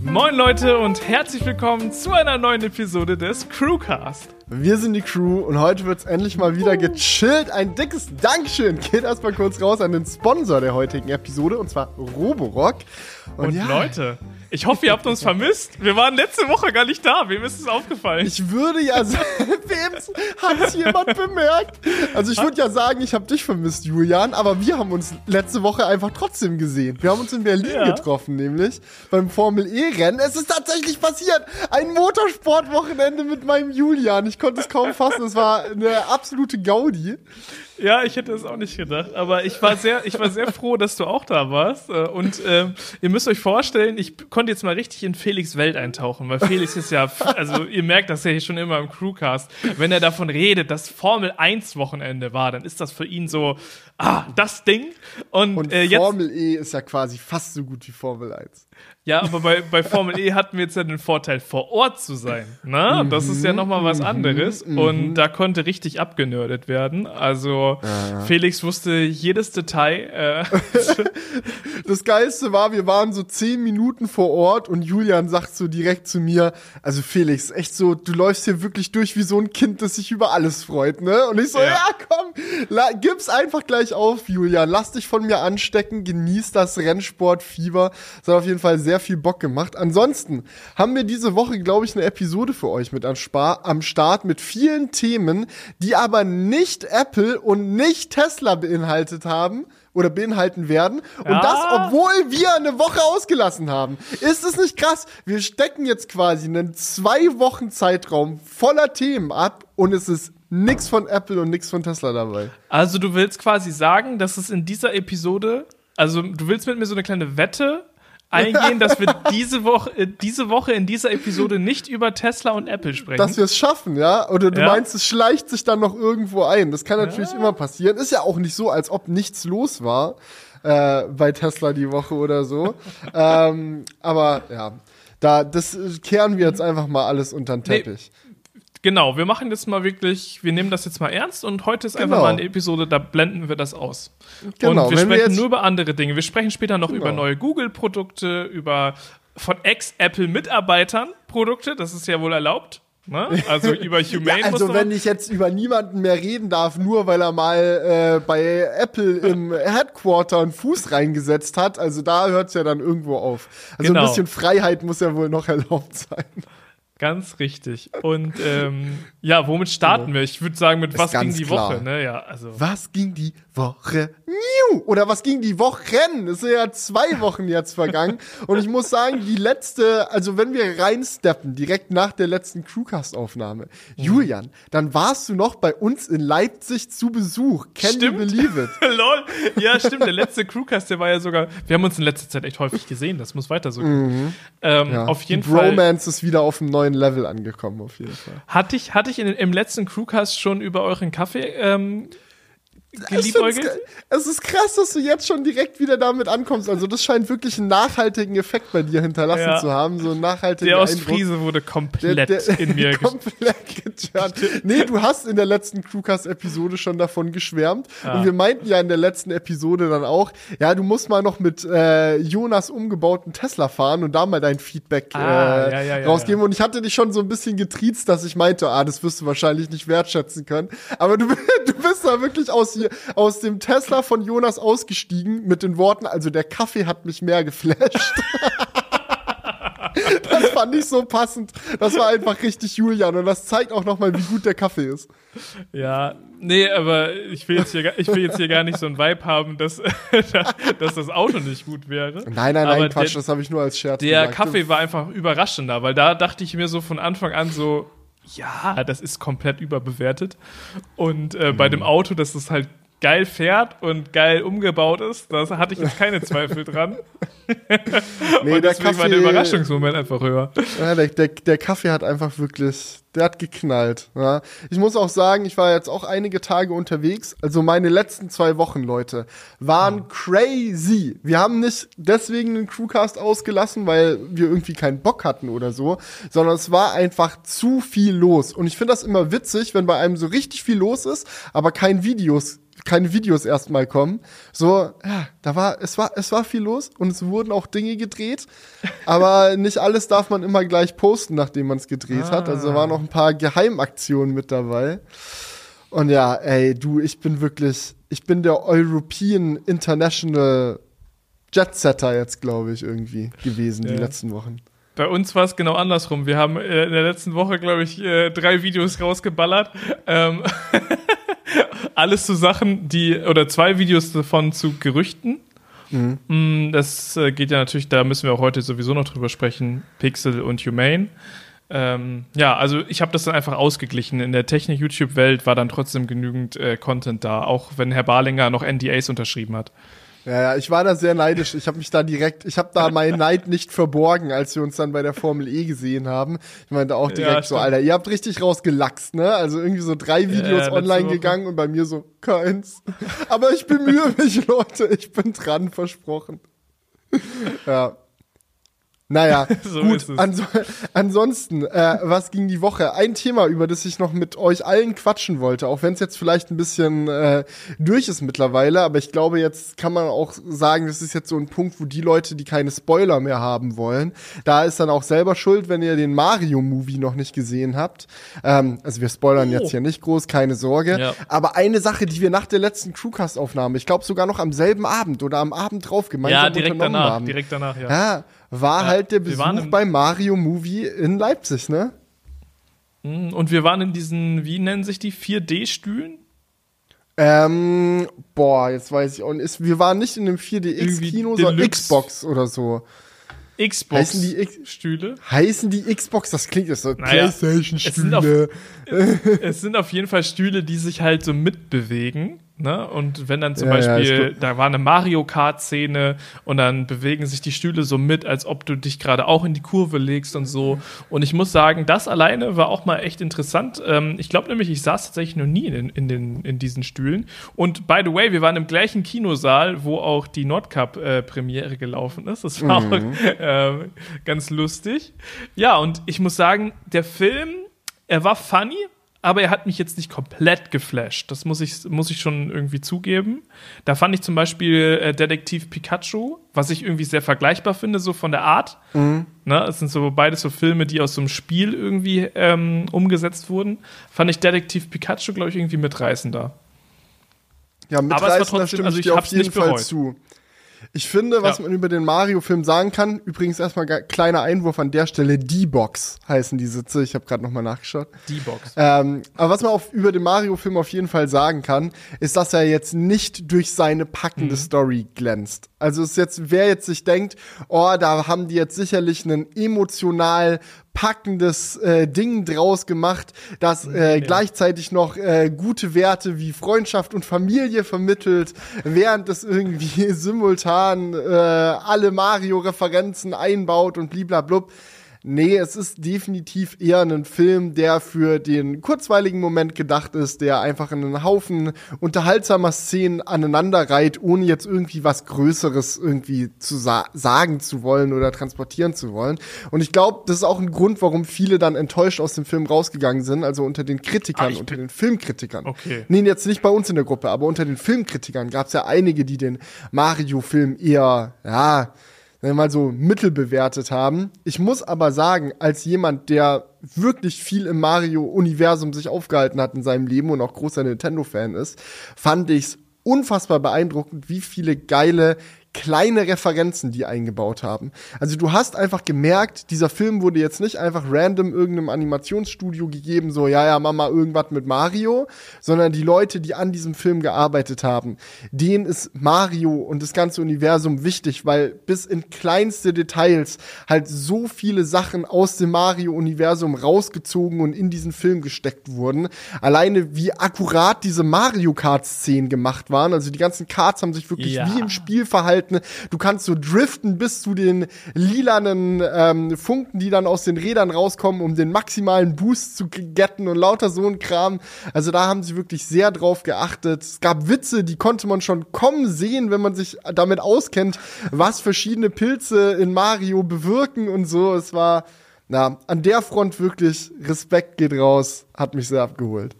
Moin Leute und herzlich willkommen zu einer neuen Episode des Crewcast. Wir sind die Crew und heute wird's endlich mal wieder gechillt. Ein dickes Dankeschön geht erstmal kurz raus an den Sponsor der heutigen Episode und zwar Roborock. Und, ja, Leute, ich hoffe, ihr habt uns vermisst. Wir waren letzte Woche gar nicht da. Wem ist es aufgefallen? Ich würde ja sagen, wem hat jemand bemerkt? Also ich würde ja sagen, ich habe dich vermisst, Julian, aber wir haben uns letzte Woche einfach trotzdem gesehen. Wir haben uns in Berlin ja. getroffen, nämlich beim Formel E-Rennen. Es ist tatsächlich passiert. Ein Motorsportwochenende mit meinem Julian. Ich konnte es kaum fassen. Es war eine absolute Gaudi. Ja, ich hätte es auch nicht gedacht. Aber ich war sehr, ich war sehr froh, dass du auch da warst. Äh, und äh, ihr müsst euch vorstellen, ich konnte jetzt mal richtig in Felix Welt eintauchen, weil Felix ist ja, also ihr merkt das ja hier schon immer im Crewcast. Wenn er davon redet, dass Formel 1 Wochenende war, dann ist das für ihn so, ah, das Ding. Und, und äh, jetzt, Formel E ist ja quasi fast so gut wie Formel 1. Ja, aber bei, bei Formel E hatten wir jetzt ja den Vorteil, vor Ort zu sein. Ne? Das ist ja nochmal was mhm, anderes. Mhm, und da konnte richtig abgenördet werden. Also ja. Felix wusste jedes Detail. Äh. das Geilste war, wir waren so zehn Minuten vor Ort und Julian sagt so direkt zu mir, also Felix, echt so, du läufst hier wirklich durch wie so ein Kind, das sich über alles freut, ne? Und ich so, ja, ja komm, gib's einfach gleich auf, Julian. Lass dich von mir anstecken, genieß das Rennsportfieber. Das hat auf jeden Fall sehr sehr viel Bock gemacht. Ansonsten haben wir diese Woche, glaube ich, eine Episode für euch mit am, Spar am Start mit vielen Themen, die aber nicht Apple und nicht Tesla beinhaltet haben oder beinhalten werden. Und ja. das, obwohl wir eine Woche ausgelassen haben. Ist es nicht krass? Wir stecken jetzt quasi einen zwei Wochen Zeitraum voller Themen ab und es ist nix von Apple und nix von Tesla dabei. Also du willst quasi sagen, dass es in dieser Episode, also du willst mit mir so eine kleine Wette eingehen, dass wir diese Woche, äh, diese Woche in dieser Episode nicht über Tesla und Apple sprechen. Dass wir es schaffen, ja? Oder du ja. meinst, es schleicht sich dann noch irgendwo ein. Das kann natürlich ja. immer passieren. Ist ja auch nicht so, als ob nichts los war äh, bei Tesla die Woche oder so. ähm, aber ja, da das kehren wir jetzt einfach mal alles unter den Teppich. Nee. Genau, wir machen jetzt mal wirklich, wir nehmen das jetzt mal ernst und heute ist genau. einfach mal eine Episode, da blenden wir das aus. Genau, und wir sprechen wir nur über andere Dinge. Wir sprechen später noch genau. über neue Google-Produkte, über von Ex-Apple-Mitarbeitern Produkte, das ist ja wohl erlaubt. Ne? Also über Humane. ja, also wenn ich jetzt über niemanden mehr reden darf, nur weil er mal äh, bei Apple im Headquarter einen Fuß reingesetzt hat, also da hört es ja dann irgendwo auf. Also genau. ein bisschen Freiheit muss ja wohl noch erlaubt sein. Ganz richtig. Und ähm, ja, womit starten wir? Ich würde sagen, mit was ging die klar. Woche, ne? Ja, also. Was ging die Woche? Oder was ging die Wochen? Es sind ja zwei Wochen jetzt vergangen. Und ich muss sagen, die letzte, also wenn wir reinsteppen, direkt nach der letzten Crewcast-Aufnahme, mhm. Julian, dann warst du noch bei uns in Leipzig zu Besuch. Can stimmt. you believe it? Lol. Ja, stimmt. Der letzte Crewcast, der war ja sogar, wir haben uns in letzter Zeit echt häufig gesehen. Das muss weiter so gehen. Mhm. Ähm, ja. Auf jeden die Fall. Bromance ist wieder auf einem neuen Level angekommen, auf jeden Fall. Hatte ich, hatte ich in, im letzten Crewcast schon über euren Kaffee ähm, es ist krass, dass du jetzt schon direkt wieder damit ankommst. Also das scheint wirklich einen nachhaltigen Effekt bei dir hinterlassen ja. zu haben. So einen nachhaltigen Der Ostfriese wurde komplett der, der, in mir komplett geturnt. Nee, du hast in der letzten Crewcast-Episode schon davon geschwärmt. Ah. Und wir meinten ja in der letzten Episode dann auch, ja, du musst mal noch mit äh, Jonas umgebauten Tesla fahren und da mal dein Feedback ah, äh, ja, ja, rausgeben. Und ich hatte dich schon so ein bisschen getriezt, dass ich meinte, ah, das wirst du wahrscheinlich nicht wertschätzen können. Aber du, du bist da wirklich aus hier aus dem Tesla von Jonas ausgestiegen mit den Worten, also der Kaffee hat mich mehr geflasht. das fand ich so passend. Das war einfach richtig Julian und das zeigt auch nochmal, wie gut der Kaffee ist. Ja, nee, aber ich will jetzt hier, ich will jetzt hier gar nicht so ein Vibe haben, dass, dass das Auto nicht gut wäre. Nein, nein, nein, aber Quatsch, der, das habe ich nur als Scherz Der gesagt. Kaffee war einfach überraschender, weil da dachte ich mir so von Anfang an so, ja, das ist komplett überbewertet. Und äh, mhm. bei dem Auto, das ist halt geil fährt und geil umgebaut ist, da hatte ich jetzt keine Zweifel dran. nee, und deswegen Kaffee, war der Überraschungsmoment einfach höher. Ja, der, der, der, Kaffee hat einfach wirklich, der hat geknallt. Ja. Ich muss auch sagen, ich war jetzt auch einige Tage unterwegs. Also meine letzten zwei Wochen, Leute, waren oh. crazy. Wir haben nicht deswegen den Crewcast ausgelassen, weil wir irgendwie keinen Bock hatten oder so, sondern es war einfach zu viel los. Und ich finde das immer witzig, wenn bei einem so richtig viel los ist, aber kein Videos keine Videos erstmal kommen. So, ja, da war, es war, es war viel los und es wurden auch Dinge gedreht. Aber nicht alles darf man immer gleich posten, nachdem man es gedreht ah. hat. Also waren noch ein paar Geheimaktionen mit dabei. Und ja, ey, du, ich bin wirklich, ich bin der European International Jetsetter jetzt, glaube ich, irgendwie gewesen, ja. die letzten Wochen. Bei uns war es genau andersrum. Wir haben äh, in der letzten Woche, glaube ich, äh, drei Videos rausgeballert. Ähm Alles zu Sachen, die, oder zwei Videos davon zu Gerüchten. Mhm. Mm, das äh, geht ja natürlich, da müssen wir auch heute sowieso noch drüber sprechen, Pixel und Humane. Ähm, ja, also ich habe das dann einfach ausgeglichen. In der Technik-YouTube-Welt war dann trotzdem genügend äh, Content da, auch wenn Herr Barlinger noch NDAs unterschrieben hat. Ja, ja, ich war da sehr neidisch. Ich habe mich da direkt, ich habe da meinen Neid nicht verborgen, als wir uns dann bei der Formel E gesehen haben. Ich meinte auch direkt ja, so, Alter, ihr habt richtig rausgelachst, ne? Also irgendwie so drei Videos ja, online gegangen und bei mir so keins. Aber ich bemühe mich, Leute. Ich bin dran, versprochen. ja. Naja, so gut. Ans ansonsten, äh, was ging die Woche? Ein Thema, über das ich noch mit euch allen quatschen wollte, auch wenn es jetzt vielleicht ein bisschen äh, durch ist mittlerweile, aber ich glaube, jetzt kann man auch sagen, das ist jetzt so ein Punkt, wo die Leute, die keine Spoiler mehr haben wollen, da ist dann auch selber schuld, wenn ihr den Mario-Movie noch nicht gesehen habt. Ähm, also wir spoilern oh. jetzt hier nicht groß, keine Sorge. Ja. Aber eine Sache, die wir nach der letzten Crewcast-Aufnahme, ich glaube sogar noch am selben Abend oder am Abend drauf gemeinsam ja, direkt danach, haben. direkt danach, ja. ja war ja, halt der Besuch beim Mario Movie in Leipzig, ne? Mhm, und wir waren in diesen, wie nennen sich die, 4D-Stühlen? Ähm, boah, jetzt weiß ich auch nicht. Wir waren nicht in einem 4DX-Kino, sondern Xbox oder so. Xbox heißen die Stühle? Heißen die Xbox? Das klingt jetzt so naja, Playstation Stühle. Es sind, auf, es sind auf jeden Fall Stühle, die sich halt so mitbewegen. Ne? Und wenn dann zum ja, Beispiel, ja, da war eine Mario Kart-Szene und dann bewegen sich die Stühle so mit, als ob du dich gerade auch in die Kurve legst und so. Und ich muss sagen, das alleine war auch mal echt interessant. Ähm, ich glaube nämlich, ich saß tatsächlich noch nie in, in, den, in diesen Stühlen. Und by the way, wir waren im gleichen Kinosaal, wo auch die Nordcup-Premiere äh, gelaufen ist. Das war mhm. auch äh, ganz lustig. Ja, und ich muss sagen, der Film, er war funny, aber er hat mich jetzt nicht komplett geflasht. Das muss ich, muss ich schon irgendwie zugeben. Da fand ich zum Beispiel äh, Detektiv Pikachu, was ich irgendwie sehr vergleichbar finde, so von der Art. Mhm. Ne, es sind so beides so Filme, die aus so einem Spiel irgendwie ähm, umgesetzt wurden. Fand ich Detektiv Pikachu, glaube ich, irgendwie mitreißender. Ja, mitreißender aber es war trotzdem, stimme also ich, ich auf jeden Fall bereut. zu. Ich finde, was ja. man über den Mario-Film sagen kann, übrigens erstmal kleiner Einwurf an der Stelle, D-Box heißen die Sitze. Ich habe gerade nochmal nachgeschaut. D-Box. Ähm, aber was man auf, über den Mario-Film auf jeden Fall sagen kann, ist, dass er jetzt nicht durch seine packende mhm. Story glänzt. Also es ist jetzt, wer jetzt sich denkt, oh, da haben die jetzt sicherlich einen emotional packendes äh, Ding draus gemacht, das äh, ja. gleichzeitig noch äh, gute Werte wie Freundschaft und Familie vermittelt, während es irgendwie simultan äh, alle Mario-Referenzen einbaut und bliblablub. Nee, es ist definitiv eher ein Film, der für den kurzweiligen Moment gedacht ist, der einfach einen Haufen unterhaltsamer Szenen aneinander reiht, ohne jetzt irgendwie was Größeres irgendwie zu sa sagen zu wollen oder transportieren zu wollen. Und ich glaube, das ist auch ein Grund, warum viele dann enttäuscht aus dem Film rausgegangen sind, also unter den Kritikern, ah, unter den Filmkritikern. Okay. Nee, jetzt nicht bei uns in der Gruppe, aber unter den Filmkritikern gab es ja einige, die den Mario-Film eher, ja, mal so mittel bewertet haben. Ich muss aber sagen, als jemand, der wirklich viel im Mario-Universum sich aufgehalten hat in seinem Leben und auch großer Nintendo-Fan ist, fand ich's unfassbar beeindruckend, wie viele geile kleine Referenzen, die eingebaut haben. Also du hast einfach gemerkt, dieser Film wurde jetzt nicht einfach random irgendeinem Animationsstudio gegeben, so, ja, ja, Mama, irgendwas mit Mario, sondern die Leute, die an diesem Film gearbeitet haben, denen ist Mario und das ganze Universum wichtig, weil bis in kleinste Details halt so viele Sachen aus dem Mario-Universum rausgezogen und in diesen Film gesteckt wurden. Alleine wie akkurat diese Mario Kart-Szenen gemacht waren, also die ganzen Karts haben sich wirklich ja. wie im Spiel verhalten halten. Du kannst so driften bis zu den lilanen ähm, Funken, die dann aus den Rädern rauskommen, um den maximalen Boost zu getten und lauter so ein Kram. Also da haben sie wirklich sehr drauf geachtet. Es gab Witze, die konnte man schon kommen sehen, wenn man sich damit auskennt, was verschiedene Pilze in Mario bewirken und so. Es war, na, an der Front wirklich Respekt geht raus, hat mich sehr abgeholt.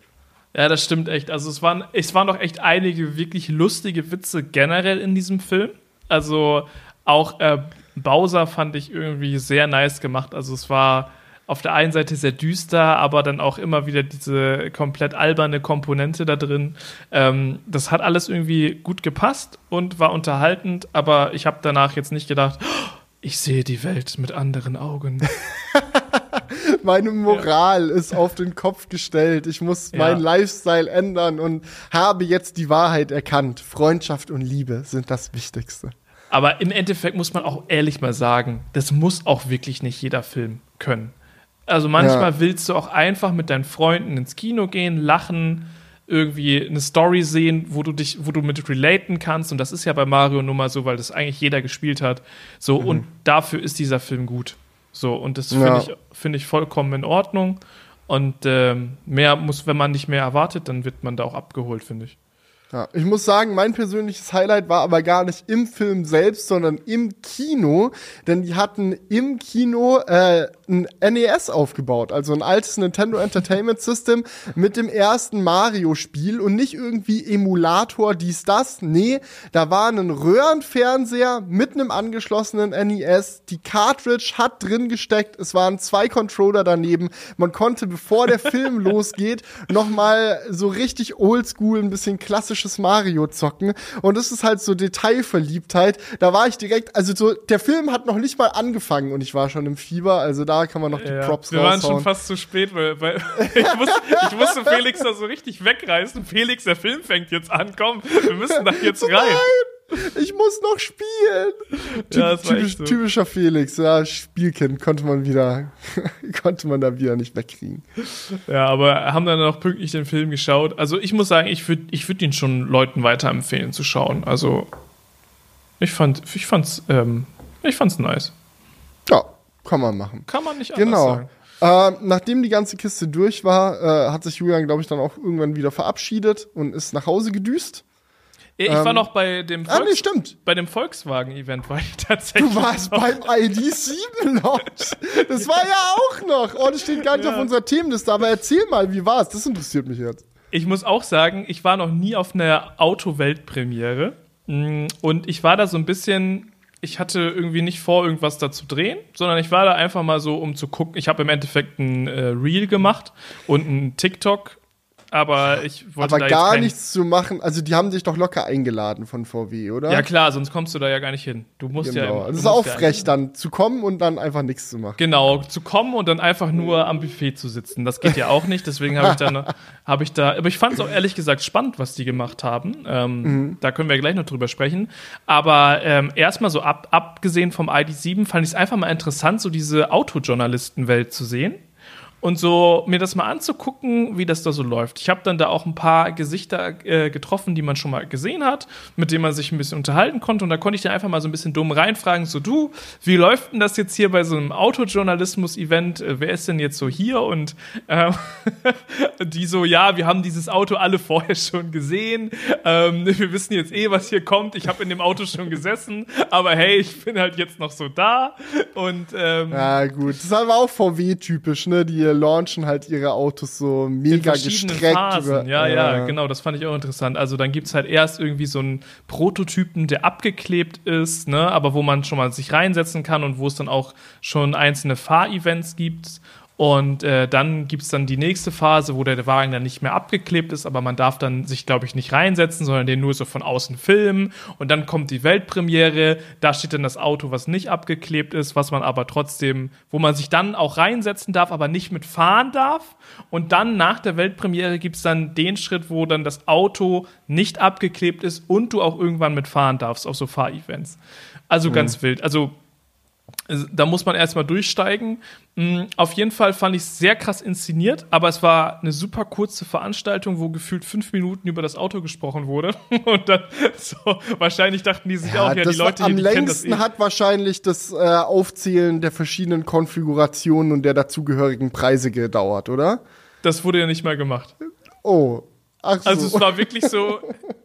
Ja, das stimmt echt. Also es waren, es waren doch echt einige wirklich lustige Witze generell in diesem Film. Also auch äh, Bowser fand ich irgendwie sehr nice gemacht. Also es war auf der einen Seite sehr düster, aber dann auch immer wieder diese komplett alberne Komponente da drin. Ähm, das hat alles irgendwie gut gepasst und war unterhaltend, aber ich habe danach jetzt nicht gedacht, oh, ich sehe die Welt mit anderen Augen. Meine Moral ja. ist auf den Kopf gestellt. Ich muss ja. meinen Lifestyle ändern und habe jetzt die Wahrheit erkannt. Freundschaft und Liebe sind das Wichtigste. Aber im Endeffekt muss man auch ehrlich mal sagen, das muss auch wirklich nicht jeder Film können. Also manchmal ja. willst du auch einfach mit deinen Freunden ins Kino gehen, lachen, irgendwie eine Story sehen, wo du dich, wo du mit relaten kannst. Und das ist ja bei Mario nun mal so, weil das eigentlich jeder gespielt hat. So, mhm. und dafür ist dieser Film gut. So, und das finde ja. ich, find ich vollkommen in Ordnung. Und ähm, mehr muss, wenn man nicht mehr erwartet, dann wird man da auch abgeholt, finde ich. Ja, ich muss sagen, mein persönliches Highlight war aber gar nicht im Film selbst, sondern im Kino, denn die hatten im Kino äh, ein NES aufgebaut, also ein altes Nintendo Entertainment System mit dem ersten Mario-Spiel und nicht irgendwie Emulator, dies, das. Nee, da war ein Röhrenfernseher mit einem angeschlossenen NES. Die Cartridge hat drin gesteckt. Es waren zwei Controller daneben. Man konnte, bevor der Film losgeht, nochmal so richtig oldschool, ein bisschen klassisches Mario zocken. Und das ist halt so Detailverliebtheit. Da war ich direkt, also so, der Film hat noch nicht mal angefangen und ich war schon im Fieber. Also da kann man noch die ja, Props Wir waren schon fast zu spät, weil, weil ich, musste, ich musste Felix da so richtig wegreißen. Felix, der Film fängt jetzt an. Komm, wir müssen da jetzt rein. Nein, ich muss noch spielen. Ja, Typisch, so. Typischer Felix, ja, Spielkind konnte man wieder, konnte man da wieder nicht wegkriegen. Ja, aber haben dann noch pünktlich den Film geschaut. Also ich muss sagen, ich würde ich würd ihn schon Leuten weiterempfehlen zu schauen. Also ich fand, ich fand's, ähm, ich fand's nice. Ja, kann man machen. Kann man nicht anders genau. sagen. Äh, nachdem die ganze Kiste durch war, äh, hat sich Julian, glaube ich, dann auch irgendwann wieder verabschiedet und ist nach Hause gedüst. Ich ähm, war noch bei dem, Volks ah, nee, stimmt. Bei dem Volkswagen-Event war ich tatsächlich. Du warst noch. beim ID7-Launch. Das war ja auch noch. Oh, das steht gar nicht ja. auf unserer Themenliste, aber erzähl mal, wie war es? Das interessiert mich jetzt. Ich muss auch sagen, ich war noch nie auf einer Auto-Weltpremiere. Mm, und ich war da so ein bisschen ich hatte irgendwie nicht vor, irgendwas da zu drehen, sondern ich war da einfach mal so, um zu gucken. Ich habe im Endeffekt ein äh, Reel gemacht und ein TikTok aber ich wollte aber da gar nichts zu machen. Also die haben sich doch locker eingeladen von VW, oder? Ja klar, sonst kommst du da ja gar nicht hin. Du musst genau. ja. Das ist auch frech, dann zu kommen und dann einfach nichts zu machen. Genau, zu kommen und dann einfach nur am Buffet zu sitzen. Das geht ja auch nicht. Deswegen habe ich dann, habe ich da. Aber ich fand es auch ehrlich gesagt spannend, was die gemacht haben. Ähm, mhm. Da können wir gleich noch drüber sprechen. Aber ähm, erstmal so ab, abgesehen vom ID7 fand ich es einfach mal interessant, so diese Autojournalistenwelt zu sehen und so mir das mal anzugucken, wie das da so läuft. Ich habe dann da auch ein paar Gesichter äh, getroffen, die man schon mal gesehen hat, mit denen man sich ein bisschen unterhalten konnte. Und da konnte ich dann einfach mal so ein bisschen dumm reinfragen: So, du, wie läuft denn das jetzt hier bei so einem Autojournalismus-Event? Äh, wer ist denn jetzt so hier? Und äh, die so: Ja, wir haben dieses Auto alle vorher schon gesehen. Ähm, wir wissen jetzt eh, was hier kommt. Ich habe in dem Auto schon gesessen, aber hey, ich bin halt jetzt noch so da. Und ähm, ja, gut, das ist aber auch VW-typisch, ne? Die launchen halt ihre Autos so mega gestreckt. Phasen. Ja, äh, ja, genau, das fand ich auch interessant. Also dann gibt es halt erst irgendwie so einen Prototypen, der abgeklebt ist, ne, aber wo man schon mal sich reinsetzen kann und wo es dann auch schon einzelne Fahrevents gibt. Und äh, dann gibt's dann die nächste Phase, wo der Wagen dann nicht mehr abgeklebt ist, aber man darf dann sich, glaube ich, nicht reinsetzen, sondern den nur so von außen filmen. Und dann kommt die Weltpremiere, da steht dann das Auto, was nicht abgeklebt ist, was man aber trotzdem, wo man sich dann auch reinsetzen darf, aber nicht mitfahren darf. Und dann nach der Weltpremiere gibt's dann den Schritt, wo dann das Auto nicht abgeklebt ist und du auch irgendwann mitfahren darfst auf so Fahrevents. Also mhm. ganz wild. Also da muss man erstmal durchsteigen. Mm, auf jeden Fall fand ich es sehr krass inszeniert, aber es war eine super kurze Veranstaltung, wo gefühlt fünf Minuten über das Auto gesprochen wurde. Und dann so, wahrscheinlich dachten die sich ja, auch, ja, die Leute hier, die kennen das eh. hat wahrscheinlich das äh, Aufzählen der verschiedenen Konfigurationen und der dazugehörigen Preise gedauert, oder? Das wurde ja nicht mal gemacht. Oh. Ach so. Also es war wirklich so,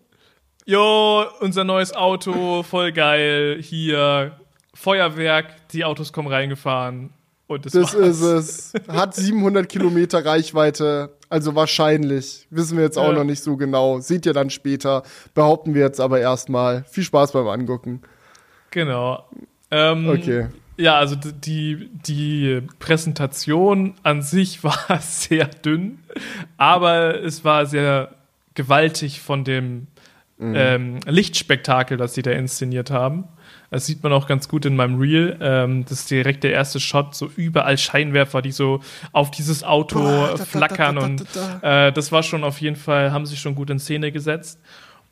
jo, unser neues Auto, voll geil, hier, Feuerwerk, die Autos kommen reingefahren. Und das, Das war's. ist es. Hat 700 Kilometer Reichweite. Also wahrscheinlich. Wissen wir jetzt auch Ja. noch nicht so genau. Seht ihr dann später. Behaupten wir jetzt aber erstmal. Viel Spaß beim Angucken. Genau. Ähm, Okay. Ja, also die, die Präsentation an sich war sehr dünn, aber es war sehr gewaltig von dem ähm, Lichtspektakel, das sie da inszeniert haben. Das sieht man auch ganz gut in meinem Reel. Ähm, das ist direkt der erste Shot, so überall Scheinwerfer, die so auf dieses Auto Boah, da, flackern da, da, und äh, das war schon auf jeden Fall, haben sie schon gut in Szene gesetzt.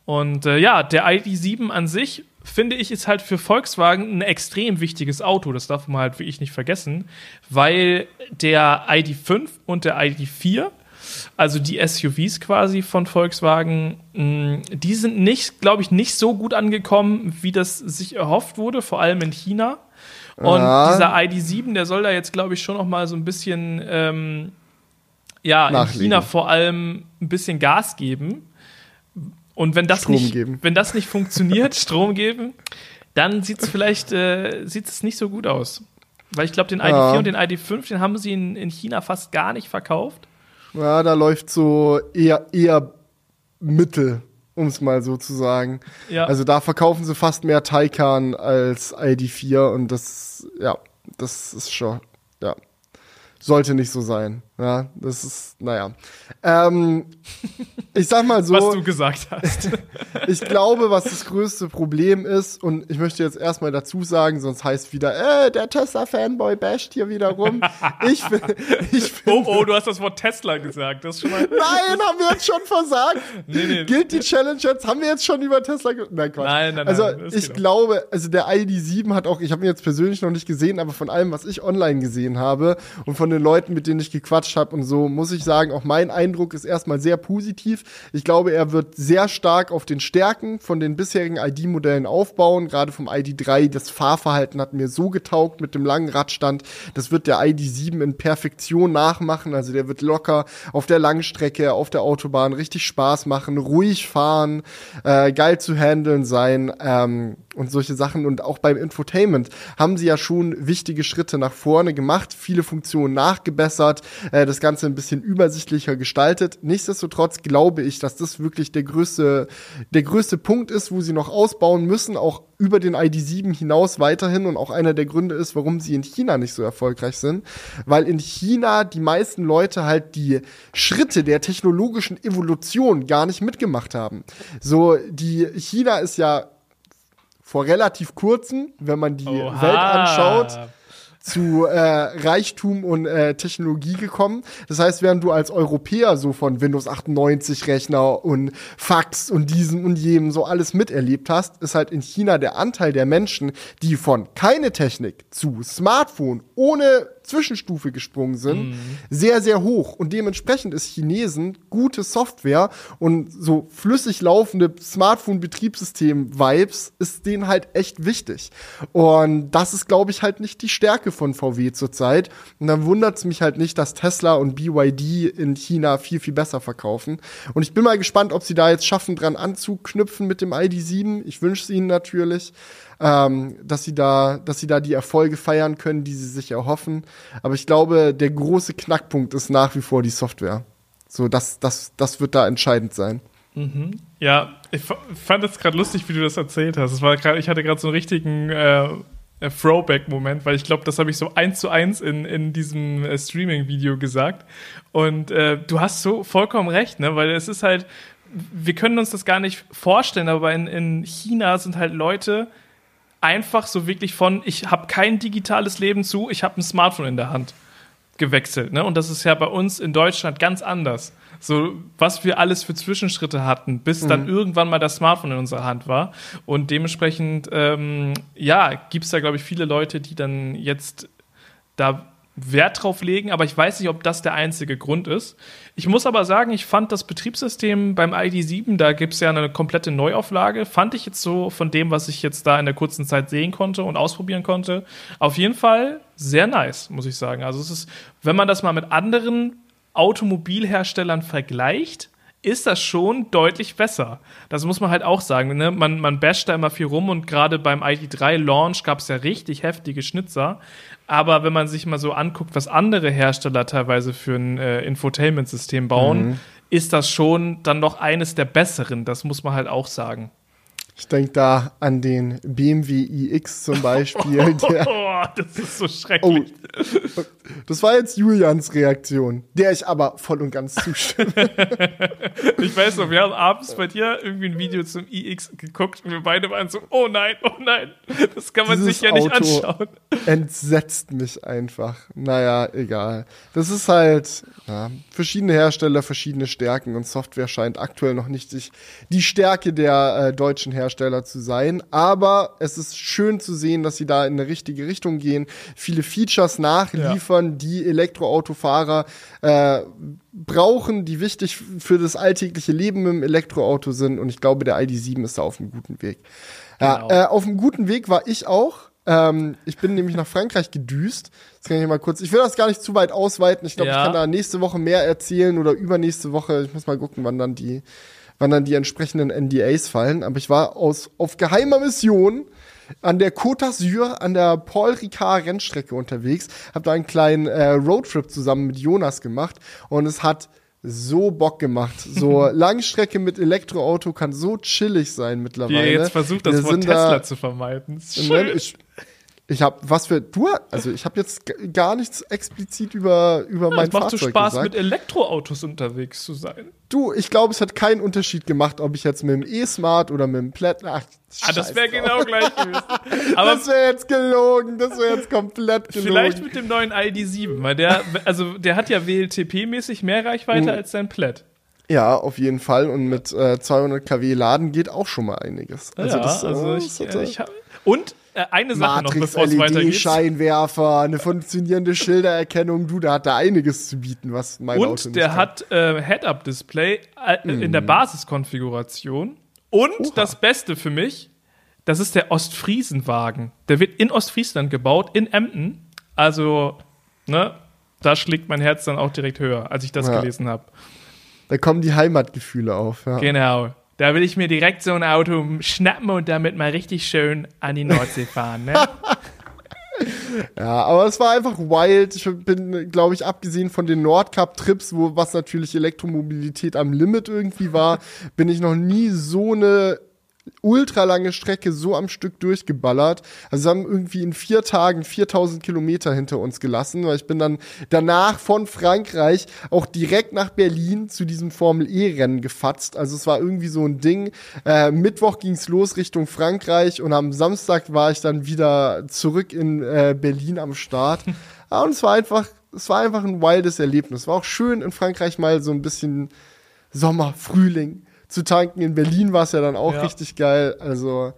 Und äh, ja, der ID7 an sich, finde ich, ist halt für Volkswagen ein extrem wichtiges Auto. Das darf man halt wirklich nicht vergessen, weil der ID5 und der ID4, also die SUVs quasi von Volkswagen, mh, die sind nicht, glaube ich, nicht so gut angekommen, wie das sich erhofft wurde, vor allem in China. Und Ja. dieser ID7, der soll da jetzt, glaube ich, schon noch mal so ein bisschen, ähm, ja, in. China vor allem ein bisschen Gas geben. Und wenn das Strom nicht, geben. wenn das nicht funktioniert, Strom geben, dann sieht es vielleicht äh, sieht es nicht so gut aus. Weil ich glaube, den ID4 Ja. und den ID5, den haben sie in, in China fast gar nicht verkauft. Ja, da läuft so eher, eher Mittel, um es mal so zu sagen. Ja. Also da verkaufen sie fast mehr Taycan als ID4 und das, ja, das ist schon, ja, sollte nicht so sein. Ja, das ist, naja. Ähm, ich sag mal so. was du gesagt hast. Ich glaube, was das größte Problem ist, und ich möchte jetzt erstmal dazu sagen, sonst heißt wieder, äh, der Tesla-Fanboy basht hier wieder rum. Ich, ich oh, finde. oh, du hast das Wort Tesla gesagt. Das schon mal. Nein, haben wir jetzt schon versagt? Nee, nee. Gilt die Challenge jetzt? Haben wir jetzt schon über Tesla Nein, Quatsch. Nein, nein, nein, Also, ich geht auch. glaube, also der ID7 hat auch, ich habe ihn jetzt persönlich noch nicht gesehen, aber von allem, was ich online gesehen habe und von den Leuten, mit denen ich gequatscht habe und so, muss ich sagen, auch mein Eindruck ist erstmal sehr positiv. Ich glaube, er wird sehr stark auf den Stärken von den bisherigen ID-Modellen aufbauen. Gerade vom ID3, das Fahrverhalten hat mir so getaugt mit dem langen Radstand. Das wird der ID7 in Perfektion nachmachen. Also der wird locker auf der Langstrecke, auf der Autobahn richtig Spaß machen, ruhig fahren, äh, geil zu handeln sein ähm, und solche Sachen. Und auch beim Infotainment haben sie ja schon wichtige Schritte nach vorne gemacht, viele Funktionen nachgebessert, äh, das Ganze ein bisschen übersichtlicher gestaltet. Nichtsdestotrotz glaube ich, dass das wirklich der größte, der größte Punkt ist, wo sie noch ausbauen müssen, auch über den ID7 hinaus weiterhin und auch einer der Gründe ist, warum sie in China nicht so erfolgreich sind, weil in China die meisten Leute halt die Schritte der technologischen Evolution gar nicht mitgemacht haben. So, die China ist ja vor relativ kurzem, wenn man die Oha. Welt anschaut, zu äh, Reichtum und äh, Technologie gekommen. Das heißt, während du als Europäer so von Windows 98 Rechner und Fax und diesem und jenem so alles miterlebt hast, ist halt in China der Anteil der Menschen, die von keine Technik zu Smartphone ohne Zwischenstufe gesprungen sind, sehr, sehr hoch. Und dementsprechend ist Chinesen gute Software und so flüssig laufende Smartphone-Betriebssystem-Vibes ist denen halt echt wichtig. Und das ist, glaube ich, halt nicht die Stärke von VW zurzeit. Und dann wundert es mich halt nicht, dass Tesla und BYD in China viel, viel besser verkaufen. Und ich bin mal gespannt, ob sie da jetzt schaffen, dran anzuknüpfen mit dem ID7. Ich wünsche es ihnen natürlich ähm, dass sie da, dass sie da die Erfolge feiern können, die sie sich erhoffen. Aber ich glaube, der große Knackpunkt ist nach wie vor die Software. So, das, das, das wird da entscheidend sein. Ja, ich fand es gerade lustig, wie du das erzählt hast. Es war grad, ich hatte gerade so einen richtigen äh, äh, Throwback-Moment, weil ich glaube, das habe ich so eins zu eins in, in diesem äh, Streaming-Video gesagt. Und äh, du hast so vollkommen recht, ne? Weil es ist halt, wir können uns das gar nicht vorstellen, aber in, in China sind halt Leute einfach so wirklich von, ich habe kein digitales Leben zu, ich habe ein Smartphone in der Hand gewechselt. Ne? Und das ist ja bei uns in Deutschland ganz anders. So, was wir alles für Zwischenschritte hatten, bis dann irgendwann mal das Smartphone in unserer Hand war. Und dementsprechend, ähm, ja, gibt es da, glaube ich, viele Leute, die dann jetzt da Wert drauf legen, aber ich weiß nicht, ob das der einzige Grund ist. Ich muss aber sagen, ich fand das Betriebssystem beim ID7, da gibt es ja eine komplette Neuauflage, fand ich jetzt so von dem, was ich jetzt da in der kurzen Zeit sehen konnte und ausprobieren konnte, auf jeden Fall sehr nice, muss ich sagen. Also es ist, wenn man das mal mit anderen Automobilherstellern vergleicht, ist das schon deutlich besser. Das muss man halt auch sagen. Ne? Man, man basht da immer viel rum und gerade beim ID3-Launch gab es ja richtig heftige Schnitzer. Aber wenn man sich mal so anguckt, was andere Hersteller teilweise für ein äh, Infotainment-System bauen, mhm. ist das schon dann noch eines der besseren. Das muss man halt auch sagen. Ich denke da an den BMW iX zum Beispiel. Oh, das ist so schrecklich. Oh, das war jetzt Julians Reaktion, der ich aber voll und ganz zustimme. ich weiß noch, wir haben abends bei dir irgendwie ein Video zum iX geguckt und wir beide waren so, oh nein, oh nein, das kann man Dieses sich ja nicht Auto anschauen. Entsetzt mich einfach. Naja, egal. Das ist halt ja, verschiedene Hersteller, verschiedene Stärken und Software scheint aktuell noch nicht sich die Stärke der äh, deutschen Hersteller zu sein. Aber es ist schön zu sehen, dass sie da in eine richtige Richtung gehen, viele Features nachliefern, ja. die Elektroautofahrer äh, brauchen, die wichtig für das alltägliche Leben im Elektroauto sind. Und ich glaube, der ID7 ist da auf einem guten Weg. Genau. Ja, äh, auf einem guten Weg war ich auch. Ähm, ich bin nämlich nach Frankreich gedüst. Das kann ich mal kurz. Ich will das gar nicht zu weit ausweiten. Ich glaube, ja. ich kann da nächste Woche mehr erzählen oder übernächste Woche. Ich muss mal gucken, wann dann die, wann dann die entsprechenden NDAs fallen. Aber ich war aus, auf geheimer Mission an der Côte d'Azur, an der Paul Ricard Rennstrecke unterwegs. Hab da einen kleinen äh, Roadtrip zusammen mit Jonas gemacht und es hat so Bock gemacht. So Langstrecke mit Elektroauto kann so chillig sein mittlerweile. Wie ihr jetzt versucht, das Wort Tesla da, zu vermeiden. Schön. Ich, ich habe was für du also ich habe jetzt gar nichts explizit über über ja, mein Fahrzeug gesagt. Es macht so Spaß gesagt. mit Elektroautos unterwegs zu sein. Du, ich glaube, es hat keinen Unterschied gemacht, ob ich jetzt mit dem E-Smart oder mit dem Plaid ach, ah, das wäre genau gleich gewesen. Aber das wäre jetzt gelogen, das wäre jetzt komplett gelogen. Vielleicht mit dem neuen ID7, weil der also der hat ja WLTP mäßig mehr Reichweite mhm. als sein Plaid. Ja, auf jeden Fall und mit äh, 200 kW laden geht auch schon mal einiges. Also ja, das, also oh, ich, das ich hab, und äh, eine Sache Matrix, noch, bevor es weitergeht. Scheinwerfer, eine funktionierende Schildererkennung, du, da hat da einiges zu bieten, was mein Und Auto der hat äh, Head-Up-Display äh, mm. in der Basiskonfiguration. Und Oha. das Beste für mich, das ist der Ostfriesenwagen. Der wird in Ostfriesland gebaut, in Emden. Also, ne, da schlägt mein Herz dann auch direkt höher, als ich das ja. gelesen habe. Da kommen die Heimatgefühle auf. Ja. Genau. Da will ich mir direkt so ein Auto schnappen und damit mal richtig schön an die Nordsee fahren. Ne? Ja, aber es war einfach wild. Ich bin, glaube ich, abgesehen von den Nordcup-Trips, wo was natürlich Elektromobilität am Limit irgendwie war, bin ich noch nie so eine ultralange Strecke so am Stück durchgeballert. Also sie haben irgendwie in vier Tagen 4000 Kilometer hinter uns gelassen, weil ich bin dann danach von Frankreich auch direkt nach Berlin zu diesem Formel E-Rennen gefatzt. Also es war irgendwie so ein Ding. Äh, Mittwoch ging's los Richtung Frankreich und am Samstag war ich dann wieder zurück in äh, Berlin am Start. Ja, und es war einfach, es war einfach ein wildes Erlebnis. Es war auch schön in Frankreich mal so ein bisschen Sommer, Frühling zu tanken. In Berlin war es ja dann auch ja. richtig geil. Also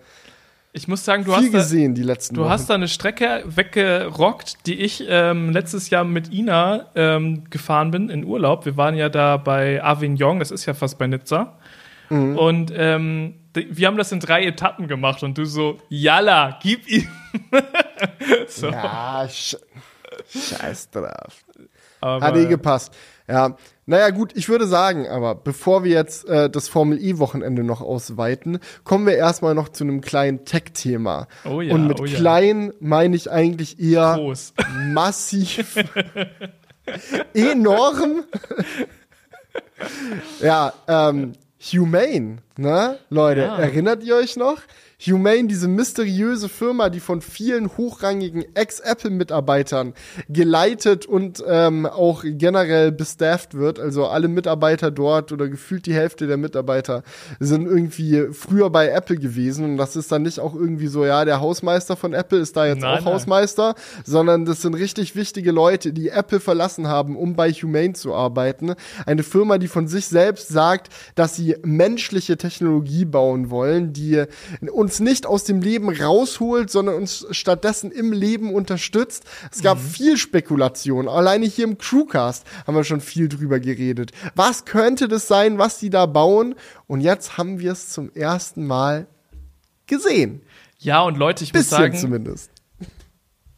ich muss sagen, du viel hast gesehen die letzten Du Wochen. hast da eine Strecke weggerockt, die ich ähm, letztes Jahr mit Ina ähm, gefahren bin in Urlaub. Wir waren ja da bei Avignon, das ist ja fast bei Nizza. Mhm. Und ähm, wir haben das in drei Etappen gemacht und du so, Yalla, gib ihm. so. Ja, sch scheiß drauf. Aber Hat eh gepasst. Ja, naja gut, ich würde sagen, aber bevor wir jetzt äh, das Formel E-Wochenende noch ausweiten, kommen wir erstmal noch zu einem kleinen Tech-Thema. Oh ja, Und mit oh ja. klein meine ich eigentlich eher Groß. massiv, enorm. ja, ähm, humane, ne? Leute, ja. erinnert ihr euch noch? Humane, diese mysteriöse Firma, die von vielen hochrangigen Ex-Apple-Mitarbeitern geleitet und ähm, auch generell bestafft wird. Also alle Mitarbeiter dort oder gefühlt die Hälfte der Mitarbeiter sind irgendwie früher bei Apple gewesen. Und das ist dann nicht auch irgendwie so, ja, der Hausmeister von Apple ist da jetzt nein, auch nein. Hausmeister, sondern das sind richtig wichtige Leute, die Apple verlassen haben, um bei Humane zu arbeiten. Eine Firma, die von sich selbst sagt, dass sie menschliche Technologie bauen wollen, die uns uns nicht aus dem Leben rausholt, sondern uns stattdessen im Leben unterstützt. Es gab mhm. viel Spekulation. Alleine hier im Crewcast haben wir schon viel drüber geredet. Was könnte das sein, was die da bauen? Und jetzt haben wir es zum ersten Mal gesehen. Ja, und Leute, ich Bisschen muss sagen, zumindest.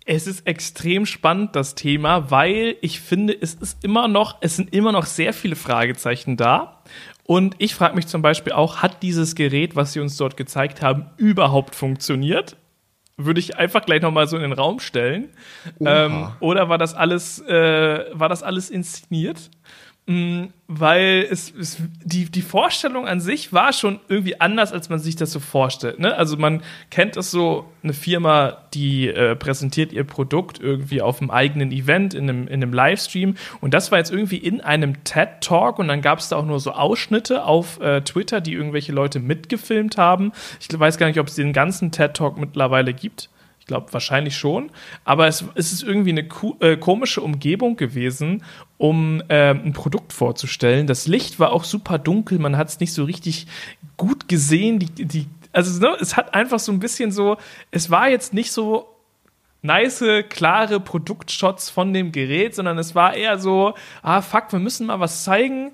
Es ist extrem spannend, das Thema, weil ich finde, es ist immer noch, es sind immer noch sehr viele Fragezeichen da. Und ich frage mich zum Beispiel auch, hat dieses Gerät, was sie uns dort gezeigt haben, überhaupt funktioniert? Würde ich einfach gleich nochmal so in den Raum stellen. Ähm, oder war das alles, äh, war das alles inszeniert? Mm, weil es, es die, die Vorstellung an sich war schon irgendwie anders, als man sich das so vorstellt. Ne? Also man kennt es so, eine Firma, die äh, präsentiert ihr Produkt irgendwie auf einem eigenen Event, in einem, in einem Livestream. Und das war jetzt irgendwie in einem TED-Talk und dann gab es da auch nur so Ausschnitte auf äh, Twitter, die irgendwelche Leute mitgefilmt haben. Ich weiß gar nicht, ob es den ganzen TED-Talk mittlerweile gibt. Ich glaube wahrscheinlich schon. Aber es, es ist irgendwie eine äh, komische Umgebung gewesen, um äh, ein Produkt vorzustellen. Das Licht war auch super dunkel, man hat es nicht so richtig gut gesehen. Die, die, also ne, es hat einfach so ein bisschen so, es war jetzt nicht so nice, klare Produktshots von dem Gerät, sondern es war eher so, ah fuck, wir müssen mal was zeigen.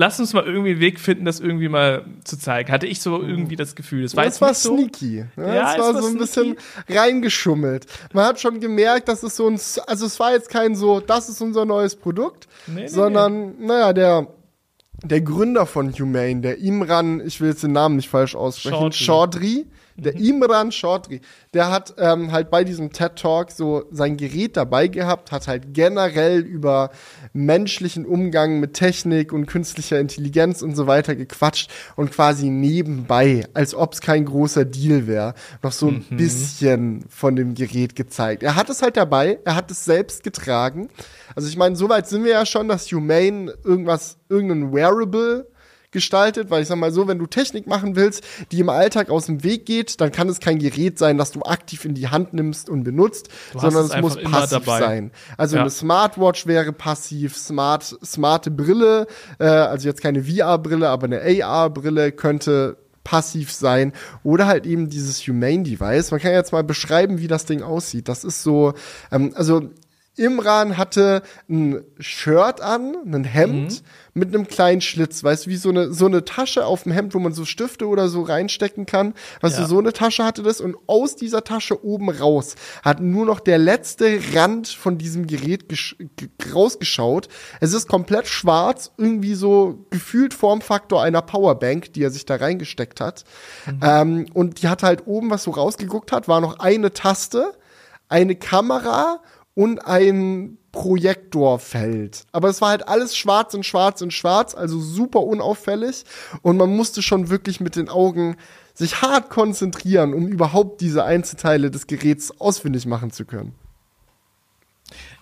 Lass uns mal irgendwie einen Weg finden, das irgendwie mal zu zeigen. Hatte ich so irgendwie das Gefühl. Das war, das war sneaky. Ja, ja, es war, so ein bisschen reingeschummelt. Man hat schon gemerkt, dass es so ein, also es war jetzt kein so, das ist unser neues Produkt, nee, nee, sondern, nee. naja, der, der Gründer von Humane, der Imran, ich will jetzt den Namen nicht falsch aussprechen, Chaudhry der mhm. Imran Chaudhry, der hat ähm, halt bei diesem TED Talk so sein Gerät dabei gehabt, hat halt generell über menschlichen Umgang mit Technik und künstlicher Intelligenz und so weiter gequatscht und quasi nebenbei, als ob es kein großer Deal wäre, noch so ein mhm. bisschen von dem Gerät gezeigt. Er hat es halt dabei, er hat es selbst getragen. Also ich meine, soweit sind wir ja schon, dass Humane irgendwas, irgendein Wearable gestaltet, weil ich sag mal so, wenn du Technik machen willst, die im Alltag aus dem Weg geht, dann kann es kein Gerät sein, das du aktiv in die Hand nimmst und benutzt, sondern es, es muss passiv sein. Also ja. eine Smartwatch wäre passiv, smart, smarte Brille, äh, also jetzt keine VR-Brille, aber eine AR-Brille könnte passiv sein oder halt eben dieses Humane Device. Man kann jetzt mal beschreiben, wie das Ding aussieht. Das ist so, ähm, also Imran hatte ein Shirt an, ein Hemd mhm. mit einem kleinen Schlitz, weißt du, wie so eine, so eine Tasche auf dem Hemd, wo man so Stifte oder so reinstecken kann. Weißt ja. du, so eine Tasche hatte das und aus dieser Tasche oben raus hat nur noch der letzte Rand von diesem Gerät rausgeschaut. Es ist komplett schwarz, irgendwie so gefühlt Formfaktor einer Powerbank, die er sich da reingesteckt hat. Mhm. Ähm, und die hat halt oben, was so rausgeguckt hat, war noch eine Taste, eine Kamera und ein Projektorfeld. Aber es war halt alles schwarz und schwarz und schwarz, also super unauffällig. Und man musste schon wirklich mit den Augen sich hart konzentrieren, um überhaupt diese Einzelteile des Geräts ausfindig machen zu können.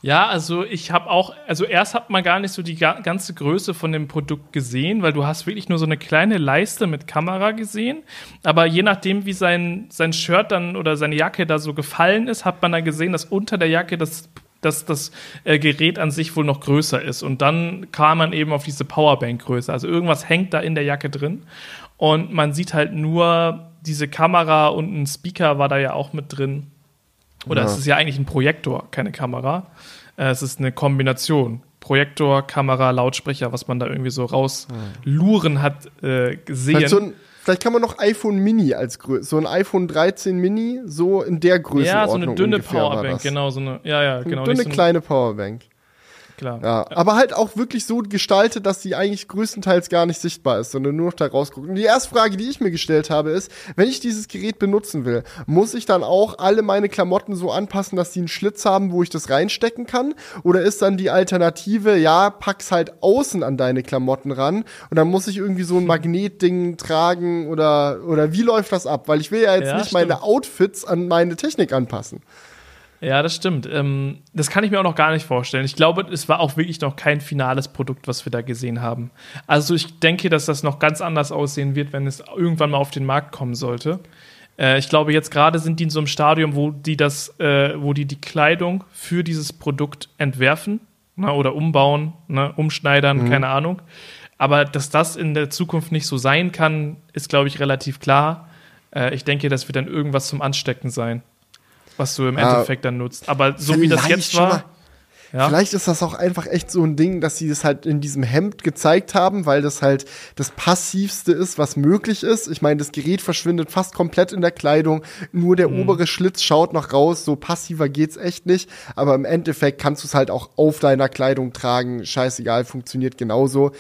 Ja, also ich habe auch, also erst hat man gar nicht so die ga ganze Größe von dem Produkt gesehen, weil du hast wirklich nur so eine kleine Leiste mit Kamera gesehen. Aber je nachdem, wie sein, sein Shirt dann oder seine Jacke da so gefallen ist, hat man dann gesehen, dass unter der Jacke das dass das äh, Gerät an sich wohl noch größer ist. Und dann kam man eben auf diese Powerbank-Größe. Also irgendwas hängt da in der Jacke drin. Und man sieht halt nur diese Kamera und ein Speaker war da ja auch mit drin. Oder ja. es ist ja eigentlich ein Projektor, keine Kamera. Äh, es ist eine Kombination. Projektor, Kamera, Lautsprecher, was man da irgendwie so rausluren hat äh, gesehen. Vielleicht, so ein, vielleicht kann man noch iPhone Mini als Größe, so ein iPhone 13 Mini, so in der Größe. Ja, so eine dünne Powerbank, genau, so eine, ja, ja, genau. Eine dünne so kleine Powerbank klar. Ja, aber halt auch wirklich so gestaltet, dass sie eigentlich größtenteils gar nicht sichtbar ist, sondern nur noch da rausguckt. Und die erste Frage, die ich mir gestellt habe, ist, wenn ich dieses Gerät benutzen will, muss ich dann auch alle meine Klamotten so anpassen, dass sie einen Schlitz haben, wo ich das reinstecken kann? Oder ist dann die Alternative, ja, pack's halt außen an deine Klamotten ran und dann muss ich irgendwie so ein Magnetding tragen oder, oder wie läuft das ab? Weil ich will ja jetzt ja, nicht stimmt. meine Outfits an meine Technik anpassen. Ja, das stimmt. Ähm, das kann ich mir auch noch gar nicht vorstellen. Ich glaube, es war auch wirklich noch kein finales Produkt, was wir da gesehen haben. Also ich denke, dass das noch ganz anders aussehen wird, wenn es irgendwann mal auf den Markt kommen sollte. Äh, ich glaube, jetzt gerade sind die in so einem Stadium, wo die das, äh, wo die die Kleidung für dieses Produkt entwerfen ne, oder umbauen, ne, umschneidern, mhm. keine Ahnung. Aber dass das in der Zukunft nicht so sein kann, ist, glaube ich, relativ klar. Äh, ich denke, das wird dann irgendwas zum Anstecken sein was du im Endeffekt dann nutzt. Aber so wie das jetzt war. Ja. Vielleicht ist das auch einfach echt so ein Ding, dass sie das halt in diesem Hemd gezeigt haben, weil das halt das passivste ist, was möglich ist. Ich meine, das Gerät verschwindet fast komplett in der Kleidung, nur der mhm. obere Schlitz schaut noch raus, so passiver geht's echt nicht, aber im Endeffekt kannst du es halt auch auf deiner Kleidung tragen, scheißegal, funktioniert genauso.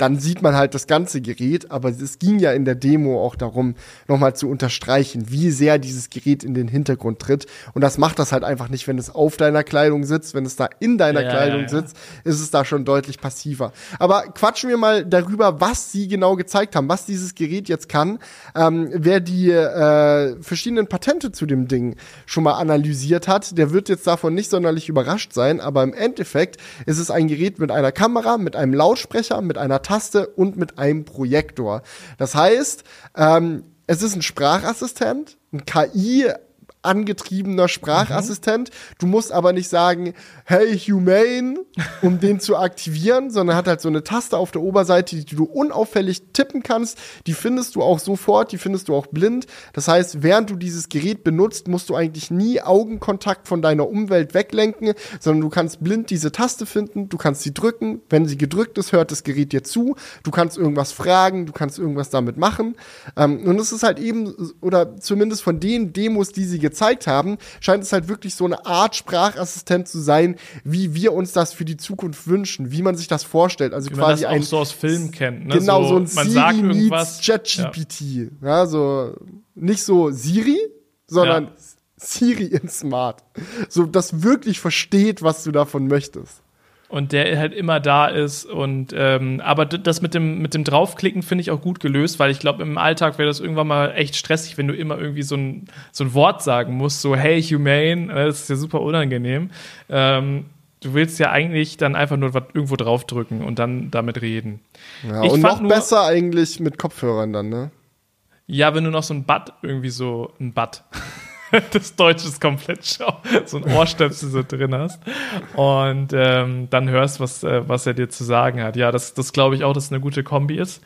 Dann sieht man halt das ganze Gerät, aber es ging ja in der Demo auch darum, nochmal zu unterstreichen, wie sehr dieses Gerät in den Hintergrund tritt. Und das macht das halt einfach nicht, wenn es auf deiner Kleidung sitzt, wenn es da in deiner Ja, Kleidung ja. sitzt, ist es da schon deutlich passiver. Aber quatschen wir mal darüber, was sie genau gezeigt haben, was dieses Gerät jetzt kann. Ähm, wer die äh, verschiedenen Patente zu dem Ding schon mal analysiert hat, der wird jetzt davon nicht sonderlich überrascht sein, aber im Endeffekt ist es ein Gerät mit einer Kamera, mit einem Lautsprecher, mit einer Taste und mit einem Projektor. Das heißt, ähm, es ist ein Sprachassistent, ein KI angetriebener Sprachassistent. Du musst aber nicht sagen, hey Humane, um den zu aktivieren, sondern hat halt so eine Taste auf der Oberseite, die du unauffällig tippen kannst. Die findest du auch sofort, die findest du auch blind. Das heißt, während du dieses Gerät benutzt, musst du eigentlich nie Augenkontakt von deiner Umwelt weglenken, sondern du kannst blind diese Taste finden, du kannst sie drücken. Wenn sie gedrückt ist, hört das Gerät dir zu. Du kannst irgendwas fragen, du kannst irgendwas damit machen. Ähm, und es ist halt eben, oder zumindest von den Demos, die sie gezeigt haben, scheint es halt wirklich so eine Art Sprachassistent zu sein, wie wir uns das für die Zukunft wünschen, wie man sich das vorstellt. Also Wie man quasi das auch ein so aus Filmen kennt. Ne? genau so, ein man Siri sagt meets. ChatGPT. Ja. so nicht so Siri, sondern Ja. Siri in Smart. So das wirklich versteht, was du davon möchtest. Und der halt immer da ist und ähm, aber das mit dem mit dem draufklicken finde ich auch gut gelöst, weil ich glaube im Alltag wäre das irgendwann mal echt stressig, wenn du immer irgendwie so ein so ein Wort sagen musst, so hey humane, äh, das ist ja super unangenehm. Ähm, du willst ja eigentlich dann einfach nur was irgendwo draufdrücken und dann damit reden. Ja, Ich und noch nur- besser eigentlich mit Kopfhörern dann, ne? Ja, wenn du noch so ein Butt irgendwie so ein Butt. Das Deutsche ist komplett schau. So ein Ohrstöpsel so drin hast. Und ähm, dann hörst, was, äh, was er dir zu sagen hat. Ja, das, das glaube ich auch, dass es eine gute Kombi ist.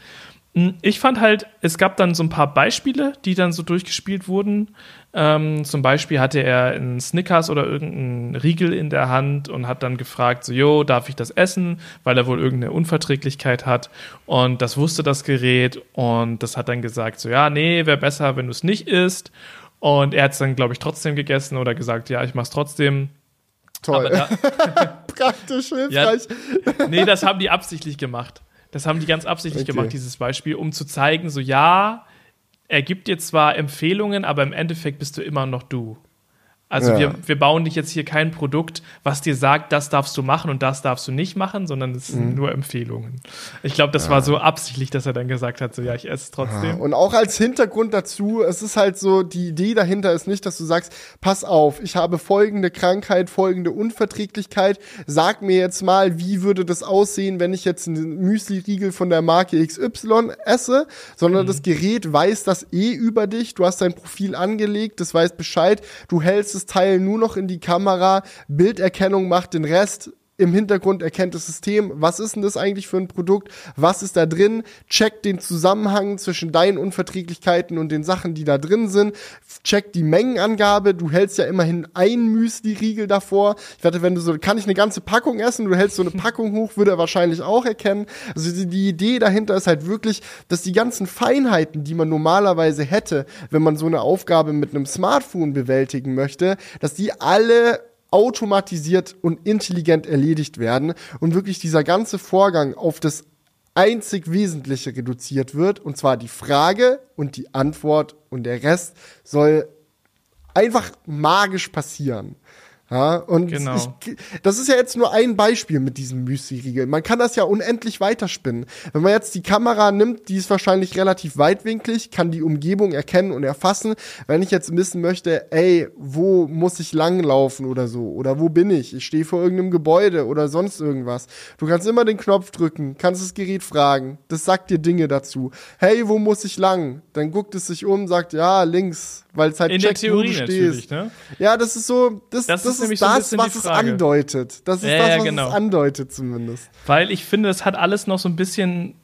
Mm, Ich fand halt, es gab dann so ein paar Beispiele, die dann so durchgespielt wurden. Ähm, zum Beispiel hatte er einen Snickers oder irgendeinen Riegel in der Hand und hat dann gefragt, so, jo, darf ich das essen? Weil er wohl irgendeine Unverträglichkeit hat. Und das wusste das Gerät und das hat dann gesagt, so, ja, nee, wäre besser, wenn du es nicht isst. Und er hat es dann, glaube ich, trotzdem gegessen oder gesagt, ja, ich mach's trotzdem. Toll. Da, Praktisch, hilfreich. nee, das haben die absichtlich gemacht. Das haben die ganz absichtlich Okay. gemacht, dieses Beispiel, um zu zeigen, so ja, er gibt dir zwar Empfehlungen, aber im Endeffekt bist du immer noch du. Also Ja. wir, wir bauen dich jetzt hier kein Produkt, was dir sagt, das darfst du machen und das darfst du nicht machen, sondern es Mhm. sind nur Empfehlungen. Ich glaube, das war so absichtlich, dass er dann gesagt hat, so ja, ich esse es trotzdem. Und auch als Hintergrund dazu, es ist halt so, die Idee dahinter ist nicht, dass du sagst, pass auf, ich habe folgende Krankheit, folgende Unverträglichkeit, sag mir jetzt mal, wie würde das aussehen, wenn ich jetzt einen Müsli-Riegel von der Marke XY esse, sondern das Gerät weiß das eh über dich, du hast dein Profil angelegt, das weiß Bescheid, du hältst das Teil nur noch in die Kamera, Bilderkennung macht den Rest, im Hintergrund erkennt das System, was ist denn das eigentlich für ein Produkt, was ist da drin, checkt den Zusammenhang zwischen deinen Unverträglichkeiten und den Sachen, die da drin sind, checkt die Mengenangabe, du hältst ja immerhin ein Müsli-Riegel davor. Ich wette, wenn du so, kann ich eine ganze Packung essen, du hältst so eine Packung hoch, würde er wahrscheinlich auch erkennen. Also die, die Idee dahinter ist halt wirklich, dass die ganzen Feinheiten, die man normalerweise hätte, wenn man so eine Aufgabe mit einem Smartphone bewältigen möchte, dass die alle automatisiert und intelligent erledigt werden und wirklich dieser ganze Vorgang auf das einzig Wesentliche reduziert wird, und zwar die Frage und die Antwort und der Rest soll einfach magisch passieren. Ja, und Genau. ich, das ist ja jetzt nur ein Beispiel mit diesem Müsli-Riegel. Man kann das ja unendlich weiterspinnen. Wenn man jetzt die Kamera nimmt, die ist wahrscheinlich relativ weitwinklig, kann die Umgebung erkennen und erfassen. Wenn ich jetzt wissen möchte, ey, wo muss ich langlaufen oder so? Oder wo bin ich? Ich stehe vor irgendeinem Gebäude oder sonst irgendwas. Du kannst immer den Knopf drücken, kannst das Gerät fragen. Das sagt dir Dinge dazu. Hey, wo muss ich lang? Dann guckt es sich um, sagt, ja, links, weil es halt In der checkt, wo du Theorie stehst. ne? Ja, das ist so, das, Das das, ist nämlich so ein das, bisschen was die es Frage. andeutet. Das ist Ja, das, was genau. es andeutet zumindest. Weil ich finde, es hat alles noch so ein bisschen.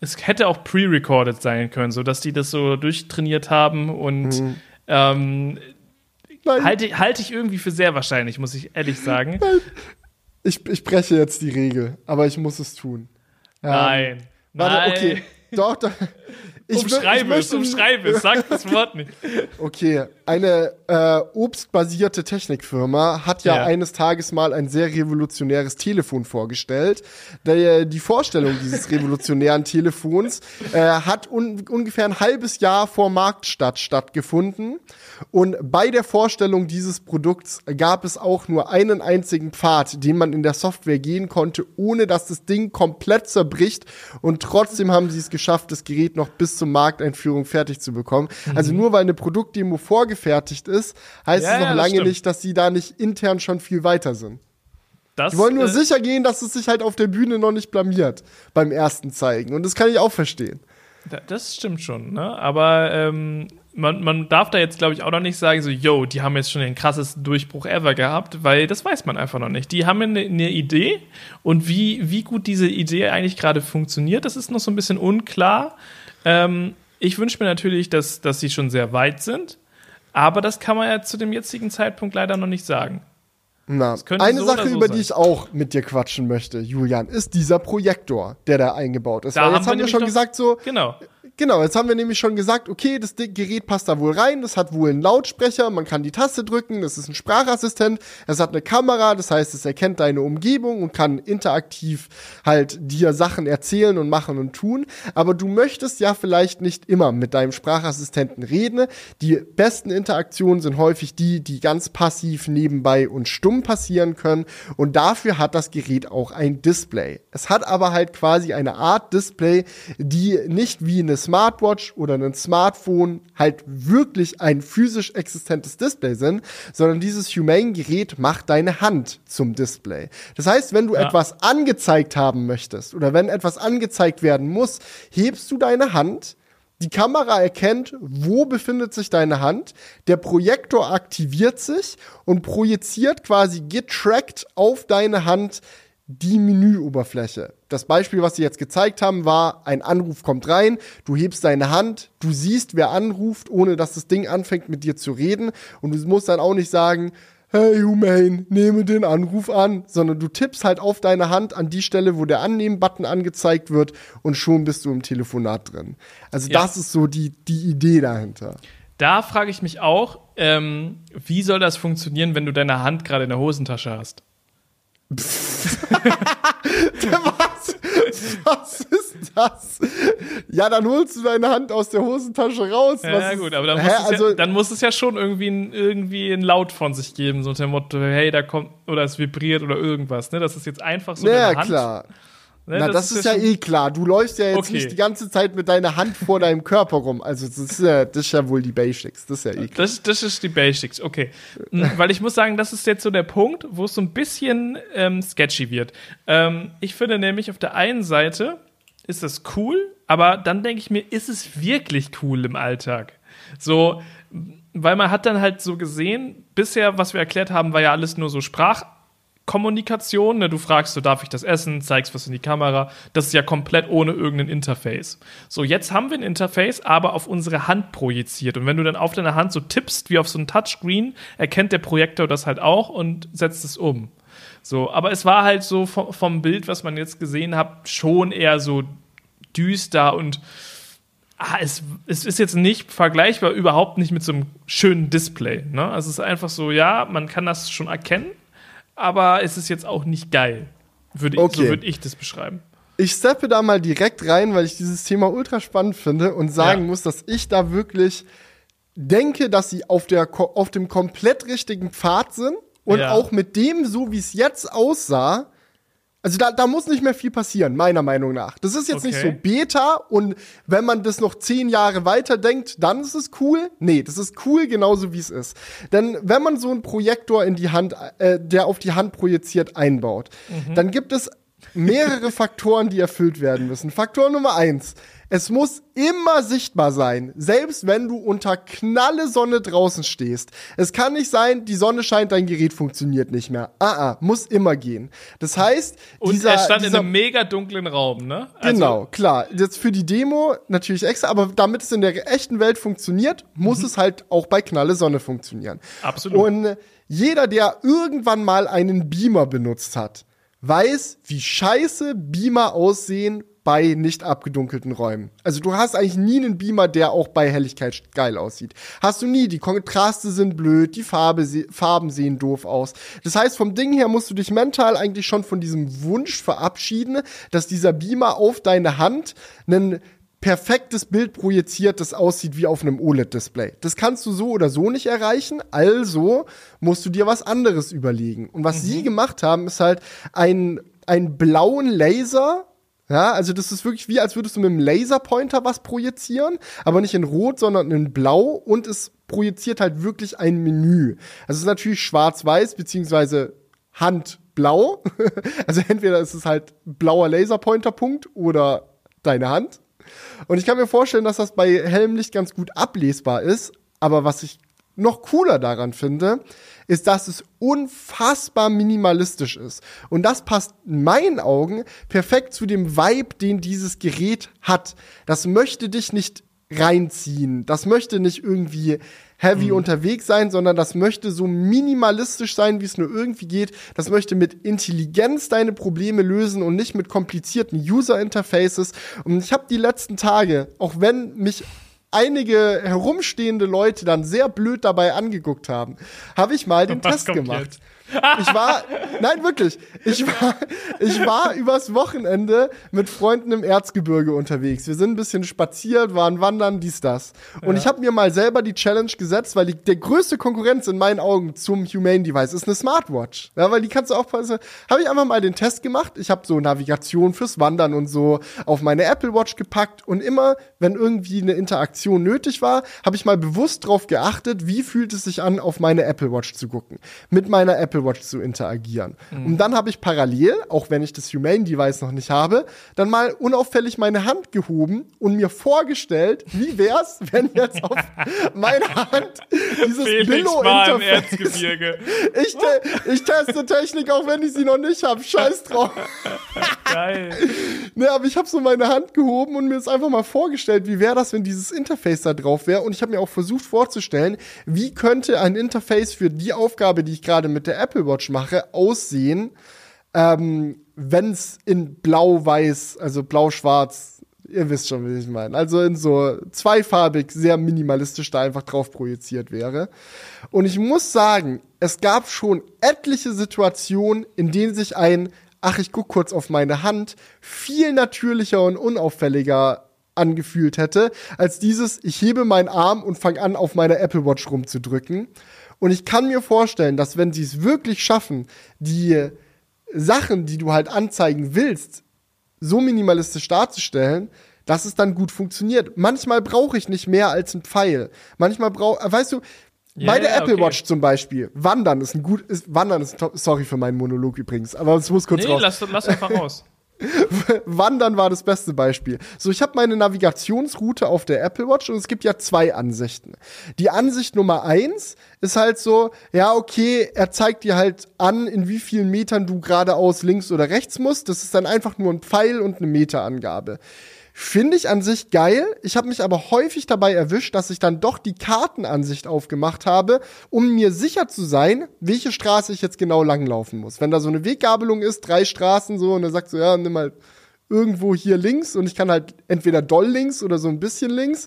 Es hätte auch pre-recorded sein können, so dass die das so durchtrainiert haben und Mhm. ähm, halte, halte ich irgendwie für sehr wahrscheinlich, muss ich ehrlich sagen. ich, ich breche jetzt die Regel, aber ich muss es tun. Ähm, Nein. Warte, Nein. okay. Doch, doch. Ich, wür- ich Umschreibe es, umschreibe es, sag das Wort nicht. Okay, eine äh, obstbasierte Technikfirma hat ja, Ja. eines Tages mal ein sehr revolutionäres Telefon vorgestellt. Der, die Vorstellung dieses revolutionären Telefons äh, hat un ungefähr ein halbes Jahr vor Marktstadt stattgefunden. Und bei der Vorstellung dieses Produkts gab es auch nur einen einzigen Pfad, den man in der Software gehen konnte, ohne dass das Ding komplett zerbricht. Und trotzdem haben sie es geschafft, das Gerät noch bis zur Markteinführung fertig zu bekommen. Also nur weil eine Produktdemo vorgefertigt ist, heißt. Ja, es noch ja, lange stimmt. nicht, dass sie da nicht intern schon viel weiter sind. Das, Die wollen nur äh, sicher gehen, dass es sich halt auf der Bühne noch nicht blamiert beim ersten Zeigen. Und das kann ich auch verstehen. Da- Das stimmt schon, ne? Aber ähm, man, man darf da jetzt, glaube ich, auch noch nicht sagen, so, yo, die haben jetzt schon den krassesten Durchbruch ever gehabt, weil das weiß man einfach noch nicht. Die haben eine, eine Idee und wie, wie gut diese Idee eigentlich gerade funktioniert, das ist noch so ein bisschen unklar. Ähm, ich wünsche mir natürlich, dass, dass sie schon sehr weit sind, aber das kann man ja zu dem jetzigen Zeitpunkt leider noch nicht sagen. Na, eine so Sache, so über sein. die ich auch mit dir quatschen möchte, Julian, ist dieser Projektor, der da eingebaut ist. Da Weil haben jetzt wir haben wir schon gesagt, so, Genau. Genau, jetzt haben wir nämlich schon gesagt, okay, das Gerät passt da wohl rein, das hat wohl einen Lautsprecher, man kann die Taste drücken, das ist ein Sprachassistent, es hat eine Kamera, das heißt, es erkennt deine Umgebung und kann interaktiv halt dir Sachen erzählen und machen und tun. Aber du möchtest ja vielleicht nicht immer mit deinem Sprachassistenten reden. Die besten Interaktionen sind häufig die, die ganz passiv nebenbei und stumm passieren können. Und dafür hat das Gerät auch ein Display. Es hat aber halt quasi eine Art Display, die nicht wie eine Smartwatch oder ein Smartphone halt wirklich ein physisch existentes Display sind, sondern dieses Humane-Gerät macht deine Hand zum Display. Das heißt, wenn du Ja. etwas angezeigt haben möchtest oder wenn etwas angezeigt werden muss, hebst du deine Hand, die Kamera erkennt, wo befindet sich deine Hand, der Projektor aktiviert sich und projiziert quasi getrackt auf deine Hand die Menüoberfläche. Das Beispiel, was sie jetzt gezeigt haben, war, ein Anruf kommt rein, du hebst deine Hand, du siehst, wer anruft, ohne dass das Ding anfängt mit dir zu reden und du musst dann auch nicht sagen, hey Humane, nehme den Anruf an, sondern du tippst halt auf deine Hand an die Stelle, wo der Annehmen-Button angezeigt wird und schon bist du im Telefonat drin. Also Ja. das ist so die, die Idee dahinter. Da frage ich mich auch, ähm, wie soll das funktionieren, wenn du deine Hand gerade in der Hosentasche hast? Was? Was ist das? Ja, dann holst du deine Hand aus der Hosentasche raus. Ja, Was ja gut, aber dann Hä, muss, es also, ja, dann muss es ja schon irgendwie ein, irgendwie ein Laut von sich geben, so unter dem Motto, hey, da kommt, oder es vibriert oder irgendwas, ne? Das ist jetzt einfach so naja, deine Hand. Ne? Na, das, ist ja schon- eh klar. Du läufst ja jetzt Okay. nicht die ganze Zeit mit deiner Hand vor deinem Körper rum. Also, das ist ja, das ist ja wohl die Basics. Das ist ja eh klar. Das, das ist die Basics, okay. Mm, Weil ich muss sagen, das ist jetzt so der Punkt, wo es so ein bisschen ähm, sketchy wird. Ähm, ich finde nämlich, auf der einen Seite ist das cool, aber dann denke ich mir, ist es wirklich cool im Alltag? So, weil man hat dann halt so gesehen, bisher, was wir erklärt haben, war ja alles nur so Sprachkommunikation. Ne? Du fragst, so darf ich das essen, zeigst was in die Kamera. Das ist ja komplett ohne irgendein Interface. So, jetzt haben wir ein Interface, aber auf unsere Hand projiziert. Und wenn du dann auf deine Hand so tippst, wie auf so ein Touchscreen, erkennt der Projektor das halt auch und setzt es um. So, aber es war halt so vom, vom Bild, was man jetzt gesehen hat, schon eher so düster und ah, es, es ist jetzt nicht vergleichbar, überhaupt nicht mit so einem schönen Display. Ne? Also es ist einfach so, ja, man kann das schon erkennen, aber es ist jetzt auch nicht geil. Würde ich, So Okay. würde ich das beschreiben. Ich steppe da mal direkt rein, weil ich dieses Thema ultra spannend finde und sagen Ja. muss, dass ich da wirklich denke, dass sie auf, der, auf dem komplett richtigen Pfad sind und Ja. auch mit dem, so wie es jetzt aussah, also da, da muss nicht mehr viel passieren, meiner Meinung nach. Das ist jetzt nicht so Okay. Beta und wenn man das noch zehn Jahre weiter denkt, dann ist es cool. Nee, das ist cool genauso wie es ist. Denn wenn man so einen Projektor in die Hand, äh, der auf die Hand projiziert, einbaut, dann gibt es mehrere Faktoren, die erfüllt werden müssen. Faktor Nummer eins. Es muss immer sichtbar sein, selbst wenn du unter knalle Sonne draußen stehst. Es kann nicht sein, die Sonne scheint, dein Gerät funktioniert nicht mehr. Ah, ah, muss immer gehen. Das heißt, Und dieser, er stand in dieser, einem mega dunklen Raum, ne? Also, Genau, klar. Jetzt für die Demo natürlich extra, aber damit es in der echten Welt funktioniert, muss es halt auch bei knalle Sonne funktionieren. Absolut. Und jeder, der irgendwann mal einen Beamer benutzt hat, weiß, wie scheiße Beamer aussehen bei nicht abgedunkelten Räumen. Also du hast eigentlich nie einen Beamer, der auch bei Helligkeit geil aussieht. Hast du nie. Die Kontraste sind blöd, die Farbe, Farben sehen doof aus. Das heißt, vom Ding her musst du dich mental eigentlich schon von diesem Wunsch verabschieden, dass dieser Beamer auf deine Hand einen perfektes Bild projiziert, das aussieht wie auf einem OLED-Display. Das kannst du so oder so nicht erreichen, also musst du dir was anderes überlegen. Und was mhm. sie gemacht haben, ist halt ein, einen blauen Laser ja, also das ist wirklich wie, als würdest du mit einem Laserpointer was projizieren, aber nicht in Rot, sondern in Blau und es projiziert halt wirklich ein Menü. Also es ist natürlich schwarz-weiß beziehungsweise handblau. also entweder ist es halt blauer Laserpointerpunkt oder deine Hand. Und ich kann mir vorstellen, dass das bei Helmlicht ganz gut ablesbar ist. Aber was ich noch cooler daran finde, ist, dass es unfassbar minimalistisch ist. Und das passt in meinen Augen perfekt zu dem Vibe, den dieses Gerät hat. Das möchte dich nicht reinziehen. Das möchte nicht irgendwie heavy mhm. unterwegs sein, sondern das möchte so minimalistisch sein, wie es nur irgendwie geht. Das möchte mit Intelligenz deine Probleme lösen und nicht mit komplizierten User Interfaces. Und ich habe die letzten Tage, auch wenn mich einige herumstehende Leute dann sehr blöd dabei angeguckt haben, habe ich mal den Was Test gemacht. Jetzt? Ich war, nein, wirklich. Ich war, ich war übers Wochenende mit Freunden im Erzgebirge unterwegs. Wir sind ein bisschen spaziert, waren wandern, dies, das. Und ja. ich habe mir mal selber die Challenge gesetzt, weil die, der größte Konkurrenz in meinen Augen zum Humane Device ist eine Smartwatch. Ja, weil die kannst du auch, also, habe ich einfach mal den Test gemacht. Ich habe so Navigation fürs Wandern und so auf meine Apple Watch gepackt und immer, wenn irgendwie eine Interaktion nötig war, habe ich mal bewusst drauf geachtet, wie fühlt es sich an, auf meine Apple Watch zu gucken. Mit meiner Apple Apple Watch zu interagieren. Mhm. Und dann habe ich parallel, auch wenn ich das Humane Device noch nicht habe, dann mal unauffällig meine Hand gehoben und mir vorgestellt, wie wär's, wenn jetzt auf meiner Hand dieses Billo-Interface. Ich, te ich teste Technik, auch wenn ich sie noch nicht habe. Scheiß drauf. Geil. ne, aber ich habe so meine Hand gehoben und mir das einfach mal vorgestellt, wie wäre das, wenn dieses Interface da drauf wäre. Und ich habe mir auch versucht vorzustellen, wie könnte ein Interface für die Aufgabe, die ich gerade mit der Apple Watch mache, aussehen, ähm, wenn es in blau-weiß, also blau-schwarz, ihr wisst schon, wie ich meine, also in so zweifarbig, sehr minimalistisch da einfach drauf projiziert wäre. Und ich muss sagen, es gab schon etliche Situationen, in denen sich ein, ach, ich guck kurz auf meine Hand, viel natürlicher und unauffälliger angefühlt hätte, als dieses, ich hebe meinen Arm und fange an, auf meiner Apple Watch rumzudrücken. Und ich kann mir vorstellen, dass wenn sie es wirklich schaffen, die Sachen, die du halt anzeigen willst, so minimalistisch darzustellen, dass es dann gut funktioniert. Manchmal brauche ich nicht mehr als ein Pfeil. Manchmal brauche, weißt du, yeah, bei der Apple okay. Watch zum Beispiel, Wandern ist ein gut, ist, Wandern ist, sorry für meinen Monolog übrigens, aber es muss kurz nee, raus. Lass, lass einfach raus. Wandern war das beste Beispiel. So, ich habe meine Navigationsroute auf der Apple Watch und es gibt ja zwei Ansichten. Die Ansicht Nummer eins ist halt so, ja, okay, er zeigt dir halt an, in wie vielen Metern du geradeaus links oder rechts musst. Das ist dann einfach nur ein Pfeil und eine Meterangabe. Finde ich an sich geil. Ich habe mich aber häufig dabei erwischt, dass ich dann doch die Kartenansicht aufgemacht habe, um mir sicher zu sein, welche Straße ich jetzt genau langlaufen muss. Wenn da so eine Weggabelung ist, drei Straßen so, und er sagt so, ja, nimm mal irgendwo hier links und ich kann halt entweder doll links oder so ein bisschen links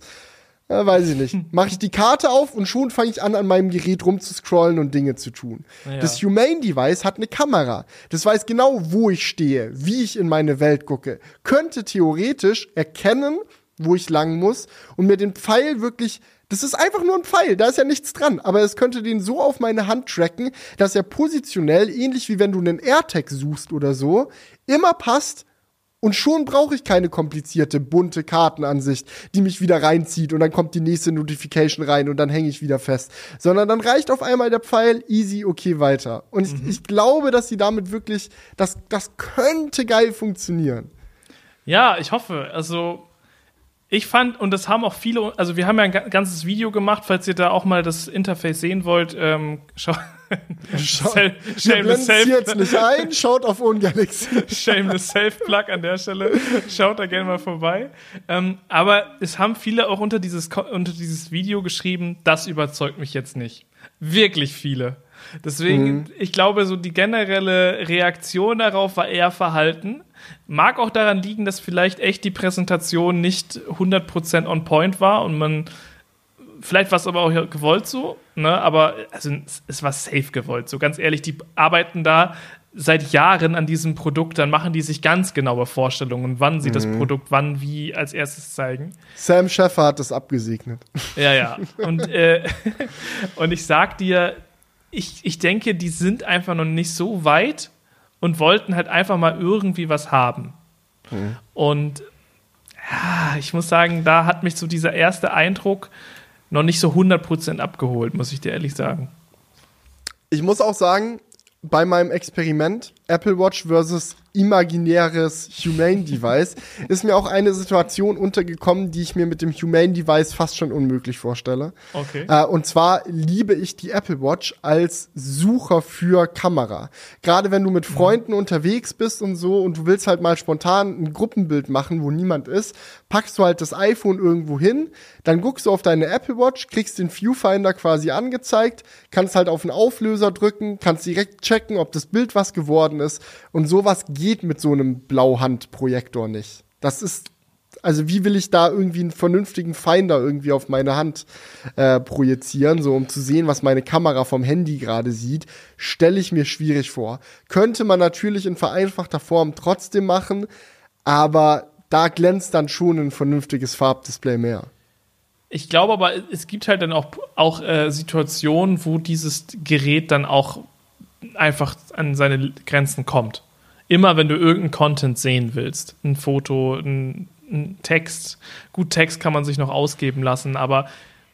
ja, weiß ich nicht. Mache ich die Karte auf und schon fange ich an, an meinem Gerät rumzuscrollen und Dinge zu tun. Ja. Das Humane Device hat eine Kamera. Das weiß genau, wo ich stehe, wie ich in meine Welt gucke. Könnte theoretisch erkennen, wo ich lang muss und mir den Pfeil wirklich das ist einfach nur ein Pfeil, da ist ja nichts dran. Aber es könnte den so auf meine Hand tracken, dass er positionell, ähnlich wie wenn du einen AirTag suchst oder so, immer passt, und schon brauche ich keine komplizierte, bunte Kartenansicht, die mich wieder reinzieht und dann kommt die nächste Notification rein und dann hänge ich wieder fest. Sondern dann reicht auf einmal der Pfeil, easy, okay, weiter. Und mhm. ich, ich glaube, dass sie damit wirklich, das, das könnte geil funktionieren. Ja, ich hoffe. Also, ich fand, und das haben auch viele, also wir haben ja ein ganzes Video gemacht, falls ihr da auch mal das Interface sehen wollt, ähm, schaut. shameless Self. jetzt nicht ein, schaut auf Ungalaxy. shameless Self-Plug an der Stelle. Schaut da gerne mal vorbei. Ähm, aber es haben viele auch unter dieses, unter dieses Video geschrieben, das überzeugt mich jetzt nicht. Wirklich viele. Deswegen, mhm. ich glaube, so die generelle Reaktion darauf war eher verhalten. Mag auch daran liegen, dass vielleicht echt die Präsentation nicht 100% on point war und man vielleicht war es aber auch gewollt so, ne? Aber also es war safe gewollt. So ganz ehrlich, die arbeiten da seit Jahren an diesem Produkt, dann machen die sich ganz genaue Vorstellungen, wann sie mhm. das Produkt wann wie als erstes zeigen. Sam Scheffer hat das abgesegnet. Ja, ja. Und, äh, und ich sag dir, ich, ich denke, die sind einfach noch nicht so weit und wollten halt einfach mal irgendwie was haben. Mhm. Und ja, ich muss sagen, da hat mich so dieser erste Eindruck noch nicht so 100% abgeholt, muss ich dir ehrlich sagen. Ich muss auch sagen, bei meinem Experiment Apple Watch versus imaginäres Humane Device ist mir auch eine Situation untergekommen, die ich mir mit dem Humane Device fast schon unmöglich vorstelle. Okay. Äh, und zwar liebe ich die Apple Watch als Sucher für Kamera. Gerade wenn du mit Freunden mhm. unterwegs bist und so und du willst halt mal spontan ein Gruppenbild machen, wo niemand ist, packst du halt das iPhone irgendwo hin, dann guckst du auf deine Apple Watch, kriegst den Viewfinder quasi angezeigt, kannst halt auf den Auflöser drücken, kannst direkt checken, ob das Bild was geworden ist und sowas geht geht mit so einem Blauhandprojektor nicht. Das ist, also wie will ich da irgendwie einen vernünftigen Finder irgendwie auf meine Hand äh, projizieren, so um zu sehen, was meine Kamera vom Handy gerade sieht, stelle ich mir schwierig vor. Könnte man natürlich in vereinfachter Form trotzdem machen, aber da glänzt dann schon ein vernünftiges Farbdisplay mehr. Ich glaube aber, es gibt halt dann auch, auch äh, Situationen, wo dieses Gerät dann auch einfach an seine Grenzen kommt immer wenn du irgendeinen Content sehen willst, ein Foto, ein, ein Text, gut, Text kann man sich noch ausgeben lassen, aber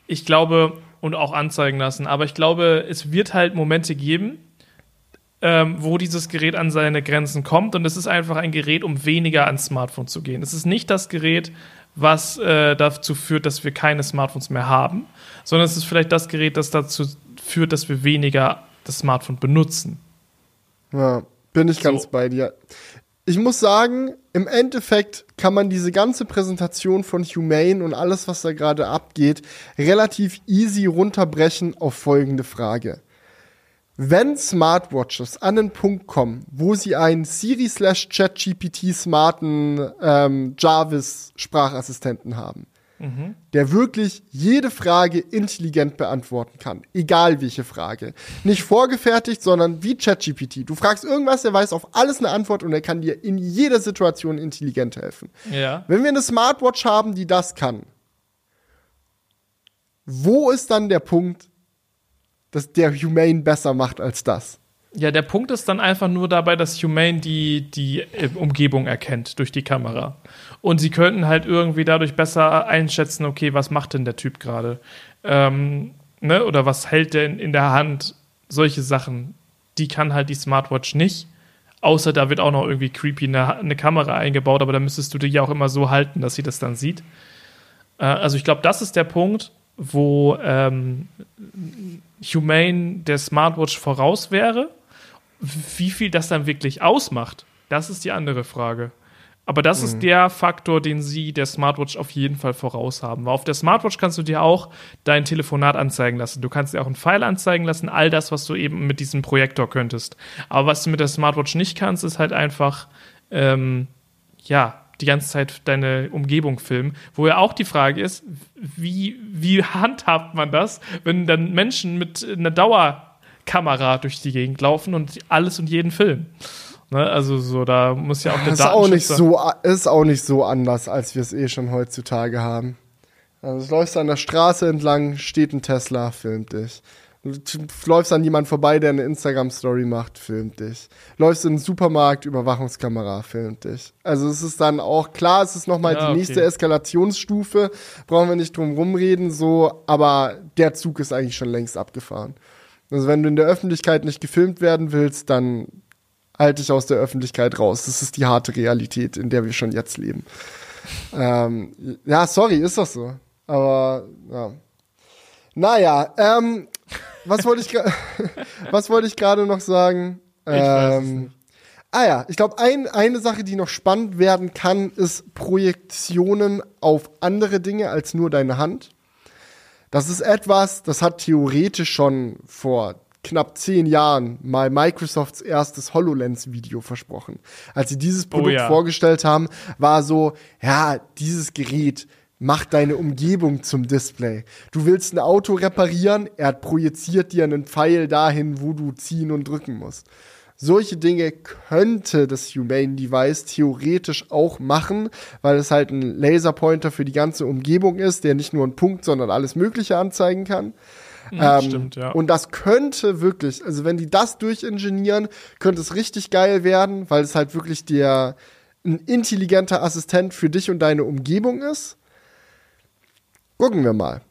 ich glaube, und auch anzeigen lassen, aber ich glaube, es wird halt Momente geben, ähm, wo dieses Gerät an seine Grenzen kommt und es ist einfach ein Gerät, um weniger ans Smartphone zu gehen. Es ist nicht das Gerät, was äh, dazu führt, dass wir keine Smartphones mehr haben, sondern es ist vielleicht das Gerät, das dazu führt, dass wir weniger das Smartphone benutzen. Ja. Bin ich ganz so. bei dir. Ich muss sagen, im Endeffekt kann man diese ganze Präsentation von Humane und alles, was da gerade abgeht, relativ easy runterbrechen auf folgende Frage. Wenn Smartwatches an den Punkt kommen, wo sie einen Siri slash ChatGPT smarten ähm, Jarvis Sprachassistenten haben, mhm. der wirklich jede Frage intelligent beantworten kann. Egal welche Frage. Nicht vorgefertigt, sondern wie ChatGPT. Du fragst irgendwas, er weiß auf alles eine Antwort und er kann dir in jeder Situation intelligent helfen. Ja. Wenn wir eine Smartwatch haben, die das kann, wo ist dann der Punkt, dass der Humane besser macht als das? Ja, der Punkt ist dann einfach nur dabei, dass Humane die, die äh, Umgebung erkennt durch die Kamera. Und sie könnten halt irgendwie dadurch besser einschätzen, okay, was macht denn der Typ gerade? Ähm, ne? Oder was hält der in, der Hand? Solche Sachen. Die kann halt die Smartwatch nicht. Außer da wird auch noch irgendwie creepy eine, eine Kamera eingebaut, aber da müsstest du die ja auch immer so halten, dass sie das dann sieht. Äh, also ich glaube, das ist der Punkt, wo ähm, Humane der Smartwatch voraus wäre wie viel das dann wirklich ausmacht, das ist die andere Frage. Aber das mhm. ist der Faktor, den sie der Smartwatch auf jeden Fall voraus haben. Weil auf der Smartwatch kannst du dir auch dein Telefonat anzeigen lassen. Du kannst dir auch einen Pfeil anzeigen lassen, all das, was du eben mit diesem Projektor könntest. Aber was du mit der Smartwatch nicht kannst, ist halt einfach, ähm, ja, die ganze Zeit deine Umgebung filmen. Wo ja auch die Frage ist, wie, wie handhabt man das, wenn dann Menschen mit einer Dauer Kamera durch die Gegend laufen und alles und jeden Film. Ne? Also so, da muss ja auch der ist auch nicht so Ist auch nicht so anders, als wir es eh schon heutzutage haben. Also du läufst an der Straße entlang, steht ein Tesla, filmt dich. Du läufst an jemand vorbei, der eine Instagram-Story macht, filmt dich. Läufst in den Supermarkt, Überwachungskamera, filmt dich. Also es ist dann auch, klar, es ist nochmal ja, die nächste okay. Eskalationsstufe, brauchen wir nicht drum rumreden, so, aber der Zug ist eigentlich schon längst abgefahren. Also wenn du in der Öffentlichkeit nicht gefilmt werden willst, dann halte dich aus der Öffentlichkeit raus. Das ist die harte Realität, in der wir schon jetzt leben. ähm, ja, sorry, ist doch so. Aber ja. Naja, ähm, was wollte ich was wollte ich gerade noch sagen? Ähm, ah ja, ich glaube, ein, eine Sache, die noch spannend werden kann, ist Projektionen auf andere Dinge als nur deine Hand. Das ist etwas, das hat theoretisch schon vor knapp zehn Jahren mal Microsofts erstes HoloLens-Video versprochen. Als sie dieses Produkt Oh ja. vorgestellt haben, war so, ja, dieses Gerät macht deine Umgebung zum Display. Du willst ein Auto reparieren, er projiziert dir einen Pfeil dahin, wo du ziehen und drücken musst. Solche Dinge könnte das Humane Device theoretisch auch machen, weil es halt ein Laserpointer für die ganze Umgebung ist, der nicht nur einen Punkt, sondern alles Mögliche anzeigen kann. Ähm, stimmt, ja. Und das könnte wirklich, also wenn die das durchingenieren, könnte es richtig geil werden, weil es halt wirklich der ein intelligenter Assistent für dich und deine Umgebung ist. Gucken wir mal.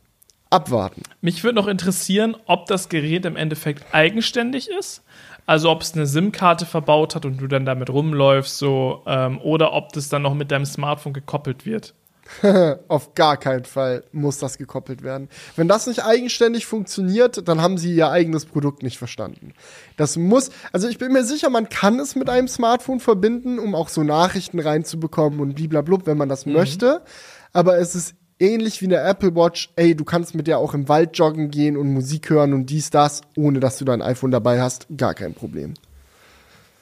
Abwarten. Mich würde noch interessieren, ob das Gerät im Endeffekt eigenständig ist. Also ob es eine SIM-Karte verbaut hat und du dann damit rumläufst, so, ähm, oder ob das dann noch mit deinem Smartphone gekoppelt wird. Auf gar keinen Fall muss das gekoppelt werden. Wenn das nicht eigenständig funktioniert, dann haben sie ihr eigenes Produkt nicht verstanden. Das muss, also ich bin mir sicher, man kann es mit einem Smartphone verbinden, um auch so Nachrichten reinzubekommen und bliblablub, wenn man das möchte. Aber es ist ähnlich wie eine Apple Watch. Ey, du kannst mit der auch im Wald joggen gehen und Musik hören und dies, das, ohne dass du dein iPhone dabei hast. Gar kein Problem.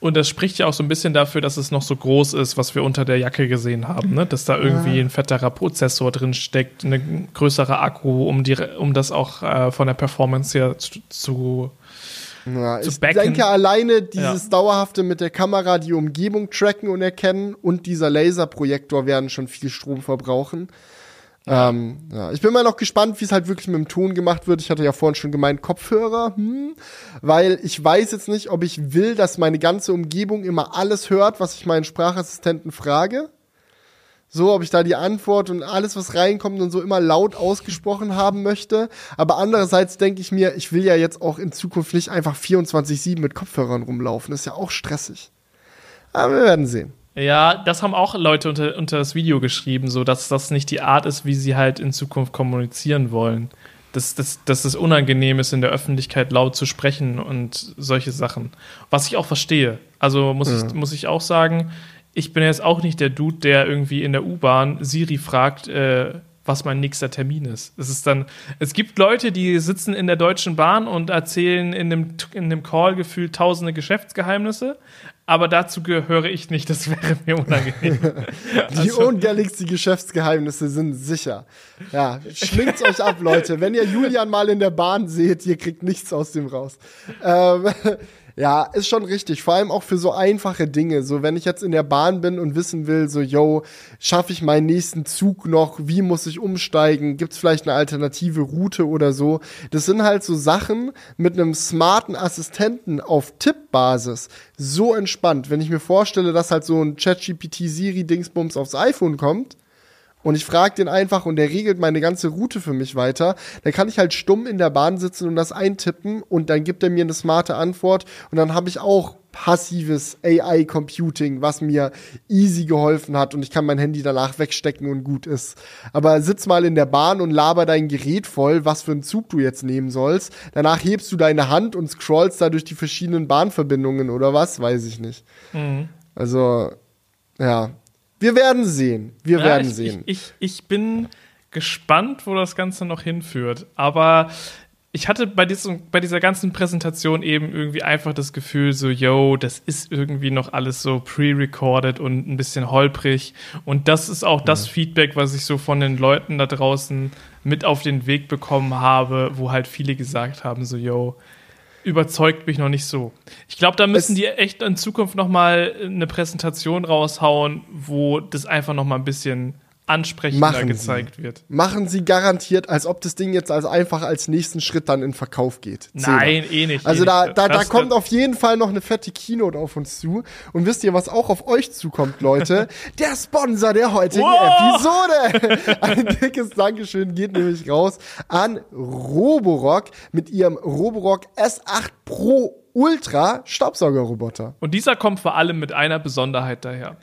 Und das spricht ja auch so ein bisschen dafür, dass es noch so groß ist, was wir unter der Jacke gesehen haben, ne? Dass da irgendwie ein fetterer Prozessor drin steckt, eine größere Akku, um die, um das auch äh, von der Performance her zu, zu Ja, ich backen. denke alleine dieses dauerhafte mit der Kamera die Umgebung tracken und erkennen und dieser Laserprojektor werden schon viel Strom verbrauchen. Ähm, ja. Ich bin mal noch gespannt, wie es halt wirklich mit dem Ton gemacht wird. Ich hatte ja vorhin schon gemeint, Kopfhörer, hm, weil ich weiß jetzt nicht, ob ich will, dass meine ganze Umgebung immer alles hört, was ich meinen Sprachassistenten frage. So, ob ich da die Antwort und alles, was reinkommt und so immer laut ausgesprochen haben möchte. Aber andererseits denke ich mir, ich will ja jetzt auch in Zukunft nicht einfach 24-7 mit Kopfhörern rumlaufen. Das ist ja auch stressig. Aber wir werden sehen. Ja, das haben auch Leute unter, unter das Video geschrieben, so dass das nicht die Art ist, wie sie halt in Zukunft kommunizieren wollen. Dass, dass, dass es unangenehm ist, in der Öffentlichkeit laut zu sprechen und solche Sachen. Was ich auch verstehe. Also muss, ich, muss ich auch sagen, ich bin jetzt auch nicht der Dude, der irgendwie in der U-Bahn Siri fragt, äh, was mein nächster Termin ist. Es ist dann, es gibt Leute, die sitzen in der Deutschen Bahn und erzählen in dem, in dem Call gefühlt tausende Geschäftsgeheimnisse, aber dazu gehöre ich nicht, das wäre mir unangenehm. Die ungalligsten Geschäftsgeheimnisse sind sicher. Ja, schminkt's euch ab, Leute. Wenn ihr Julian mal in der Bahn seht, ihr kriegt nichts aus dem raus. Ähm, ja, ist schon richtig. Vor allem auch für so einfache Dinge. So, wenn ich jetzt in der Bahn bin und wissen will, so, yo, schaffe ich meinen nächsten Zug noch? Wie muss ich umsteigen? Gibt's vielleicht eine alternative Route oder so? Das sind halt so Sachen mit einem smarten Assistenten auf Tippbasis. So entspannt. Wenn ich mir vorstelle, dass halt so ein ChatGPT Siri Dingsbums aufs iPhone kommt, und ich frage den einfach und der regelt meine ganze Route für mich weiter, dann kann ich halt stumm in der Bahn sitzen und das eintippen und dann gibt er mir eine smarte Antwort und dann habe ich auch passives AI-Computing, was mir easy geholfen hat und ich kann mein Handy danach wegstecken und gut ist. Aber sitz mal in der Bahn und laber dein Gerät voll, was für einen Zug du jetzt nehmen sollst. Danach hebst du deine Hand und scrollst da durch die verschiedenen Bahnverbindungen oder was, weiß ich nicht. Also, ja. Wir werden sehen. Wir Ja, werden ich, sehen. Ich, ich, ich bin gespannt, wo das Ganze noch hinführt. Aber ich hatte bei, diesem, bei dieser ganzen Präsentation eben irgendwie einfach das Gefühl, so, yo, das ist irgendwie noch alles so pre-recorded und ein bisschen holprig. Und das ist auch das Feedback, was ich so von den Leuten da draußen mit auf den Weg bekommen habe, wo halt viele gesagt haben, so, yo, überzeugt mich noch nicht so. Ich glaube, da müssen Es- die echt in Zukunft noch mal eine Präsentation raushauen, wo das einfach noch mal ein bisschen ansprechender Machen gezeigt Sie. wird. Machen sie garantiert, als ob das Ding jetzt als einfach als nächsten Schritt dann in Verkauf geht. Zehner. Nein, eh nicht. Also eh da, nicht. da, da Das- kommt auf jeden Fall noch eine fette Keynote auf uns zu. Und wisst ihr, was auch auf euch zukommt, Leute? Der Sponsor der heutigen Wow! Episode. Ein dickes Dankeschön geht nämlich raus an Roborock mit ihrem Roborock S8 Pro Ultra Staubsaugerroboter. Und dieser kommt vor allem mit einer Besonderheit daher.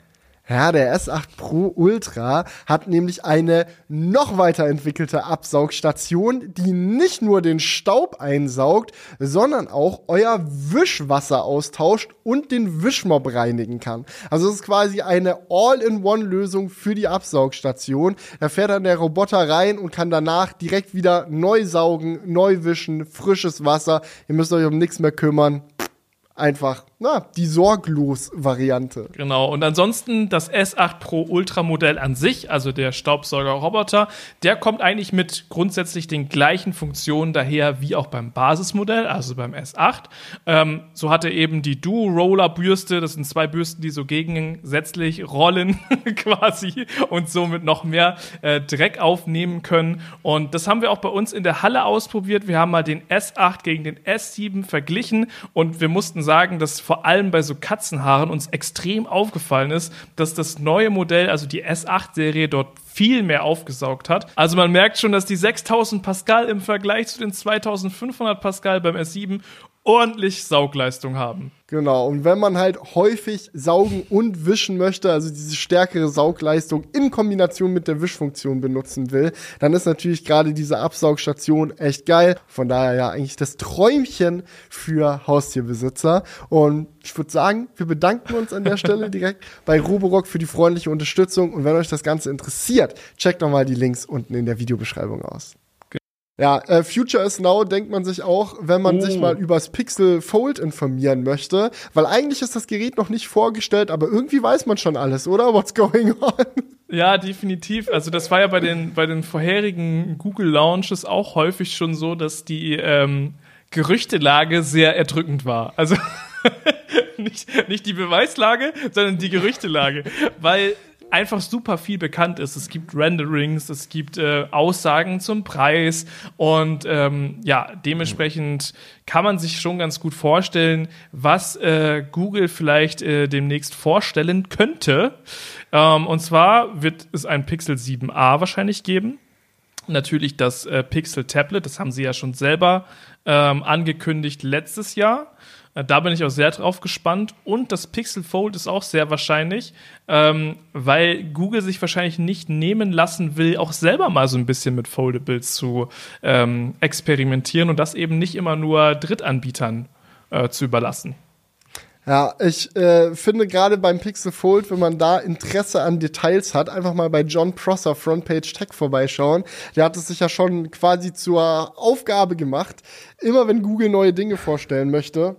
Ja, der S8 Pro Ultra hat nämlich eine noch weiterentwickelte Absaugstation, die nicht nur den Staub einsaugt, sondern auch euer Wischwasser austauscht und den Wischmob reinigen kann. Also es ist quasi eine All-in-One-Lösung für die Absaugstation. Da fährt dann der Roboter rein und kann danach direkt wieder neu saugen, neu wischen, frisches Wasser. Ihr müsst euch um nichts mehr kümmern einfach, na, die Sorglos-Variante. Genau. Und ansonsten das S8 Pro Ultra Modell an sich, also der Staubsauger-Roboter, der kommt eigentlich mit grundsätzlich den gleichen Funktionen daher wie auch beim Basismodell, also beim S8. Ähm, so hat er eben die Duo-Roller-Bürste. Das sind zwei Bürsten, die so gegensätzlich rollen quasi und somit noch mehr äh, Dreck aufnehmen können. Und das haben wir auch bei uns in der Halle ausprobiert. Wir haben mal den S8 gegen den S7 verglichen und wir mussten sagen, dass vor allem bei so Katzenhaaren uns extrem aufgefallen ist, dass das neue Modell, also die S8-Serie, dort viel mehr aufgesaugt hat. Also man merkt schon, dass die 6000 Pascal im Vergleich zu den 2500 Pascal beim S7 ordentlich Saugleistung haben. Genau, und wenn man halt häufig saugen und wischen möchte, also diese stärkere Saugleistung in Kombination mit der Wischfunktion benutzen will, dann ist natürlich gerade diese Absaugstation echt geil. Von daher ja eigentlich das Träumchen für Haustierbesitzer. Und ich würde sagen, wir bedanken uns an der Stelle direkt bei Roborock für die freundliche Unterstützung. Und wenn euch das Ganze interessiert, checkt doch mal die Links unten in der Videobeschreibung aus. Ja, äh, Future is Now denkt man sich auch, wenn man oh. sich mal übers Pixel Fold informieren möchte, weil eigentlich ist das Gerät noch nicht vorgestellt, aber irgendwie weiß man schon alles, oder? What's going on? Ja, definitiv. Also das war ja bei den bei den vorherigen Google Launches auch häufig schon so, dass die ähm, Gerüchtelage sehr erdrückend war. Also nicht, nicht die Beweislage, sondern die Gerüchtelage, weil einfach super viel bekannt ist. Es gibt Renderings, es gibt äh, Aussagen zum Preis und ähm, ja, dementsprechend kann man sich schon ganz gut vorstellen, was äh, Google vielleicht äh, demnächst vorstellen könnte. Ähm, und zwar wird es ein Pixel 7a wahrscheinlich geben. Natürlich das äh, Pixel Tablet, das haben sie ja schon selber ähm, angekündigt letztes Jahr. Äh, da bin ich auch sehr drauf gespannt. Und das Pixel Fold ist auch sehr wahrscheinlich, ähm, weil Google sich wahrscheinlich nicht nehmen lassen will, auch selber mal so ein bisschen mit Foldables zu ähm, experimentieren und das eben nicht immer nur Drittanbietern äh, zu überlassen. Ja, ich äh, finde gerade beim Pixel Fold, wenn man da Interesse an Details hat, einfach mal bei John Prosser Frontpage Tech vorbeischauen. Der hat es sich ja schon quasi zur Aufgabe gemacht, immer wenn Google neue Dinge vorstellen möchte,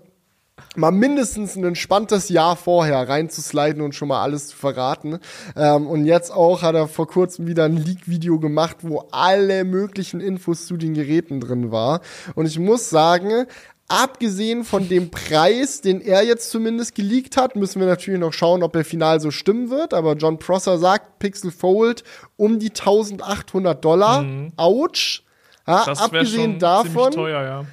mal mindestens ein entspanntes Jahr vorher reinzusliden und schon mal alles zu verraten. Ähm, und jetzt auch hat er vor kurzem wieder ein Leak-Video gemacht, wo alle möglichen Infos zu den Geräten drin war. Und ich muss sagen, Abgesehen von dem Preis, den er jetzt zumindest geleakt hat, müssen wir natürlich noch schauen, ob er final so stimmen wird. Aber John Prosser sagt, Pixel Fold um die 1800 Dollar. Mhm. Autsch. Ja, abgesehen davon, teuer, ja.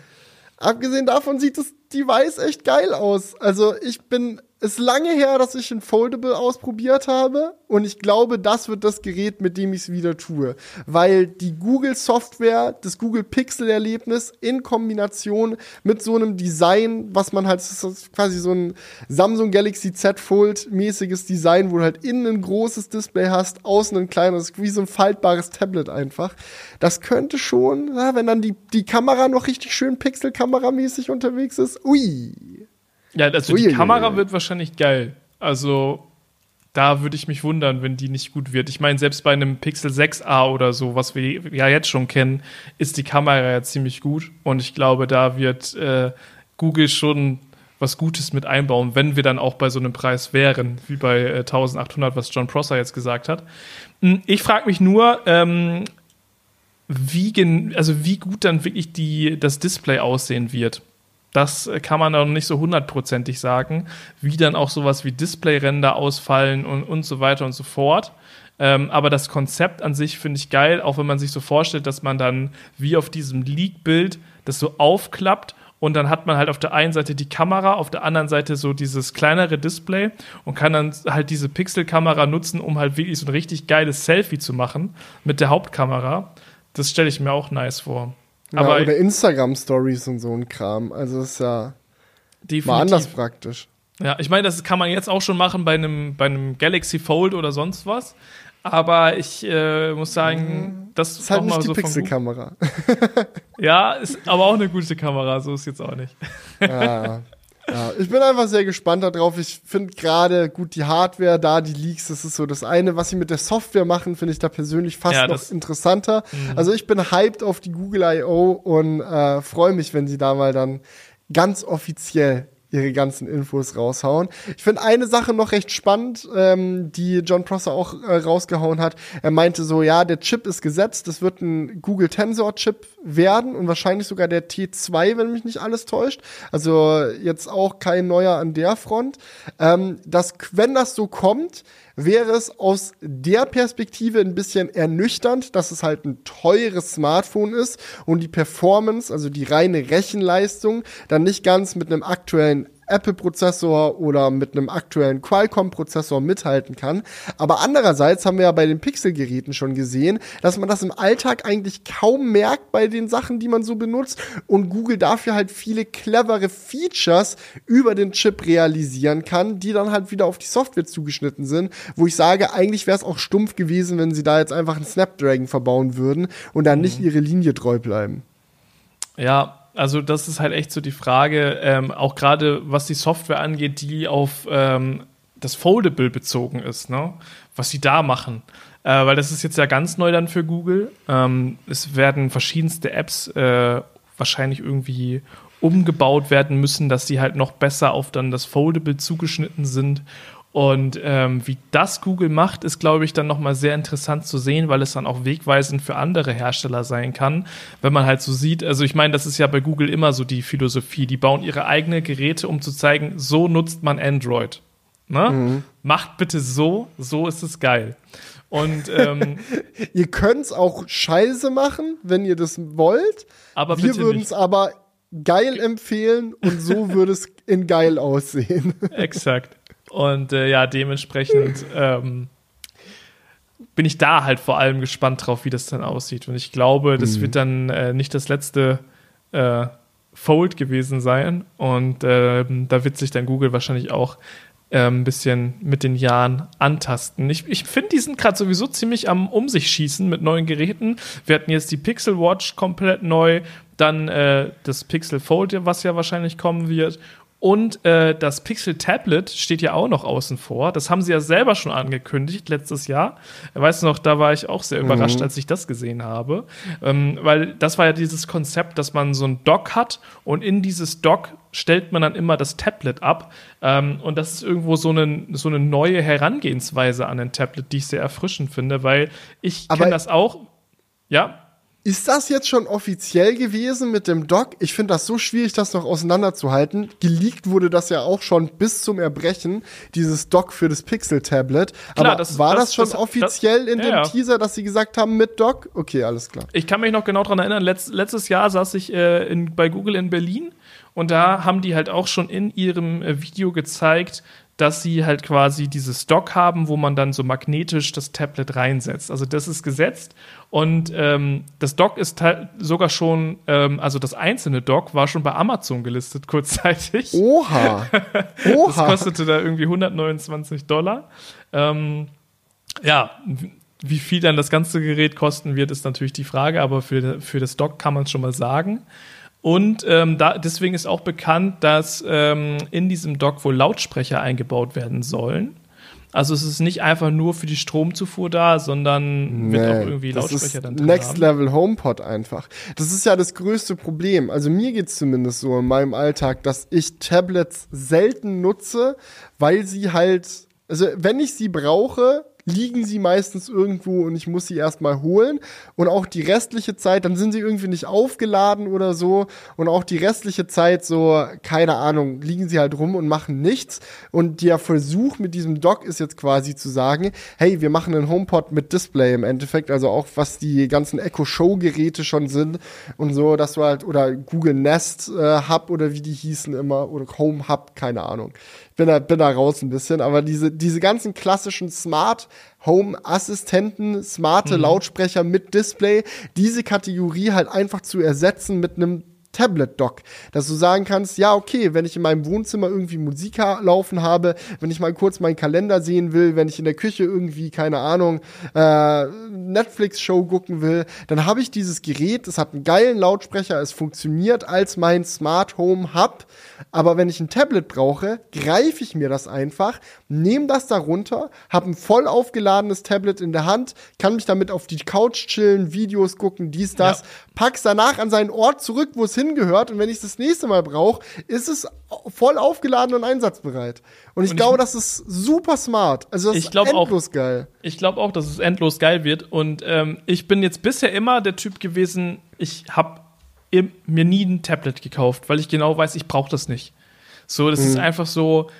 abgesehen davon sieht das Device echt geil aus. Also ich bin ist lange her, dass ich ein Foldable ausprobiert habe und ich glaube, das wird das Gerät, mit dem ich es wieder tue, weil die Google Software, das Google Pixel Erlebnis in Kombination mit so einem Design, was man halt das ist quasi so ein Samsung Galaxy Z Fold mäßiges Design, wo du halt innen ein großes Display hast, außen ein kleines, wie so ein faltbares Tablet einfach. Das könnte schon, wenn dann die die Kamera noch richtig schön Pixel Kameramäßig unterwegs ist. Ui. Ja, also die Kamera wird wahrscheinlich geil. Also da würde ich mich wundern, wenn die nicht gut wird. Ich meine, selbst bei einem Pixel 6a oder so, was wir ja jetzt schon kennen, ist die Kamera ja ziemlich gut. Und ich glaube, da wird äh, Google schon was Gutes mit einbauen, wenn wir dann auch bei so einem Preis wären, wie bei äh, 1800, was John Prosser jetzt gesagt hat. Hm, ich frage mich nur, ähm, wie, also wie gut dann wirklich die, das Display aussehen wird. Das kann man noch nicht so hundertprozentig sagen, wie dann auch sowas wie Displayränder ausfallen und, und so weiter und so fort. Ähm, aber das Konzept an sich finde ich geil, auch wenn man sich so vorstellt, dass man dann wie auf diesem Leak-Bild das so aufklappt und dann hat man halt auf der einen Seite die Kamera, auf der anderen Seite so dieses kleinere Display und kann dann halt diese Pixelkamera nutzen, um halt wirklich so ein richtig geiles Selfie zu machen mit der Hauptkamera. Das stelle ich mir auch nice vor. Ja, oder Instagram-Stories und so ein Kram. Also ist ja definitiv. mal anders praktisch. Ja, ich meine, das kann man jetzt auch schon machen bei einem, bei einem Galaxy Fold oder sonst was. Aber ich äh, muss sagen, das ist halt nicht die so Pixelkamera. Ja, ist aber auch eine gute Kamera, so ist jetzt auch nicht. ja. Ja, ich bin einfach sehr gespannt darauf. Ich finde gerade gut die Hardware da, die Leaks, das ist so das eine. Was sie mit der Software machen, finde ich da persönlich fast Ja, noch interessanter. Also ich bin hyped auf die Google I.O. und äh, freue mich, wenn sie da mal dann ganz offiziell ihre ganzen Infos raushauen. Ich finde eine Sache noch recht spannend, ähm, die John Prosser auch äh, rausgehauen hat. Er meinte so, ja, der Chip ist gesetzt, das wird ein Google Tensor Chip werden und wahrscheinlich sogar der T2, wenn mich nicht alles täuscht. Also jetzt auch kein neuer an der Front. Ähm, dass, wenn das so kommt, wäre es aus der Perspektive ein bisschen ernüchternd, dass es halt ein teures Smartphone ist und die Performance, also die reine Rechenleistung, dann nicht ganz mit einem aktuellen Apple-Prozessor oder mit einem aktuellen Qualcomm-Prozessor mithalten kann. Aber andererseits haben wir ja bei den Pixel-Geräten schon gesehen, dass man das im Alltag eigentlich kaum merkt bei den Sachen, die man so benutzt und Google dafür halt viele clevere Features über den Chip realisieren kann, die dann halt wieder auf die Software zugeschnitten sind, wo ich sage, eigentlich wäre es auch stumpf gewesen, wenn sie da jetzt einfach einen Snapdragon verbauen würden und dann nicht ihre Linie treu bleiben. Ja, also das ist halt echt so die Frage, ähm, auch gerade was die Software angeht, die auf ähm, das Foldable bezogen ist, ne? was sie da machen. Äh, weil das ist jetzt ja ganz neu dann für Google. Ähm, es werden verschiedenste Apps äh, wahrscheinlich irgendwie umgebaut werden müssen, dass die halt noch besser auf dann das Foldable zugeschnitten sind. Und ähm, wie das Google macht, ist, glaube ich, dann nochmal sehr interessant zu sehen, weil es dann auch wegweisend für andere Hersteller sein kann, wenn man halt so sieht. Also ich meine, das ist ja bei Google immer so die Philosophie. Die bauen ihre eigenen Geräte, um zu zeigen, so nutzt man Android. Ne? Macht bitte so, so ist es geil. Und ähm, Ihr könnt's auch scheiße machen, wenn ihr das wollt. aber Wir würden es aber geil empfehlen und so würde es in geil aussehen. Exakt. Und äh, ja, dementsprechend ähm, bin ich da halt vor allem gespannt drauf, wie das dann aussieht. Und ich glaube, das wird dann äh, nicht das letzte äh, Fold gewesen sein. Und ähm, da wird sich dann Google wahrscheinlich auch äh, ein bisschen mit den Jahren antasten. Ich, ich finde, die sind gerade sowieso ziemlich am Um sich schießen mit neuen Geräten. Wir hatten jetzt die Pixel Watch komplett neu, dann äh, das Pixel Fold, was ja wahrscheinlich kommen wird. Und äh, das Pixel Tablet steht ja auch noch außen vor. Das haben sie ja selber schon angekündigt letztes Jahr. Weißt du noch, da war ich auch sehr überrascht, als ich das gesehen habe. Ähm, weil das war ja dieses Konzept, dass man so ein Dock hat und in dieses Dock stellt man dann immer das Tablet ab. Ähm, und das ist irgendwo so eine, so eine neue Herangehensweise an ein Tablet, die ich sehr erfrischend finde, weil ich kenne das auch. Ja, Ist das jetzt schon offiziell gewesen mit dem Doc? Ich finde das so schwierig, das noch auseinanderzuhalten. Geleakt wurde das ja auch schon bis zum Erbrechen, dieses Dock für das Pixel-Tablet. Aber das- war das- das, schon das- offiziell in ja, dem. Teaser, dass sie gesagt haben mit Doc? Okay, alles klar. Ich kann mich noch genau daran erinnern, letzt, letztes Jahr saß ich äh, in, bei Google in Berlin und da haben die halt auch schon in ihrem äh, Video gezeigt, dass sie halt quasi dieses Dock haben, wo man dann so magnetisch das Tablet reinsetzt. Also das ist gesetzt und ähm, das Dock ist teil- sogar schon, ähm, also das einzelne Dock war schon bei Amazon gelistet kurzzeitig. Oha. Das Oha. kostete da irgendwie 129 Dollar. Ähm, ja, wie viel dann das ganze Gerät kosten wird, ist natürlich die Frage, aber für, für das Dock kann man es schon mal sagen. Und ähm, da, deswegen ist auch bekannt, dass ähm, in diesem Dock wohl Lautsprecher eingebaut werden sollen. Also es ist nicht einfach nur für die Stromzufuhr da, sondern wird auch irgendwie Lautsprecher dann drin Next haben. Level HomePod einfach. Das ist ja das größte Problem. Also mir geht's zumindest so in meinem Alltag, dass ich Tablets selten nutze, weil sie halt, also wenn ich sie brauche, liegen sie meistens irgendwo und ich muss sie erstmal holen. Und auch die restliche Zeit, dann sind sie irgendwie nicht aufgeladen oder so. Und auch die restliche Zeit so, keine Ahnung, liegen sie halt rum und machen nichts. Und der Versuch mit diesem Dock ist jetzt quasi zu sagen, hey, wir machen einen HomePod mit Display im Endeffekt, also auch was die ganzen Echo Show Geräte schon sind und so, dass du halt, oder Google Nest äh, Hub oder wie die hießen immer, oder Home Hub, keine Ahnung. Bin da, bin da raus ein bisschen, aber diese, diese ganzen klassischen Smart Home Assistenten, smarte Lautsprecher mit Display, diese Kategorie halt einfach zu ersetzen mit einem Tablet-Dock, dass du sagen kannst, ja, okay, wenn ich in meinem Wohnzimmer irgendwie Musik laufen habe, wenn ich mal kurz meinen Kalender sehen will, wenn ich in der Küche irgendwie, keine Ahnung, äh, Netflix-Show gucken will, dann habe ich dieses Gerät, es hat einen geilen Lautsprecher, es funktioniert als mein Smart Home Hub, aber wenn ich ein Tablet brauche, greife ich mir das einfach, nehme das darunter, habe ein voll aufgeladenes Tablet in der Hand, kann mich damit auf die Couch chillen, Videos gucken, dies, das, ja. pack's danach an seinen Ort zurück, wo es hingehört und wenn ich es das nächste Mal brauche, ist es voll aufgeladen und einsatzbereit. Und ich und glaube, ich, das ist super smart. Also das ist endlos auch, geil. Ich glaube auch, dass es endlos geil wird und ähm, ich bin jetzt bisher immer der Typ gewesen, ich habe mir nie ein Tablet gekauft, weil ich genau weiß, ich brauche das nicht. So, das mhm. ist einfach so,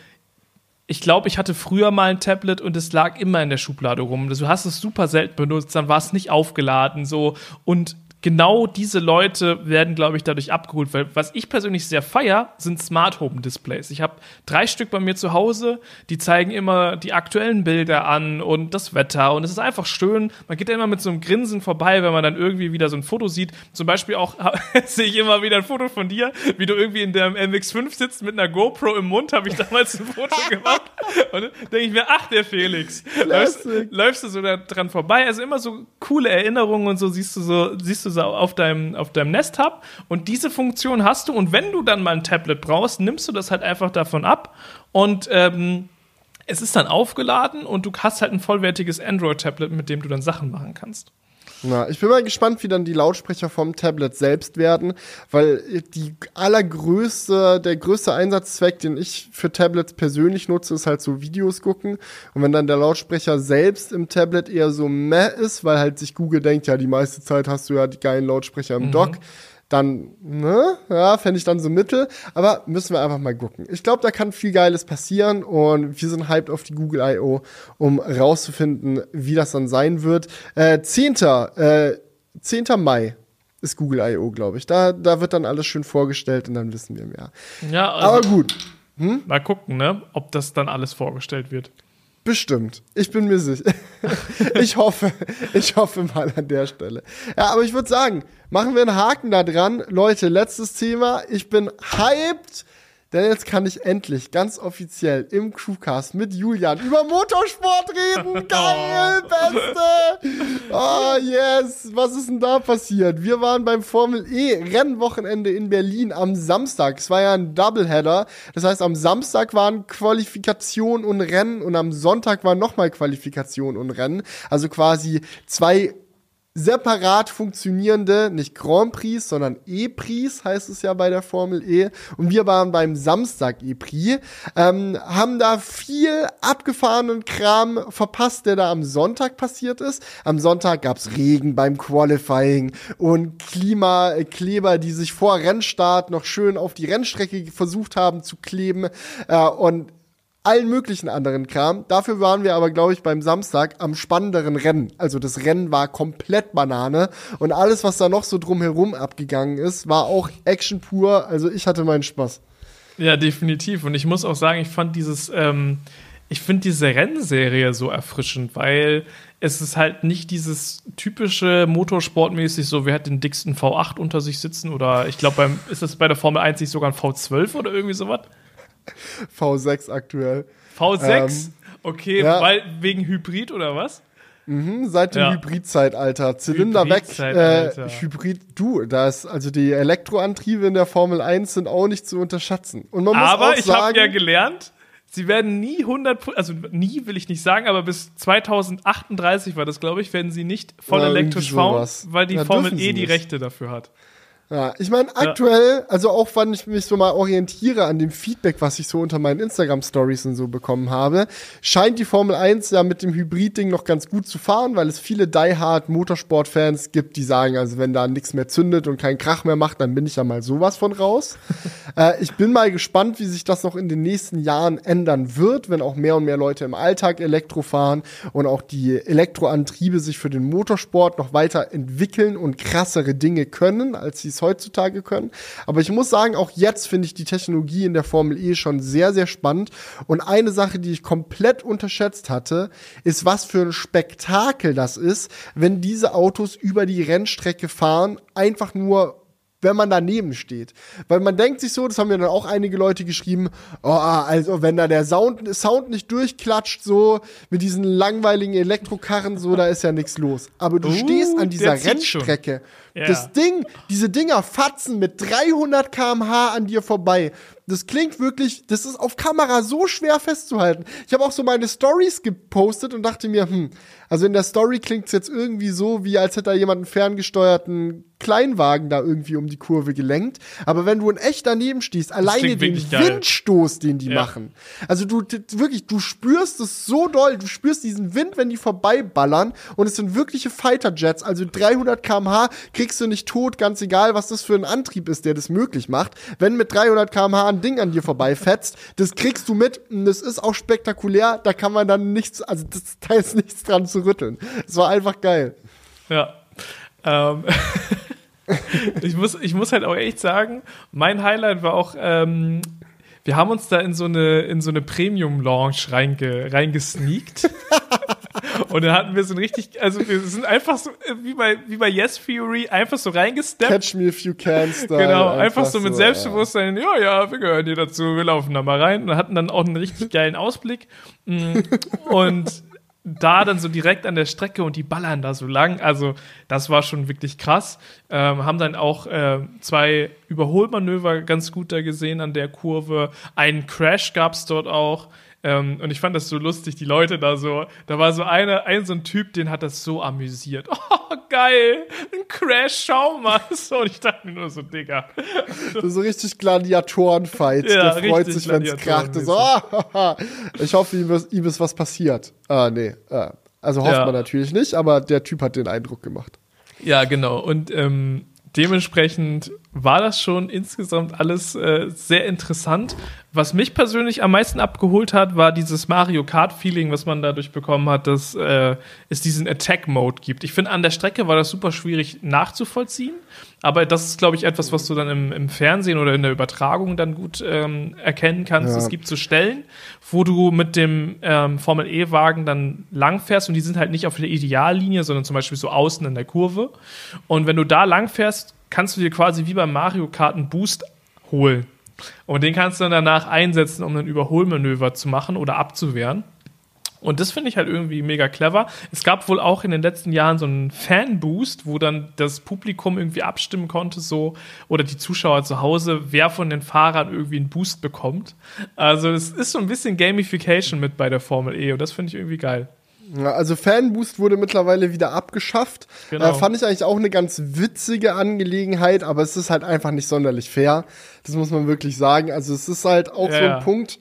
ich glaube, ich hatte früher mal ein Tablet und es lag immer in der Schublade rum. Du hast es super selten benutzt, dann war es nicht aufgeladen so und genau diese Leute werden, glaube ich, dadurch abgeholt. Weil was ich persönlich sehr feier, sind Smart Home Displays. Ich habe drei Stück bei mir zu Hause, die zeigen immer die aktuellen Bilder an und das Wetter. Und es ist einfach schön. Man geht ja immer mit so einem Grinsen vorbei, wenn man dann irgendwie wieder so ein Foto sieht. Zum Beispiel auch sehe ich immer wieder ein Foto von dir, wie du irgendwie in der MX5 sitzt mit einer GoPro im Mund, habe ich damals ein Foto gemacht. Und dann denke ich mir, ach, der Felix. Läufst, läufst, du so da dran vorbei. Also immer so coole Erinnerungen und so siehst du so, siehst du auf deinem, auf deinem Nest Hub und diese Funktion hast du und wenn du dann mal ein Tablet brauchst, nimmst du das halt einfach davon ab und ähm, es ist dann aufgeladen und du hast halt ein vollwertiges Android-Tablet, mit dem du dann Sachen machen kannst. Na, ich bin mal gespannt, wie dann die Lautsprecher vom Tablet selbst werden, weil die allergrößte, der größte Einsatzzweck, den ich für Tablets persönlich nutze, ist halt so Videos gucken. Und wenn dann der Lautsprecher selbst im Tablet eher so meh ist, weil halt sich Google denkt, ja, die meiste Zeit hast du ja die geilen Lautsprecher im mhm. Dock, dann, ne, ja, fände ich dann so mittel. Aber müssen wir einfach mal gucken. Ich glaube, da kann viel Geiles passieren und wir sind hyped auf die Google I.O., um rauszufinden, wie das dann sein wird. Äh, 10. Äh, 10. Mai ist Google I.O., glaube ich. Da, da wird dann alles schön vorgestellt und dann wissen wir mehr. Ja, also, aber gut. Hm? Mal gucken, ne, ob das dann alles vorgestellt wird. Bestimmt. Ich bin mir sicher. ich hoffe, ich hoffe mal an der Stelle. Ja, aber ich würde sagen, machen wir einen Haken da dran. Leute, letztes Thema. Ich bin hyped denn jetzt kann ich endlich ganz offiziell im Crewcast mit Julian über Motorsport reden. Geil, Beste! Oh, yes. Was ist denn da passiert? Wir waren beim Formel E Rennwochenende in Berlin am Samstag. Es war ja ein Doubleheader. Das heißt, am Samstag waren Qualifikation und Rennen und am Sonntag war nochmal Qualifikation und Rennen. Also quasi zwei separat funktionierende, nicht Grand Prix, sondern E-Prix heißt es ja bei der Formel E. Und wir waren beim Samstag E-Prix, ähm, haben da viel abgefahrenen Kram verpasst, der da am Sonntag passiert ist. Am Sonntag gab's Regen beim Qualifying und Klimakleber, die sich vor Rennstart noch schön auf die Rennstrecke versucht haben zu kleben. Äh, und allen möglichen anderen Kram. Dafür waren wir aber, glaube ich, beim Samstag am spannenderen Rennen. Also das Rennen war komplett Banane und alles, was da noch so drumherum abgegangen ist, war auch Action pur. Also ich hatte meinen Spaß. Ja, definitiv. Und ich muss auch sagen, ich fand dieses, ähm, ich finde diese Rennserie so erfrischend, weil es ist halt nicht dieses typische Motorsportmäßig so, wer hat den dicksten V8 unter sich sitzen oder ich glaube, ist das bei der Formel 1 nicht sogar ein V12 oder irgendwie sowas? V6 aktuell. V6? Ähm, okay, ja. weil wegen Hybrid oder was? Mhm, seit dem ja. Hybridzeitalter. Zylinder Hybrid weg, äh, Hybrid, du, das, also die Elektroantriebe in der Formel 1 sind auch nicht zu unterschätzen. Und man muss aber auch ich habe ja gelernt, sie werden nie 100, also nie will ich nicht sagen, aber bis 2038 war das, glaube ich, werden sie nicht voll ja, elektrisch fahren, weil die Formel E die Rechte dafür hat. Ja, ich meine, aktuell, ja. also auch wenn ich mich so mal orientiere an dem Feedback, was ich so unter meinen Instagram-Stories und so bekommen habe, scheint die Formel 1 ja mit dem Hybrid-Ding noch ganz gut zu fahren, weil es viele die-hard Motorsport-Fans gibt, die sagen, also wenn da nichts mehr zündet und keinen Krach mehr macht, dann bin ich ja mal sowas von raus. äh, ich bin mal gespannt, wie sich das noch in den nächsten Jahren ändern wird, wenn auch mehr und mehr Leute im Alltag Elektro fahren und auch die Elektroantriebe sich für den Motorsport noch weiter entwickeln und krassere Dinge können, als sie es heutzutage können. Aber ich muss sagen, auch jetzt finde ich die Technologie in der Formel E schon sehr, sehr spannend. Und eine Sache, die ich komplett unterschätzt hatte, ist, was für ein Spektakel das ist, wenn diese Autos über die Rennstrecke fahren, einfach nur wenn man daneben steht. Weil man denkt sich so, das haben ja dann auch einige Leute geschrieben, oh, also wenn da der Sound, Sound nicht durchklatscht, so mit diesen langweiligen Elektrokarren, so, da ist ja nichts los. Aber du Uh, stehst an dieser zieht schon. Ja. Das Ding, diese Dinger fatzen mit 300 km/h an dir vorbei. Das klingt wirklich, das ist auf Kamera so schwer festzuhalten. Ich habe auch so meine Stories gepostet und dachte mir, hm, also in der Story klingt's jetzt irgendwie so, wie als hätte da jemand einen ferngesteuerten Kleinwagen da irgendwie um die Kurve gelenkt. Aber wenn du in echt daneben stehst, alleine den. Windstoß, den die Ja. machen. Also du wirklich, du spürst es so doll, du spürst diesen Wind, wenn die vorbeiballern und es sind wirkliche Fighter-Jets, also 300 km/h kriegst du nicht tot, ganz egal, was das für ein Antrieb ist, der das möglich macht. Wenn mit 300 km/h ein Ding an dir vorbeifetzt, das kriegst du mit und das ist auch spektakulär, da kann man dann nichts, also das, da ist nichts dran zu rütteln. Es war einfach geil. Ja. Ähm, ich, muss, ich muss halt auch echt sagen, mein Highlight war auch, ähm, wir haben uns da in so eine, in so eine Premium-Lounge reinge, reingesneakt. Und dann hatten wir so ein richtig, also wir sind einfach so, äh, wie bei, wie bei Yes Fury, einfach so reingesteppt. Catch me if you can, Style. Genau, einfach, so mit. Selbstbewusstsein, ja, ja, wir gehören hier dazu, wir laufen da mal rein und hatten dann auch einen richtig geilen Ausblick. Mm, Und da dann so direkt an der Strecke und die ballern da so lang, also das war schon wirklich krass. Ähm, haben dann auch äh, zwei Überholmanöver ganz gut da gesehen an der Kurve. Einen Crash gab's dort auch. Ähm, und ich fand das so lustig, die Leute da so, da war so einer, ein so ein Typ, den hat das so amüsiert. Oh, geil, ein Crash, schau mal. So, und ich dachte mir nur so, Digga. So richtig Gladiatoren-Fight. Ja, der freut sich, wenn's kracht. So, ah, ich hoffe, ihm ist, ihm ist was passiert. Ah, nee. Ah. Also hofft Ja. man natürlich nicht, aber der Typ hat den Eindruck gemacht. Ja, genau. Und ähm, dementsprechend war das schon insgesamt alles äh, sehr interessant. Was mich persönlich am meisten abgeholt hat, war dieses Mario Kart-Feeling, was man dadurch bekommen hat, dass äh, es diesen Attack-Mode gibt. Ich finde, an der Strecke war das super schwierig nachzuvollziehen. Aber das ist, glaube ich, etwas, was du dann im, im Fernsehen oder in der Übertragung dann gut ähm, erkennen kannst. Ja. Es gibt so Stellen, wo du mit dem ähm, Formel-E-Wagen dann langfährst und die sind halt nicht auf der Ideallinie, sondern zum Beispiel so außen in der Kurve. Und wenn du da langfährst, kannst du dir quasi wie beim Mario Kart einen Boost holen. Und den kannst du dann danach einsetzen, um ein Überholmanöver zu machen oder abzuwehren. Und das finde ich halt irgendwie mega clever. Es gab wohl auch in den letzten Jahren so einen Fan-Boost, wo dann das Publikum irgendwie abstimmen konnte, so, oder die Zuschauer zu Hause, wer von den Fahrern irgendwie einen Boost bekommt. Also, es ist so ein bisschen Gamification mit bei der Formel E und das finde ich irgendwie geil. Ja, also Fanboost wurde mittlerweile wieder abgeschafft. Genau. Äh, fand ich eigentlich auch eine ganz witzige Angelegenheit, aber es ist halt einfach nicht sonderlich fair. Das muss man wirklich sagen. Also es ist halt auch Ja, so ein. Punkt.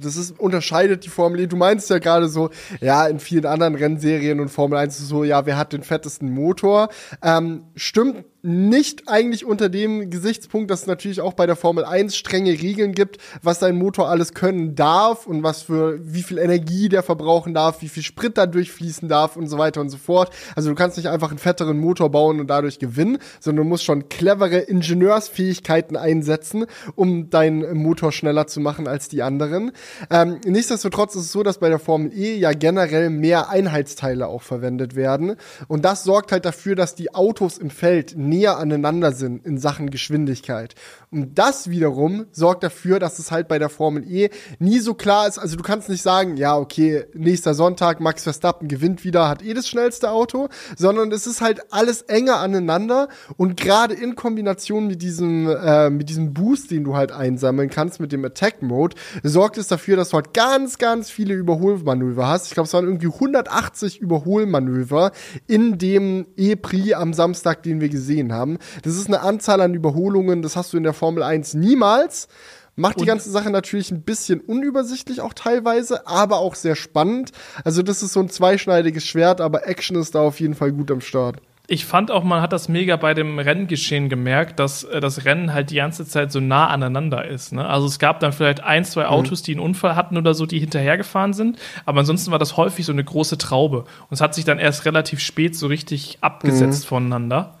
Das ist, unterscheidet die Formel E. Du meinst ja gerade so, ja, in vielen anderen Rennserien und Formel 1 ist es so, ja, wer hat den fettesten Motor? Ähm, stimmt nicht eigentlich unter dem Gesichtspunkt, dass es natürlich auch bei der Formel 1 strenge Regeln gibt, was dein Motor alles können darf und was für, wie viel Energie der verbrauchen darf, wie viel Sprit da durchfließen darf und so weiter und so fort. Also du kannst nicht einfach einen fetteren Motor bauen und dadurch gewinnen, sondern du musst schon clevere Ingenieursfähigkeiten einsetzen, um deinen Motor schneller zu machen als die anderen. Ähm, nichtsdestotrotz ist es so, dass bei der Formel E ja generell mehr Einheitsteile auch verwendet werden. Und das sorgt halt dafür, dass die Autos im Feld näher aneinander sind in Sachen Geschwindigkeit. Und das wiederum sorgt dafür, dass es halt bei der Formel E nie so klar ist. Also du kannst nicht sagen, ja, okay, nächster Sonntag, Max Verstappen gewinnt wieder, hat eh das schnellste Auto, sondern es ist halt alles enger aneinander und gerade in Kombination mit diesem, äh, mit diesem Boost, den du halt einsammeln kannst, mit dem Attack Mode, sorgt es dafür, dass du halt ganz, ganz viele Überholmanöver hast. Ich glaube, es waren irgendwie 180 Überholmanöver in dem E-Prix am Samstag, den wir gesehen haben. Das ist eine Anzahl an Überholungen, das hast du in der Formel 1 niemals. Macht die ganze Sache natürlich ein bisschen unübersichtlich auch teilweise, aber auch sehr spannend. Also das ist so ein zweischneidiges Schwert, aber Action ist da auf jeden Fall gut am Start. Ich fand auch, man hat das mega bei dem Renngeschehen gemerkt, dass äh, das Rennen halt die ganze Zeit so nah aneinander ist. Ne? Also es gab dann vielleicht ein, zwei Autos, die einen Unfall hatten oder so, die hinterhergefahren sind, aber ansonsten war das häufig so eine große Traube. Und es hat sich dann erst relativ spät so richtig abgesetzt voneinander.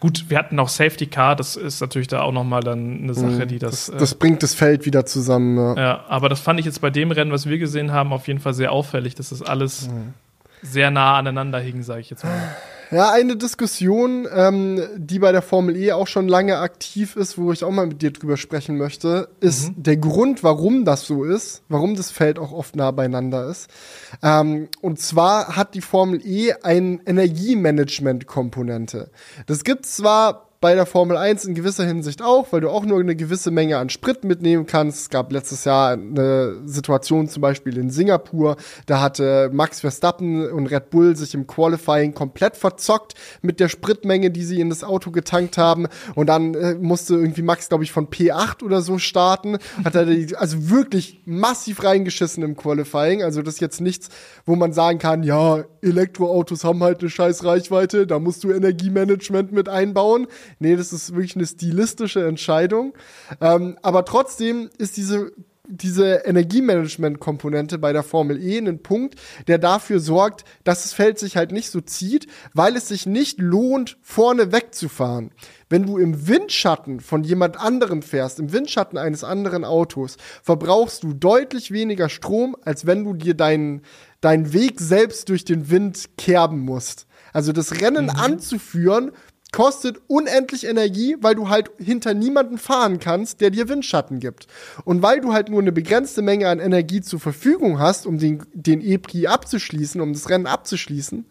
Gut, wir hatten auch Safety Car, das ist natürlich da auch nochmal dann eine Sache, die das. Das, das bringt das Feld wieder zusammen. Ja. äh, ja, aber das fand ich jetzt bei dem Rennen, was wir gesehen haben, auf jeden Fall sehr auffällig, dass das alles sehr nah aneinander hing, sage ich jetzt mal. Ja, eine Diskussion, ähm, die bei der Formel E auch schon lange aktiv ist, wo ich auch mal mit dir drüber sprechen möchte, ist mhm. der Grund, warum das so ist, warum das Feld auch oft nah beieinander ist. Ähm, und zwar hat die Formel E eine Energiemanagement-Komponente. Das gibt zwar bei der Formel 1 in gewisser Hinsicht auch, weil du auch nur eine gewisse Menge an Sprit mitnehmen kannst. Es gab letztes Jahr eine Situation zum Beispiel in Singapur, da hatte Max Verstappen und Red Bull sich im Qualifying komplett verzockt mit der Spritmenge, die sie in das Auto getankt haben. Und dann äh, musste irgendwie Max, glaube ich, von P8 oder so starten. Hat er die, also wirklich massiv reingeschissen im Qualifying. Also das ist jetzt nichts, wo man sagen kann, ja, Elektroautos haben halt eine scheiß Reichweite, da musst du Energiemanagement mit einbauen. Nee, das ist wirklich eine stilistische Entscheidung. Ähm, aber trotzdem ist diese diese Energiemanagement-Komponente bei der Formel E ein Punkt, der dafür sorgt, dass das Feld sich halt nicht so zieht, weil es sich nicht lohnt, vorne wegzufahren. Wenn du im Windschatten von jemand anderem fährst, im Windschatten eines anderen Autos, verbrauchst du deutlich weniger Strom, als wenn du dir deinen, deinen Weg selbst durch den Wind kerben musst. Also das Rennen mhm. anzuführen kostet unendlich Energie, weil du halt hinter niemanden fahren kannst, der dir Windschatten gibt. Und weil du halt nur eine begrenzte Menge an Energie zur Verfügung hast, um den, den E-Prix abzuschließen, um das Rennen abzuschließen,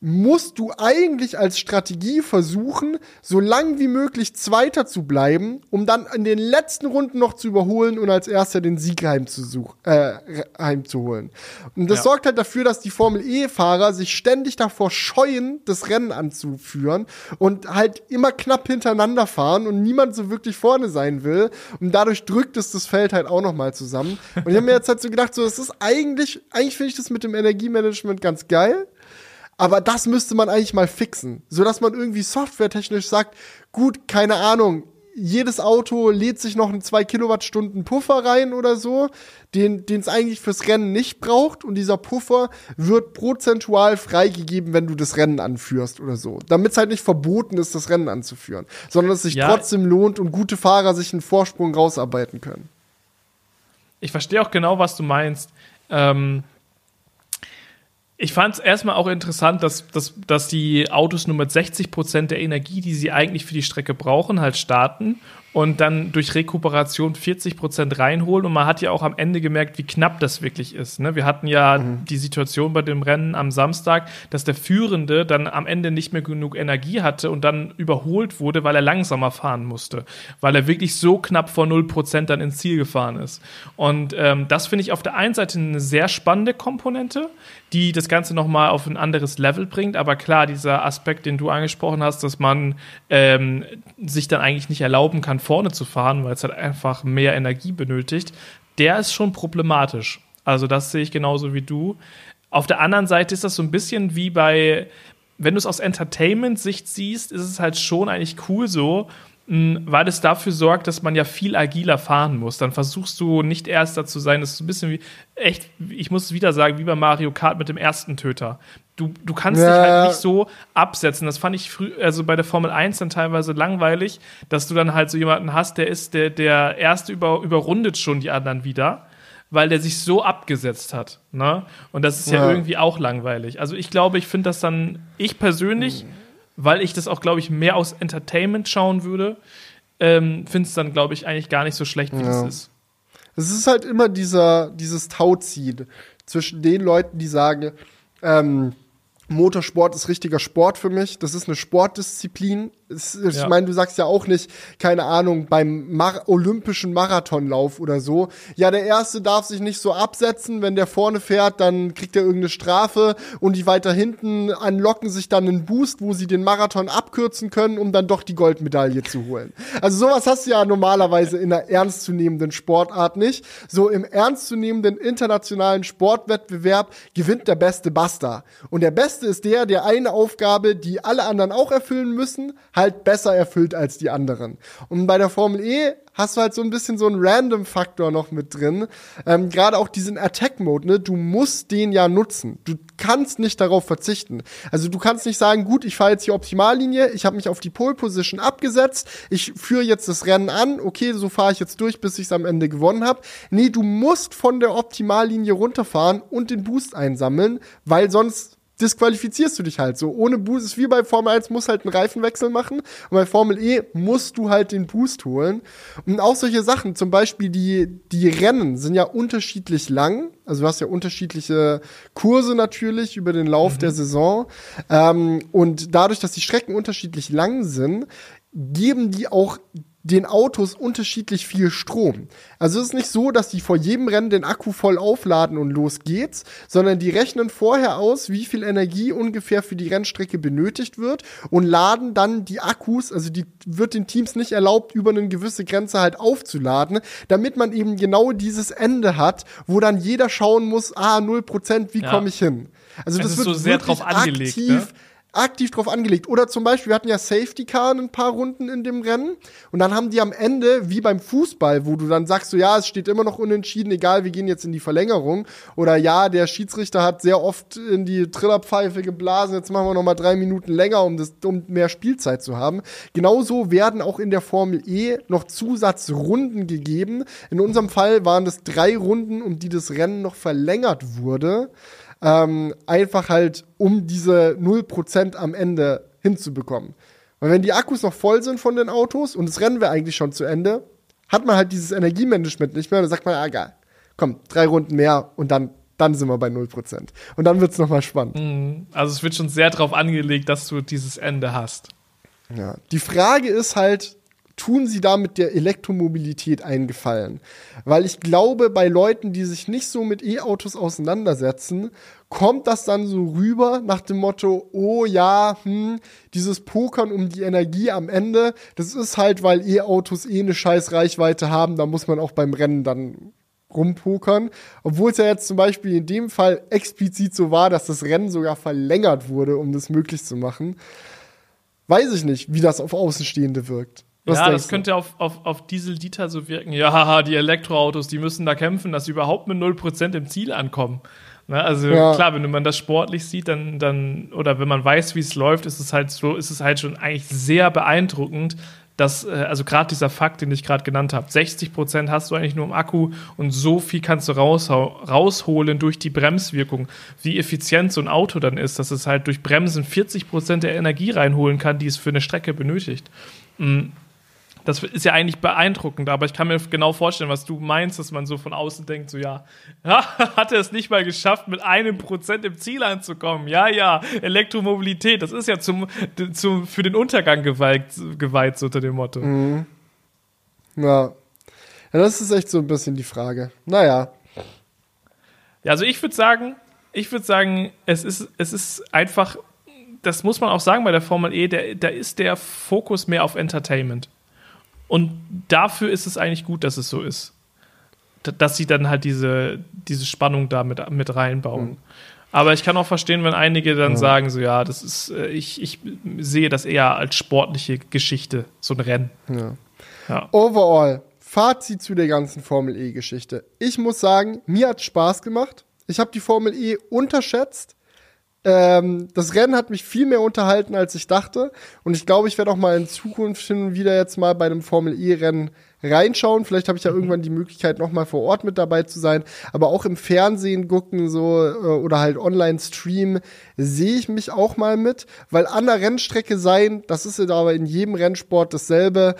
musst du eigentlich als Strategie versuchen, so lang wie möglich Zweiter zu bleiben, um dann in den letzten Runden noch zu überholen und als Erster den Sieg heimzusuch, äh, heimzuholen. Und das ja. sorgt halt dafür, dass die Formel E-Fahrer sich ständig davor scheuen, das Rennen anzuführen und halt immer knapp hintereinander fahren und niemand so wirklich vorne sein will. Und dadurch drückt es das Feld halt auch noch mal zusammen. Und ich habe mir jetzt halt so gedacht, so, das ist eigentlich, eigentlich finde ich das mit dem Energiemanagement ganz geil. Aber das müsste man eigentlich mal fixen, sodass man irgendwie softwaretechnisch sagt, gut, keine Ahnung, jedes Auto lädt sich noch einen 2 Kilowattstunden Puffer rein oder so, den es eigentlich fürs Rennen nicht braucht und dieser Puffer wird prozentual freigegeben, wenn du das Rennen anführst oder so. Damit es halt nicht verboten ist, das Rennen anzuführen, sondern es sich ja. trotzdem lohnt und gute Fahrer sich einen Vorsprung rausarbeiten können. Ich verstehe auch genau, was du meinst. Ähm, ich fand es erstmal auch interessant, dass, dass, dass die Autos nur mit 60 Prozent der Energie, die sie eigentlich für die Strecke brauchen, halt starten und dann durch Rekuperation 40 Prozent reinholen. Und man hat ja auch am Ende gemerkt, wie knapp das wirklich ist. Ne? Wir hatten ja mhm. die Situation bei dem Rennen am Samstag, dass der Führende dann am Ende nicht mehr genug Energie hatte und dann überholt wurde, weil er langsamer fahren musste, weil er wirklich so knapp vor 0 Prozent dann ins Ziel gefahren ist. Und ähm, das finde ich auf der einen Seite eine sehr spannende Komponente, die das Ganze nochmal auf ein anderes Level bringt. Aber klar, dieser Aspekt, den du angesprochen hast, dass man ähm, sich dann eigentlich nicht erlauben kann, vorne zu fahren, weil es halt einfach mehr Energie benötigt, der ist schon problematisch. Also das sehe ich genauso wie du. Auf der anderen Seite ist das so ein bisschen wie bei, wenn du es aus Entertainment-Sicht siehst, ist es halt schon eigentlich cool so, weil es dafür sorgt, dass man ja viel agiler fahren muss. Dann versuchst du nicht Erster zu sein. Das ist ein bisschen wie, echt, ich muss es wieder sagen, wie bei Mario Kart mit dem ersten Töter. Du, du kannst ja. dich halt nicht so absetzen. Das fand ich früh, also bei der Formel 1 dann teilweise langweilig, dass du dann halt so jemanden hast, der ist, der, der Erste über, überrundet schon die anderen wieder weil der sich so abgesetzt hat. Ne? Und das ist ja, ja irgendwie auch langweilig. Also ich glaube, ich finde das dann, ich persönlich, mhm weil ich das auch, glaube ich, mehr aus Entertainment schauen würde, ähm, finde es dann, glaube ich, eigentlich gar nicht so schlecht, wie ja. das ist. Es ist halt immer dieser, dieses Tauziehen zwischen den Leuten, die sagen, ähm, Motorsport ist richtiger Sport für mich. Das ist eine Sportdisziplin. Ich ja. meine, du sagst ja auch nicht, keine Ahnung, beim Mar olympischen Marathonlauf oder so. Ja, der Erste darf sich nicht so absetzen. Wenn der vorne fährt, dann kriegt er irgendeine Strafe und die weiter hinten anlocken sich dann einen Boost, wo sie den Marathon abkürzen können, um dann doch die Goldmedaille zu holen. Also sowas hast du ja normalerweise in einer ernstzunehmenden Sportart nicht. So im ernstzunehmenden internationalen Sportwettbewerb gewinnt der beste Buster. Und der Beste ist der, der eine Aufgabe, die alle anderen auch erfüllen müssen, halt besser erfüllt als die anderen. Und bei der Formel E hast du halt so ein bisschen so einen Random-Faktor noch mit drin. Ähm, Gerade auch diesen Attack-Mode, ne? Du musst den ja nutzen. Du kannst nicht darauf verzichten. Also du kannst nicht sagen, gut, ich fahre jetzt die Optimallinie, ich habe mich auf die Pole-Position abgesetzt, ich führe jetzt das Rennen an, okay, so fahre ich jetzt durch, bis ich es am Ende gewonnen habe. Nee, du musst von der Optimallinie runterfahren und den Boost einsammeln, weil sonst disqualifizierst du dich halt so. Ohne Boost ist wie bei Formel 1, musst halt einen Reifenwechsel machen. Und bei Formel E musst du halt den Boost holen. Und auch solche Sachen, zum Beispiel die, die Rennen sind ja unterschiedlich lang. Also du hast ja unterschiedliche Kurse natürlich über den Lauf mhm. der Saison. Ähm, und dadurch, dass die Strecken unterschiedlich lang sind, geben die auch den Autos unterschiedlich viel Strom. Also es ist nicht so, dass die vor jedem Rennen den Akku voll aufladen und los geht's, sondern die rechnen vorher aus, wie viel Energie ungefähr für die Rennstrecke benötigt wird und laden dann die Akkus, also die wird den Teams nicht erlaubt, über eine gewisse Grenze halt aufzuladen, damit man eben genau dieses Ende hat, wo dann jeder schauen muss, ah, 0%, wie ja. komme ich hin? Also das, das wird so sehr drauf angelegt, aktiv ne? Aktiv drauf angelegt. Oder zum Beispiel, wir hatten ja Safety Car ein paar Runden in dem Rennen und dann haben die am Ende, wie beim Fußball, wo du dann sagst, so ja, es steht immer noch unentschieden, egal, wir gehen jetzt in die Verlängerung. Oder ja, der Schiedsrichter hat sehr oft in die Trillerpfeife geblasen, jetzt machen wir noch mal drei Minuten länger, um, das, um mehr Spielzeit zu haben. Genauso werden auch in der Formel E noch Zusatzrunden gegeben. In unserem Fall waren das drei Runden, um die das Rennen noch verlängert wurde. Ähm, einfach halt, um diese 0% am Ende hinzubekommen. Weil wenn die Akkus noch voll sind von den Autos und das Rennen wäre eigentlich schon zu Ende, hat man halt dieses Energiemanagement nicht mehr. Dann sagt man, ah, egal, komm, drei Runden mehr und dann, dann sind wir bei 0%. Und dann wird es nochmal spannend. Mhm. Also es wird schon sehr darauf angelegt, dass du dieses Ende hast. Ja. Die Frage ist halt, tun sie damit der Elektromobilität eingefallen. Weil ich glaube, bei Leuten, die sich nicht so mit E-Autos auseinandersetzen, kommt das dann so rüber nach dem Motto, oh ja, hm, dieses Pokern um die Energie am Ende, das ist halt, weil E-Autos eh eine scheiß Reichweite haben, da muss man auch beim Rennen dann rumpokern. Obwohl es ja jetzt zum Beispiel in dem Fall explizit so war, dass das Rennen sogar verlängert wurde, um das möglich zu machen. Weiß ich nicht, wie das auf Außenstehende wirkt. Was ja, das könnte auf, auf, auf Diesel-Dieter so wirken. Ja, die Elektroautos, die müssen da kämpfen, dass sie überhaupt mit 0% im Ziel ankommen. Ne? Also ja. klar, wenn man das sportlich sieht, dann, dann, oder wenn man weiß, wie es läuft, ist es halt so, ist es halt schon eigentlich sehr beeindruckend, dass, äh, also gerade dieser Fakt, den ich gerade genannt habe, 60 Prozent hast du eigentlich nur im Akku und so viel kannst du rausholen durch die Bremswirkung. Wie effizient so ein Auto dann ist, dass es halt durch Bremsen 40 Prozent der Energie reinholen kann, die es für eine Strecke benötigt. Mhm das ist ja eigentlich beeindruckend, aber ich kann mir genau vorstellen, was du meinst, dass man so von außen denkt, so ja, hat er es nicht mal geschafft, mit einem Prozent im Ziel anzukommen. Ja, ja, Elektromobilität, das ist ja zum, zum, für den Untergang geweiht, geweiht so unter dem Motto. Mhm. Ja. ja, das ist echt so ein bisschen die Frage. Naja. Ja, also ich würde sagen, ich würde sagen, es ist, es ist einfach, das muss man auch sagen bei der Formel E, der, da ist der Fokus mehr auf Entertainment. Und dafür ist es eigentlich gut, dass es so ist. Dass sie dann halt diese, diese Spannung da mit, mit reinbauen. Mhm. Aber ich kann auch verstehen, wenn einige dann ja. sagen, so ja, das ist, äh, ich, ich sehe das eher als sportliche Geschichte, so ein Rennen. Ja. ja. Overall, Fazit zu der ganzen Formel E-Geschichte. Ich muss sagen, mir hat Spaß gemacht. Ich habe die Formel E unterschätzt. Ähm, das Rennen hat mich viel mehr unterhalten, als ich dachte. Und ich glaube, ich werde auch mal in Zukunft hin und wieder jetzt mal bei einem Formel E-Rennen reinschauen. Vielleicht habe ich ja irgendwann die Möglichkeit, noch mal vor Ort mit dabei zu sein. Aber auch im Fernsehen gucken so äh, oder halt online streamen sehe ich mich auch mal mit, weil an der Rennstrecke sein, das ist ja aber in jedem Rennsport dasselbe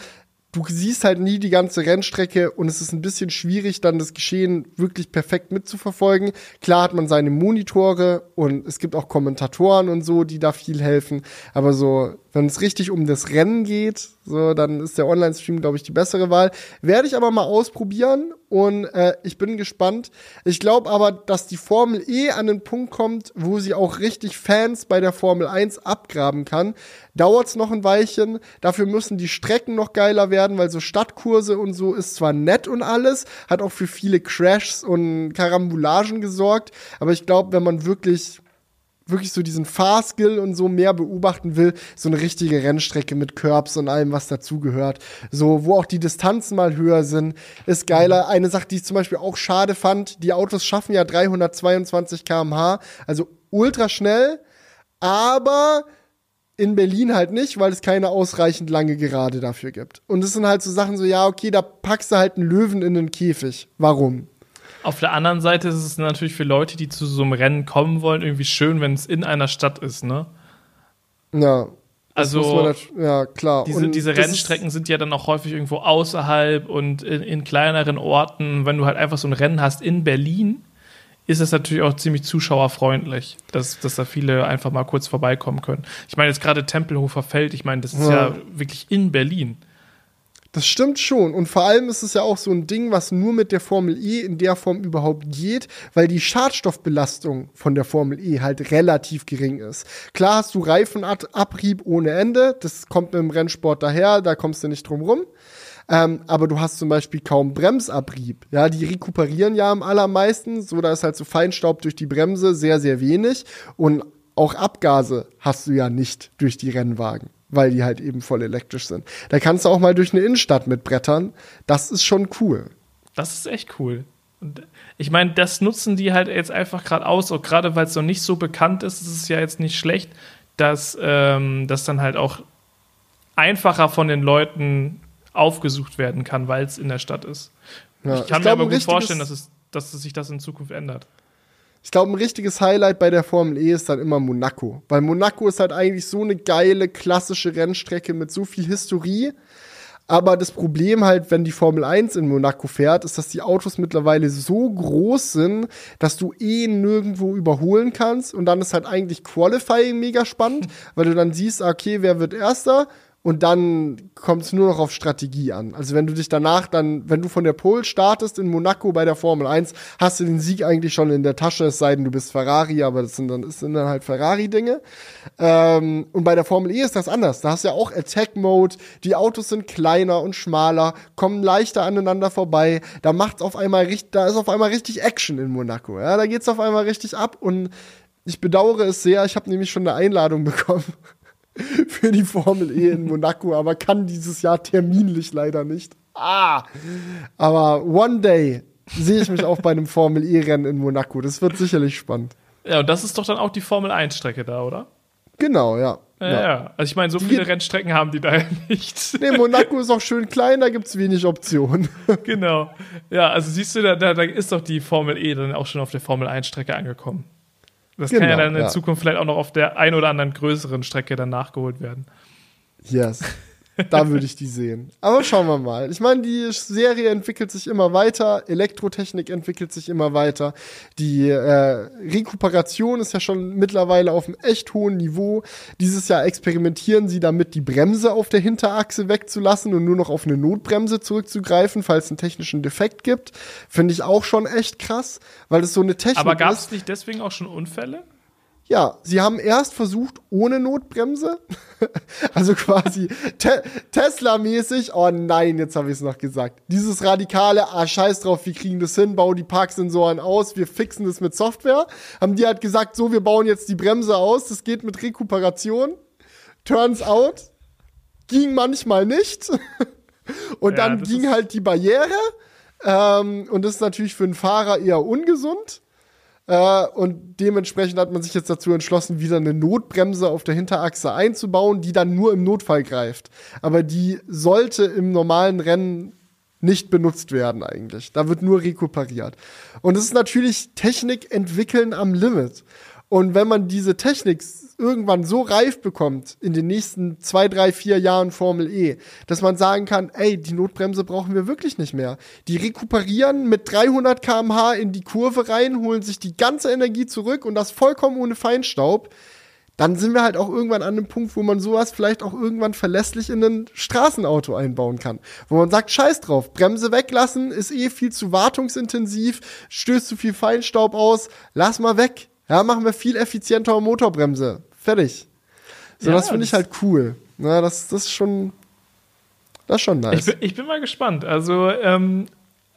du siehst halt nie die ganze Rennstrecke und es ist ein bisschen schwierig, dann das Geschehen wirklich perfekt mitzuverfolgen. Klar hat man seine Monitore und es gibt auch Kommentatoren und so, die da viel helfen, aber so wenn es richtig um das Rennen geht, so, dann ist der Online-Stream, glaube ich, die bessere Wahl. Werde ich aber mal ausprobieren und äh, ich bin gespannt. Ich glaube aber, dass die Formel E an den Punkt kommt, wo sie auch richtig Fans bei der Formel 1 abgraben kann. Dauert es noch ein Weilchen. Dafür müssen die Strecken noch geiler werden, weil so Stadtkurse und so ist zwar nett und alles, hat auch für viele Crashs und Karambulagen gesorgt, aber ich glaube, wenn man wirklich wirklich so diesen Fahrskill und so mehr beobachten will, so eine richtige Rennstrecke mit Curbs und allem, was dazugehört. So, wo auch die Distanzen mal höher sind, ist geiler. Eine Sache, die ich zum Beispiel auch schade fand, die Autos schaffen ja 322 kmh, also ultra schnell, aber in Berlin halt nicht, weil es keine ausreichend lange Gerade dafür gibt. Und es sind halt so Sachen so, ja, okay, da packst du halt einen Löwen in den Käfig. Warum? Auf der anderen Seite ist es natürlich für Leute, die zu so einem Rennen kommen wollen, irgendwie schön, wenn es in einer Stadt ist, ne? Ja. Also, ja, klar. Diese, Und diese Rennstrecken sind ja dann auch häufig irgendwo außerhalb und in, in kleineren Orten. Wenn du halt einfach so ein Rennen hast in Berlin, ist es natürlich auch ziemlich zuschauerfreundlich, dass, dass da viele einfach mal kurz vorbeikommen können. Ich meine, jetzt gerade Tempelhofer Feld, ich meine, das ist ja. Ja. wirklich in Berlin. Das stimmt schon. Und vor allem ist es ja auch so ein Ding, was nur mit der Formel E in der Form überhaupt geht, weil die Schadstoffbelastung von der Formel E halt relativ gering ist. Klar hast du Reifenabrieb ohne Ende. Das kommt mit dem Rennsport daher, da kommst du nicht drum rum. Ähm, aber du hast zum Beispiel kaum Bremsabrieb. Ja, die rekuperieren ja am allermeisten. So, da ist halt so Feinstaub durch die Bremse sehr, sehr wenig. Und auch Abgase hast du ja nicht durch die Rennwagen, weil die halt eben voll elektrisch sind. Da kannst du auch mal durch eine Innenstadt mit Brettern. Das ist schon cool. Das ist echt cool. Und ich meine, das nutzen die halt jetzt einfach gerade aus, auch gerade weil es noch nicht so bekannt ist, ist es ja jetzt nicht schlecht, dass ähm, das dann halt auch einfacher von den Leuten aufgesucht werden kann, weil es in der Stadt ist. Ja, ich kann mir glaub, aber ein gut vorstellen, dass, es, dass es sich das in Zukunft ändert. Ich glaube, ein richtiges Highlight bei der Formel E ist dann immer Monaco. Weil Monaco ist halt eigentlich so eine geile, klassische Rennstrecke mit so viel Historie. Aber das Problem halt, wenn die Formel 1 in Monaco fährt, ist, dass die Autos mittlerweile so groß sind, dass du eh nirgendwo überholen kannst. Und dann ist halt eigentlich Qualifying mega spannend, weil du dann siehst, okay, wer wird Erster? Und dann kommt es nur noch auf Strategie an. Also wenn du dich danach dann, wenn du von der Pole startest in Monaco bei der Formel 1, hast du den Sieg eigentlich schon in der Tasche, es sei denn, du bist Ferrari, aber das sind dann, das sind dann halt Ferrari-Dinge. Ähm, und bei der Formel E ist das anders. Da hast du ja auch Attack-Mode, die Autos sind kleiner und schmaler, kommen leichter aneinander vorbei. Da macht's auf einmal richtig, da ist auf einmal richtig Action in Monaco. Ja, da geht's auf einmal richtig ab und ich bedauere es sehr. Ich habe nämlich schon eine Einladung bekommen für die Formel E in Monaco, aber kann dieses Jahr terminlich leider nicht. Ah! Aber one day sehe ich mich auch bei einem Formel E-Rennen in Monaco. Das wird sicherlich spannend. Ja, und das ist doch dann auch die Formel 1-Strecke da, oder? Genau, ja. Ja, ja. Also ich meine, so viele Rennstrecken haben die da ja nicht. Nee, Monaco ist auch schön klein, da gibt's wenig Optionen. genau. Ja, also siehst du, da, da, da ist doch die Formel E dann auch schon auf der Formel 1-Strecke angekommen. Das kann ja Genau, dann in ja. Zukunft vielleicht auch noch auf der ein oder anderen größeren Strecke dann nachgeholt werden. Yes. Da würde ich die sehen. Aber schauen wir mal. Ich meine, die Serie entwickelt sich immer weiter, Elektrotechnik entwickelt sich immer weiter. Die äh, Rekuperation ist ja schon mittlerweile auf einem echt hohen Niveau. Dieses Jahr experimentieren sie damit, die Bremse auf der Hinterachse wegzulassen und nur noch auf eine Notbremse zurückzugreifen, falls es einen technischen Defekt gibt. Finde ich auch schon echt krass, weil es so eine Technik Aber gab ist. es nicht deswegen auch schon Unfälle? Ja, sie haben erst versucht ohne Notbremse. also quasi Te Tesla-mäßig. Oh nein, jetzt habe ich es noch gesagt. Dieses radikale, ah, scheiß drauf, wir kriegen das hin, bau die Parksensoren aus, wir fixen das mit Software. Haben die halt gesagt, so, wir bauen jetzt die Bremse aus, das geht mit Rekuperation. Turns out, ging manchmal nicht. Und Ja, dann ging halt die Barriere. Ähm, und das ist natürlich für einen Fahrer eher ungesund. Äh, und dementsprechend hat man sich jetzt dazu entschlossen, wieder eine Notbremse auf der Hinterachse einzubauen, die dann nur im Notfall greift. Aber die sollte im normalen Rennen nicht benutzt werden eigentlich. Da wird nur rekuperiert. Und es ist natürlich Technik entwickeln am Limit. Und wenn man diese Technik irgendwann so reif bekommt in den nächsten zwei, drei, vier Jahren Formel E, dass man sagen kann, ey, die Notbremse brauchen wir wirklich nicht mehr. Die rekuperieren mit 300 km/h in die Kurve rein, holen sich die ganze Energie zurück und das vollkommen ohne Feinstaub. Dann sind wir halt auch irgendwann an einem Punkt, wo man sowas vielleicht auch irgendwann verlässlich in ein Straßenauto einbauen kann. Wo man sagt, scheiß drauf, Bremse weglassen, ist eh viel zu wartungsintensiv, stößt zu viel Feinstaub aus, lass mal weg. Ja, machen wir viel effizienter Motorbremse. Fertig. So, Ja, das finde ich halt cool. Na, das, das ist schon, das ist schon Ich nice. bin, ich bin mal gespannt. Also, ähm,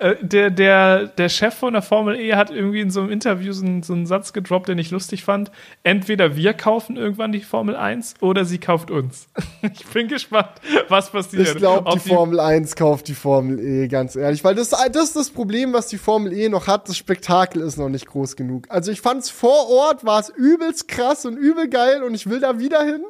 äh, der, der, der Chef von der Formel E hat irgendwie in so einem Interview so einen, so einen Satz gedroppt, den ich lustig fand. Entweder wir kaufen irgendwann die Formel 1 oder sie kauft uns. ich bin gespannt, was passiert. Ich glaube, die Formel 1 kauft die Formel E, ganz ehrlich. Weil das, das ist das Problem, was die Formel E noch hat. Das Spektakel ist noch nicht groß genug. Also ich fand's vor Ort, war es übelst krass und übel geil und ich will da wieder hin.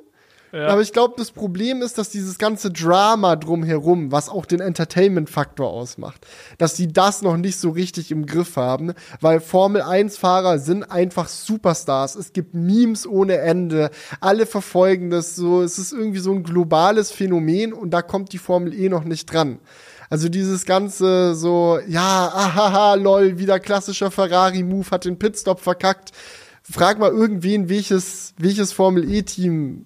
Ja. Aber ich glaube, das Problem ist, dass dieses ganze Drama drumherum, was auch den Entertainment-Faktor ausmacht, dass sie das noch nicht so richtig im Griff haben, weil Formel 1-Fahrer sind einfach Superstars. Es gibt Memes ohne Ende. Alle verfolgen das so. Es ist irgendwie so ein globales Phänomen und da kommt die Formel E noch nicht dran. Also dieses ganze so, ja, ahaha, lol, wieder klassischer Ferrari-Move, hat den Pitstop verkackt. Frag mal irgendwen, welches, welches Formel E-Team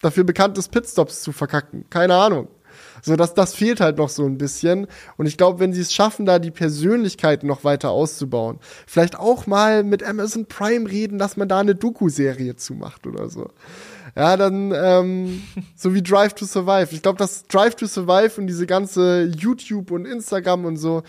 dafür bekannt ist, Pitstops zu verkacken. Keine Ahnung. So, das, das fehlt halt noch so ein bisschen. Und ich glaube, wenn sie es schaffen, da die Persönlichkeiten noch weiter auszubauen, vielleicht auch mal mit Amazon Prime reden, dass man da eine Doku-Serie zumacht oder so. Ja, dann ähm, so wie Drive to Survive. Ich glaube, das Drive to Survive und diese ganze YouTube und Instagram und so.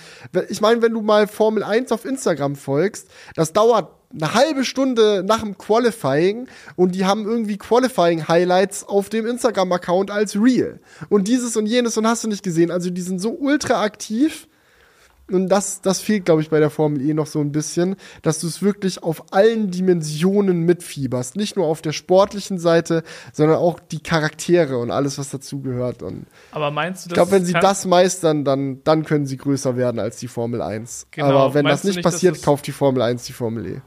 Ich meine, wenn du mal Formel 1 auf Instagram folgst, das dauert eine halbe Stunde nach dem Qualifying und die haben irgendwie Qualifying-Highlights auf dem Instagram-Account als Real. Und dieses und jenes und hast du nicht gesehen. Also die sind so ultra aktiv. Und das, das fehlt, glaube ich, bei der Formel E noch so ein bisschen, dass du es wirklich auf allen Dimensionen mitfieberst. Nicht nur auf der sportlichen Seite, sondern auch die Charaktere und alles, was dazugehört. Aber meinst du, Ich glaube, wenn sie das meistern, dann, dann können sie größer werden als die Formel 1. Genau. Aber wenn das nicht, nicht passiert, kauft die Formel 1 die Formel E.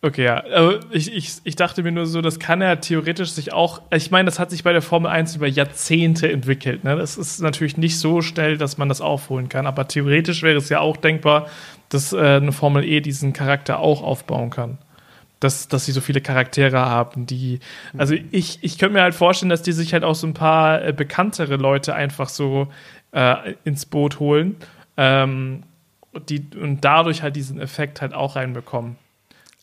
Okay, ja. Also ich, ich, ich dachte mir nur so, das kann ja theoretisch sich auch. Ich meine, das hat sich bei der Formel 1 über Jahrzehnte entwickelt. Ne? Das ist natürlich nicht so schnell, dass man das aufholen kann. Aber theoretisch wäre es ja auch denkbar, dass äh, eine Formel E diesen Charakter auch aufbauen kann. Dass, dass sie so viele Charaktere haben, die. Also ich, ich könnte mir halt vorstellen, dass die sich halt auch so ein paar äh, bekanntere Leute einfach so äh, ins Boot holen. Ähm, die, und dadurch halt diesen Effekt halt auch reinbekommen.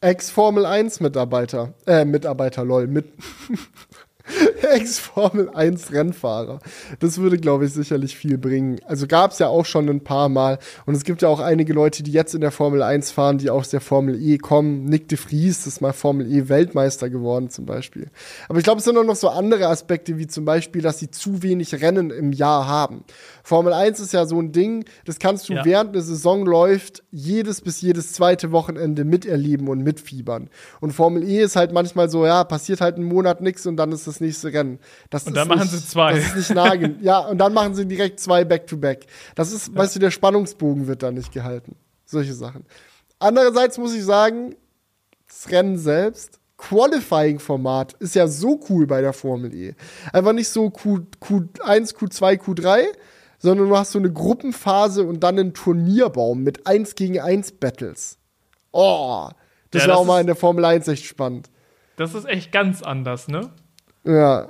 Ex-Formel 1 Mitarbeiter, äh, Mitarbeiter, lol, mit, Ex-Formel 1 Rennfahrer. Das würde, glaube ich, sicherlich viel bringen. Also gab es ja auch schon ein paar Mal. Und es gibt ja auch einige Leute, die jetzt in der Formel 1 fahren, die aus der Formel E kommen. Nick de Vries ist mal Formel E Weltmeister geworden zum Beispiel. Aber ich glaube, es sind auch noch so andere Aspekte, wie zum Beispiel, dass sie zu wenig Rennen im Jahr haben. Formel 1 ist ja so ein Ding, das kannst du ja. während der Saison läuft, jedes bis jedes zweite Wochenende miterleben und mitfiebern. Und Formel E ist halt manchmal so, ja, passiert halt einen Monat nichts und dann ist das nächste Rennen. Das und dann machen nicht, sie zwei. Das ist nicht nagend. ja, und dann machen sie direkt zwei Back-to-Back. -back. Das ist, ja. weißt du, der Spannungsbogen wird da nicht gehalten. Solche Sachen. Andererseits muss ich sagen, das Rennen selbst, Qualifying-Format ist ja so cool bei der Formel E. Einfach nicht so Q, Q1, Q2, Q3, sondern du hast so eine Gruppenphase und dann einen Turnierbaum mit 1 gegen 1 Battles. Oh, das ja, war auch mal in der Formel 1 echt spannend. Das ist echt ganz anders, ne? Ja.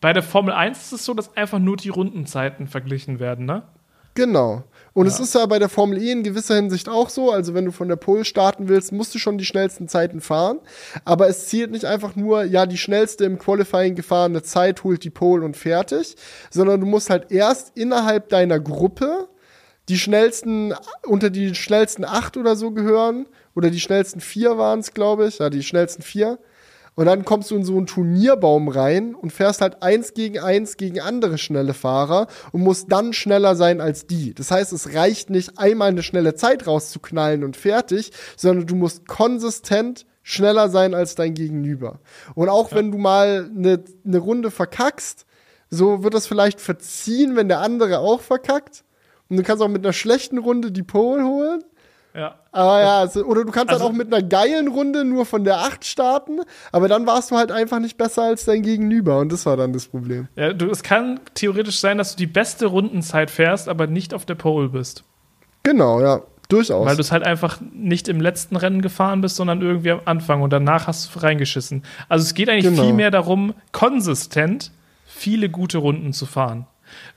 Bei der Formel 1 ist es so, dass einfach nur die Rundenzeiten verglichen werden, ne? Genau. Und ja. es ist ja bei der Formel E in gewisser Hinsicht auch so. Also, wenn du von der Pole starten willst, musst du schon die schnellsten Zeiten fahren. Aber es zielt nicht einfach nur, ja, die schnellste im Qualifying gefahrene Zeit holt die Pole und fertig, sondern du musst halt erst innerhalb deiner Gruppe die schnellsten, unter die schnellsten acht oder so gehören. Oder die schnellsten vier waren es, glaube ich. Ja, die schnellsten vier. Und dann kommst du in so einen Turnierbaum rein und fährst halt eins gegen eins gegen andere schnelle Fahrer und musst dann schneller sein als die. Das heißt, es reicht nicht, einmal eine schnelle Zeit rauszuknallen und fertig, sondern du musst konsistent schneller sein als dein Gegenüber. Und auch ja. wenn du mal eine, eine Runde verkackst, so wird das vielleicht verziehen, wenn der andere auch verkackt. Und du kannst auch mit einer schlechten Runde die Pole holen. Ja. Aber ja, also, oder du kannst also, halt auch mit einer geilen Runde nur von der 8 starten, aber dann warst du halt einfach nicht besser als dein Gegenüber und das war dann das Problem. Ja, du, es kann theoretisch sein, dass du die beste Rundenzeit fährst, aber nicht auf der Pole bist. Genau, ja. Durchaus. Weil du es halt einfach nicht im letzten Rennen gefahren bist, sondern irgendwie am Anfang und danach hast du reingeschissen. Also es geht eigentlich genau. viel mehr darum, konsistent viele gute Runden zu fahren.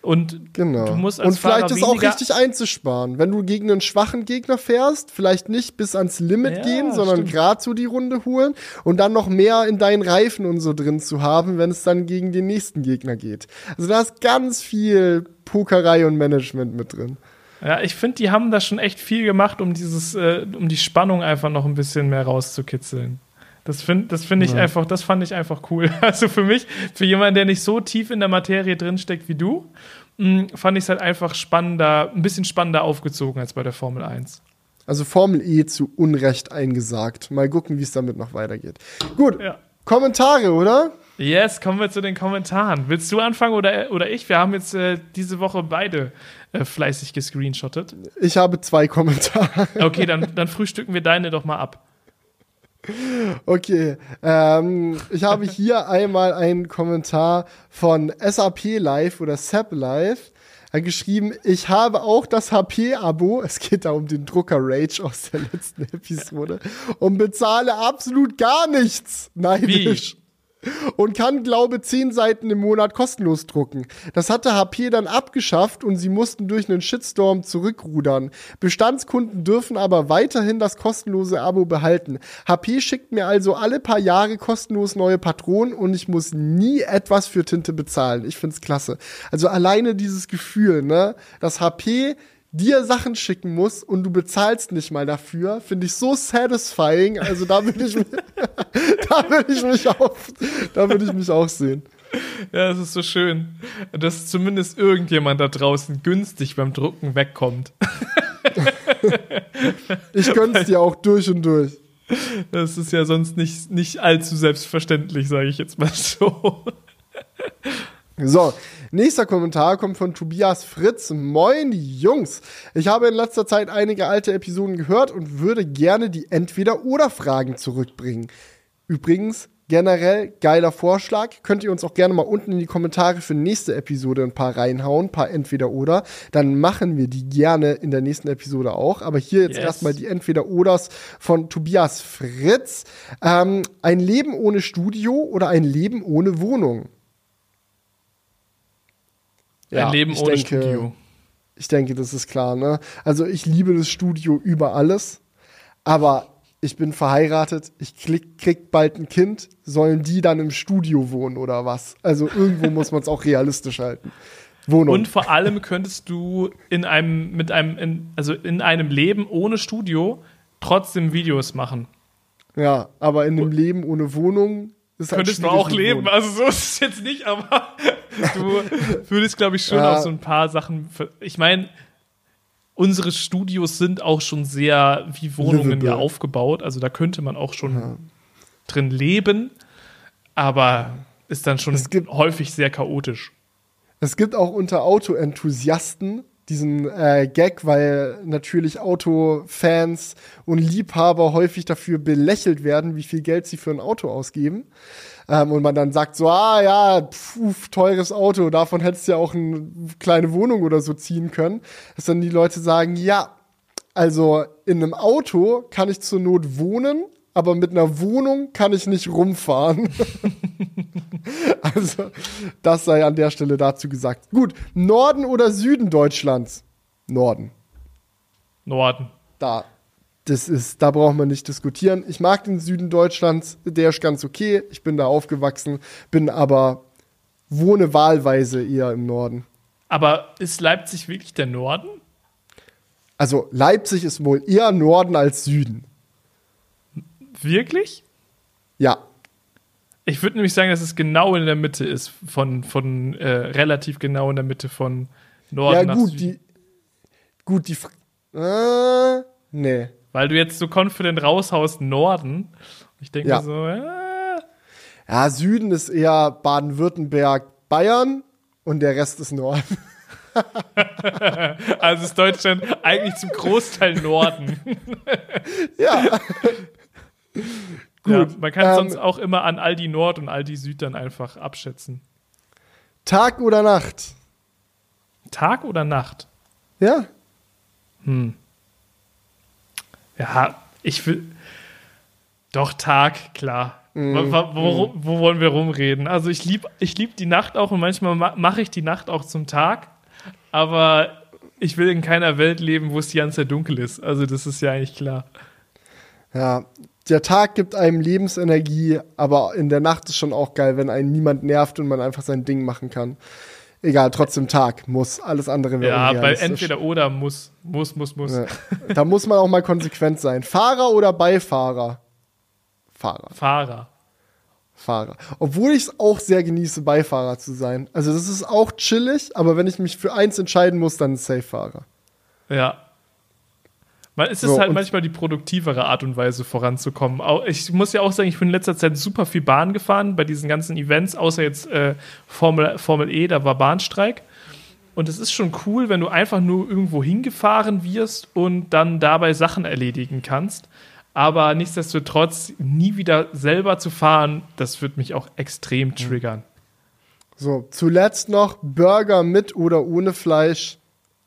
Und genau. du musst als Und vielleicht Fahrer ist auch richtig einzusparen. Wenn du gegen einen schwachen Gegner fährst, vielleicht nicht bis ans Limit ja, gehen, sondern gerade so die Runde holen und dann noch mehr in deinen Reifen und so drin zu haben, wenn es dann gegen den nächsten Gegner geht. Also da ist ganz viel Pokerei und Management mit drin. Ja, ich finde, die haben da schon echt viel gemacht, um dieses, äh, um die Spannung einfach noch ein bisschen mehr rauszukitzeln. Das finde das find ich ja. einfach, das fand ich einfach cool. Also für mich, für jemanden, der nicht so tief in der Materie drinsteckt wie du, mm, fand ich es halt einfach spannender, ein bisschen spannender aufgezogen als bei der Formel 1. Also Formel E zu Unrecht eingesagt. Mal gucken, wie es damit noch weitergeht. Gut, ja. Kommentare, oder? Yes, kommen wir zu den Kommentaren. Willst du anfangen oder, oder ich? Wir haben jetzt äh, diese Woche beide äh, fleißig gescreenshottet. Ich habe zwei Kommentare. Okay, dann, dann frühstücken wir deine doch mal ab. Okay, ähm, ich habe hier einmal einen Kommentar von SAP Live oder SAP Live hat geschrieben, ich habe auch das HP-Abo, es geht da um den Drucker Rage aus der letzten Episode, und bezahle absolut gar nichts. Neidisch. Wie? Und kann, glaube zehn Seiten im Monat kostenlos drucken. Das hatte HP dann abgeschafft und sie mussten durch einen Shitstorm zurückrudern. Bestandskunden dürfen aber weiterhin das kostenlose Abo behalten. HP schickt mir also alle paar Jahre kostenlos neue Patronen und ich muss nie etwas für Tinte bezahlen. Ich find's klasse. Also alleine dieses Gefühl, ne, dass HP dir Sachen schicken muss und du bezahlst nicht mal dafür, finde ich so satisfying. Also da würde ich, da würde ich mich auch, da würde ich mich auch sehen. Ja, es ist so schön, dass zumindest irgendjemand da draußen günstig beim Drucken wegkommt. ich gönn's dir auch durch und durch. Das ist ja sonst nicht, nicht allzu selbstverständlich, sage ich jetzt mal so. So, nächster Kommentar kommt von Tobias Fritz. Moin, Jungs. Ich habe in letzter Zeit einige alte Episoden gehört und würde gerne die Entweder-Oder-Fragen zurückbringen. Übrigens, generell geiler Vorschlag. Könnt ihr uns auch gerne mal unten in die Kommentare für nächste Episode ein paar reinhauen, ein paar Entweder-Oder. Dann machen wir die gerne in der nächsten Episode auch. Aber hier jetzt Yes. erstmal die Entweder-Oders von Tobias Fritz. Ähm, ein Leben ohne Studio oder ein Leben ohne Wohnung? Ein Leben ohne denke, Studio. Ich denke, das ist klar, ne? Also ich liebe das Studio über alles, aber ich bin verheiratet, ich krieg, krieg bald ein Kind, sollen die dann im Studio wohnen oder was? Also irgendwo muss man es auch realistisch halten. Wohnung. Und vor allem könntest du in einem, mit einem, in, also in einem Leben ohne Studio trotzdem Videos machen. ja, aber in einem Leben ohne Wohnung ist halt Könntest du auch leben. Wohnen. Also so ist es jetzt nicht, aber du würdest, glaube ich, schon Ja. auf so ein paar Sachen. Ich meine, unsere Studios sind auch schon sehr wie Wohnungen ja aufgebaut. Also da könnte man auch schon drin leben, aber ist dann schon häufig sehr chaotisch. Es gibt auch unter Autoenthusiasten diesen äh, Gag, weil natürlich Autofans und Liebhaber häufig dafür belächelt werden, wie viel Geld sie für ein Auto ausgeben. Ähm, und man dann sagt so, ah ja, pf, teures Auto, davon hättest du ja auch eine kleine Wohnung oder so ziehen können. Dass dann die Leute sagen, ja, also in einem Auto kann ich zur Not wohnen, aber mit einer Wohnung kann ich nicht rumfahren. also, das sei an der Stelle dazu gesagt. Gut, Norden oder Süden Deutschlands? Norden. Norden. Da. Das ist, da braucht man nicht diskutieren. Ich mag den Süden Deutschlands, der ist ganz okay. Ich bin da aufgewachsen, bin aber wohne wahlweise eher im Norden. Aber ist Leipzig wirklich der Norden? Also Leipzig ist wohl eher Norden als Süden. Wirklich? Ja, Ich würde nämlich sagen, dass es genau in der Mitte ist, von, von äh, relativ genau in der Mitte von Norden ja nach gut, Süden. die gut die äh, nee. Weil du jetzt so confident raushaust Norden. Ich denke Ja. so, äh, Ja, Süden ist eher Baden-Württemberg, Bayern und der Rest ist Norden. also ist Deutschland eigentlich zum Großteil Norden. ja. ja, Gut, man kann ähm, sonst auch immer an Aldi Nord und Aldi Süd dann einfach abschätzen. Tag oder Nacht? Tag oder Nacht? Ja. Ja, ich will. Doch, Tag, klar. Mhm. Wo, wo, wo wollen wir rumreden? Also ich liebe ich lieb die Nacht auch und manchmal ma mache ich die Nacht auch zum Tag. Aber ich will in keiner Welt leben, wo es die ganze Zeit dunkel ist. Also das ist ja eigentlich klar. Ja. Der Tag gibt einem Lebensenergie, aber in der Nacht ist schon auch geil, wenn einen niemand nervt und man einfach sein Ding machen kann. Egal, trotzdem Tag muss. Alles andere wäre Ja, unrealistisch. entweder oder muss. Muss, muss, muss. Ja. Da muss man auch mal konsequent sein. Fahrer oder Beifahrer? Fahrer. Fahrer. Fahrer. Obwohl ich es auch sehr genieße, Beifahrer zu sein. Also das ist auch chillig, aber wenn ich mich für eins entscheiden muss, dann Safe-Fahrer. Ja. Man, es ist So, halt manchmal die produktivere Art und Weise voranzukommen. Ich muss ja auch sagen, ich bin in letzter Zeit super viel Bahn gefahren bei diesen ganzen Events, außer jetzt äh, Formel, Formel E, da war Bahnstreik. Und es ist schon cool, wenn du einfach nur irgendwo hingefahren wirst und dann dabei Sachen erledigen kannst. Aber nichtsdestotrotz, nie wieder selber zu fahren, das wird mich auch extrem triggern. So, zuletzt noch Burger mit oder ohne Fleisch.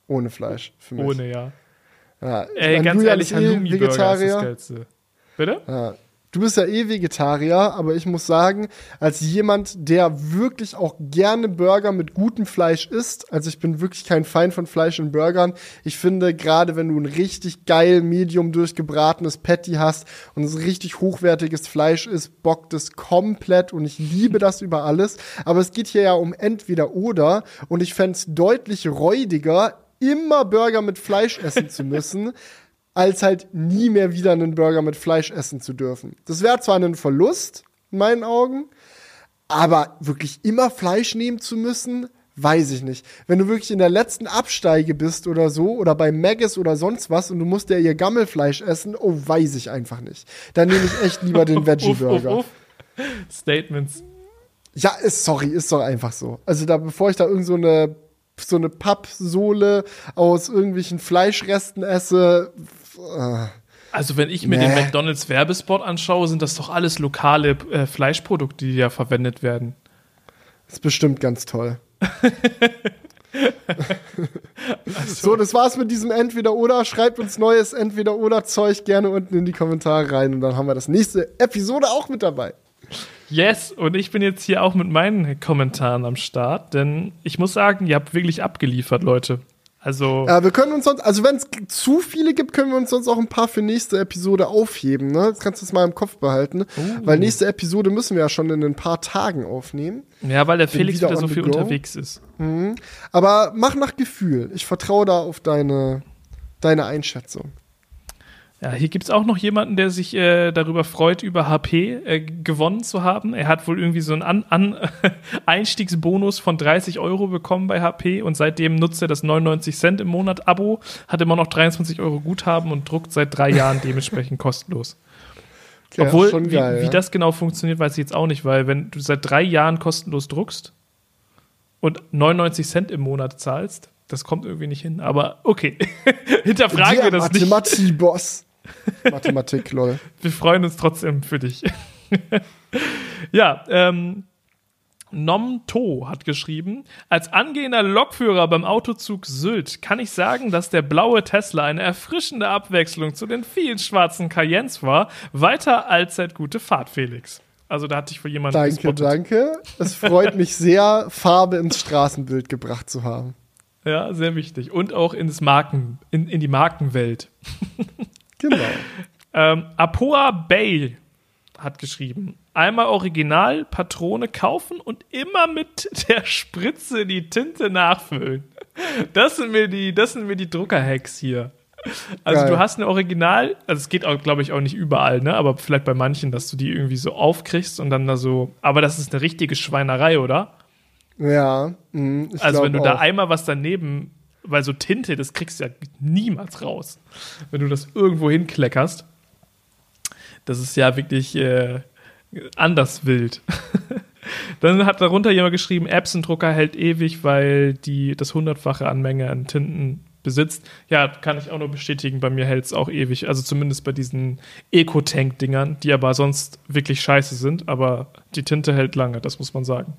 Ohne Fleisch für mich. Ohne, ja. Ja, Ey, ganz Julian ehrlich, eh Halloumi-Burger ist das. Geilste. Bitte? Ja. Du bist ja eh Vegetarier, aber ich muss sagen, als jemand, der wirklich auch gerne Burger mit gutem Fleisch isst, also ich bin wirklich kein Feind von Fleisch in Burgern. Ich finde, gerade wenn du ein richtig geil Medium durchgebratenes Patty hast und es richtig hochwertiges Fleisch ist, bockt es komplett und ich liebe das über alles. Aber es geht hier ja um entweder oder und ich fände es deutlich räudiger, immer Burger mit Fleisch essen zu müssen, als halt nie mehr wieder einen Burger mit Fleisch essen zu dürfen. Das wäre zwar ein Verlust, in meinen Augen, aber wirklich immer Fleisch nehmen zu müssen, weiß ich nicht. Wenn du wirklich in der letzten Absteige bist oder so, oder bei Maggis oder sonst was und du musst ja ihr Gammelfleisch essen, oh, weiß ich einfach nicht. Dann nehme ich echt lieber den Veggie-Burger. Statements. Ja, ist sorry, ist doch einfach so. Also da, bevor ich da irgend so eine so eine Pappsohle aus irgendwelchen Fleischresten esse, Also, wenn ich mir Nee. den McDonalds Werbespot anschaue, sind das doch alles lokale äh, Fleischprodukte, die da verwendet werden. ist bestimmt ganz toll. So, das war's mit diesem Entweder-Oder. Schreibt uns neues Entweder-Oder-Zeug gerne unten in die Kommentare rein und dann haben wir das nächste Episode auch mit dabei. Yes, und ich bin jetzt hier auch mit meinen Kommentaren am Start, denn ich muss sagen, ihr habt wirklich abgeliefert, Leute. Also, Äh, wir können uns sonst, also wenn es zu viele gibt, können wir uns sonst auch ein paar für nächste Episode aufheben. Ne? Das kannst du jetzt mal im Kopf behalten. Weil nächste Episode müssen wir ja schon in ein paar Tagen aufnehmen. ja, weil der Felix wieder wieder so viel go. unterwegs ist. Aber mach nach Gefühl. Ich vertraue da auf deine, deine Einschätzung. Ja, hier gibt's auch noch jemanden, der sich äh, darüber freut, über HP äh, gewonnen zu haben. Er hat wohl irgendwie so einen An An Einstiegsbonus von 30 Euro bekommen bei HP und seitdem nutzt er das 99 Cent im Monat Abo, hat immer noch 23 Euro Guthaben und druckt seit drei Jahren dementsprechend kostenlos. Ja, Obwohl, wie, geil, wie ja. das genau funktioniert, weiß ich jetzt auch nicht, weil wenn du seit drei Jahren kostenlos druckst und 99 Cent im Monat zahlst, das kommt irgendwie nicht hin. Aber okay, hinterfragen wir Der das nicht. Mathematik-Boss. Mathematik, lol. Wir freuen uns trotzdem für dich. ja, ähm, Nom To hat geschrieben, als angehender Lokführer beim Autozug Sylt kann ich sagen, dass der blaue Tesla eine erfrischende Abwechslung zu den vielen schwarzen Cayennes war, weiter allzeit gute Fahrt, Felix. Also da hatte ich wohl jemanden Danke, gespottet. danke. Es freut mich sehr, Farbe ins Straßenbild gebracht zu haben. Ja, sehr wichtig. Und auch ins Marken, in, in die Markenwelt. Genau. Ähm, Apoa Bay hat geschrieben: Einmal Original, Patrone kaufen und immer mit der Spritze die Tinte nachfüllen. Das sind mir die, das sind mir die Druckerhacks hier. Also Geil. du hast eine Original, also es geht auch, glaube ich, auch nicht überall, ne? Aber vielleicht bei manchen, dass du die irgendwie so aufkriegst und dann da so. Aber das ist eine richtige Schweinerei, oder? Ja, mh, Also wenn du glaub da auch. einmal was daneben, weil so Tinte, das kriegst du ja niemals raus. Wenn du das irgendwo hinkleckerst, das ist ja wirklich äh, anders wild. Dann hat darunter jemand geschrieben, Epson-Drucker hält ewig, weil die das hundertfache an Menge an Tinten besitzt. Ja, kann ich auch nur bestätigen, bei mir hält es auch ewig. Also zumindest bei diesen Eco-Tank-Dingern, die aber sonst wirklich scheiße sind. Aber die Tinte hält lange, das muss man sagen.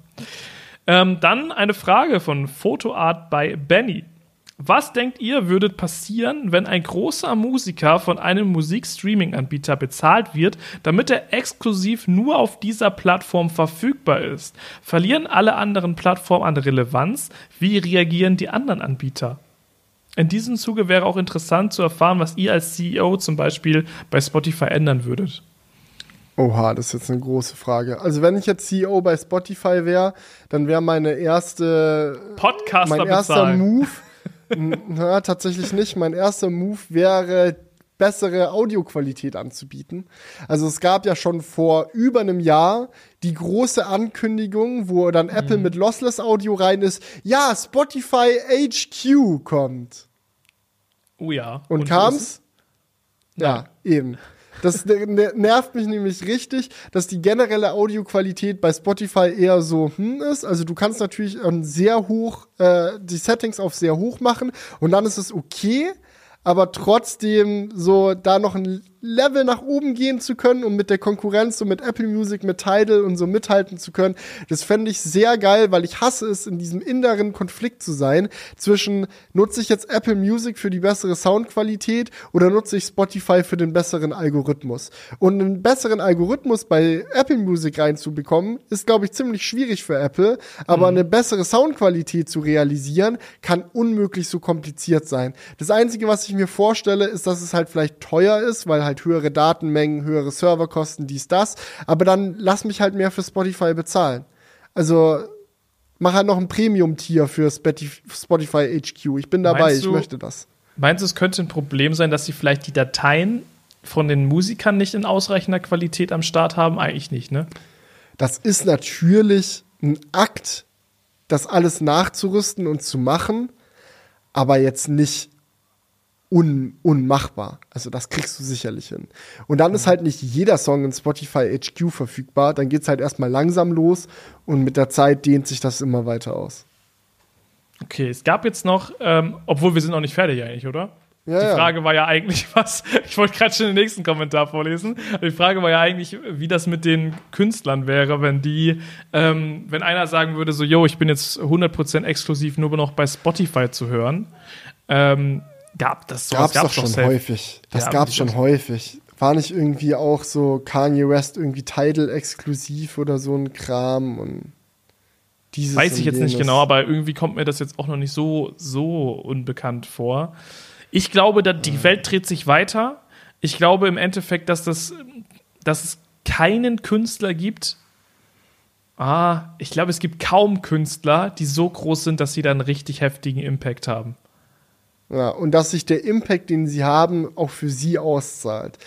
Ähm, dann eine Frage von Fotoart bei Benny. Was denkt ihr, würde passieren, wenn ein großer Musiker von einem Musikstreaming-Anbieter bezahlt wird, damit er exklusiv nur auf dieser Plattform verfügbar ist? Verlieren alle anderen Plattformen an Relevanz? Wie reagieren die anderen Anbieter? In diesem Zuge wäre auch interessant zu erfahren, was ihr als CEO zum Beispiel bei Spotify ändern würdet. Oha, das ist jetzt eine große Frage. Also wenn ich jetzt CEO bei Spotify wäre, dann wäre meine erste Podcaster mein erster bezahlen. Move, na, tatsächlich nicht. Mein erster Move wäre, bessere Audioqualität anzubieten. Also es gab ja schon vor über einem Jahr die große Ankündigung, wo dann Apple mit Lossless Audio rein ist. Ja, Spotify HQ kommt. Oh ja. Und, ist kam's? Ja, eben. Das nervt mich nämlich richtig, dass die generelle Audioqualität bei Spotify eher so hm ist. Also du kannst natürlich ähm, sehr hoch äh, die Settings auf sehr hoch machen und dann ist es okay, aber trotzdem so da noch ein Level nach oben gehen zu können und mit der Konkurrenz, so mit Apple Music, mit Tidal und so mithalten zu können, das fände ich sehr geil, weil ich hasse es, in diesem inneren Konflikt zu sein zwischen, nutze ich jetzt Apple Music für die bessere Soundqualität oder nutze ich Spotify für den besseren Algorithmus? Und einen besseren Algorithmus bei Apple Music reinzubekommen, ist, glaube ich, ziemlich schwierig für Apple, aber mhm. eine bessere Soundqualität zu realisieren, kann unmöglich so kompliziert sein. Das Einzige, was ich mir vorstelle, ist, dass es halt vielleicht teuer ist, weil halt höhere Datenmengen, höhere Serverkosten, dies, das. Aber dann lass mich halt mehr für Spotify bezahlen. Also mach halt noch ein Premium-Tier für Spotify HQ. Ich bin dabei, du, ich möchte das. Meinst du, es könnte ein Problem sein, dass sie vielleicht die Dateien von den Musikern nicht in ausreichender Qualität am Start haben? Eigentlich nicht, ne? Das ist natürlich ein Akt, das alles nachzurüsten und zu machen, aber jetzt nicht un unmachbar. Also das kriegst du sicherlich hin. Und dann ist halt nicht jeder Song in Spotify HQ verfügbar. Dann geht's halt erstmal langsam los und mit der Zeit dehnt sich das immer weiter aus. Okay, es gab jetzt noch, ähm, obwohl wir sind noch nicht fertig eigentlich, oder? Ja, die Frage ja. war ja eigentlich was, ich wollte gerade schon den nächsten Kommentar vorlesen, die Frage war ja eigentlich, wie das mit den Künstlern wäre, wenn die, ähm, wenn einer sagen würde, so, yo, ich bin jetzt 100% exklusiv nur noch bei Spotify zu hören, ähm, gab das so. Gab's, gab's doch schon safe. häufig. Das ja, gab's schon häufig. War nicht irgendwie auch so Kanye West irgendwie Tidal exklusiv oder so ein Kram und dieses Weiß ich jetzt nicht genau, aber irgendwie kommt mir das jetzt auch noch nicht so, so unbekannt vor. Ich glaube, dass die Welt dreht sich weiter. Ich glaube im Endeffekt, dass das, dass es keinen Künstler gibt. Ah, ich glaube, es gibt kaum Künstler, die so groß sind, dass sie dann richtig heftigen Impact haben. Ja, und dass sich der Impact, den sie haben, auch für sie auszahlt.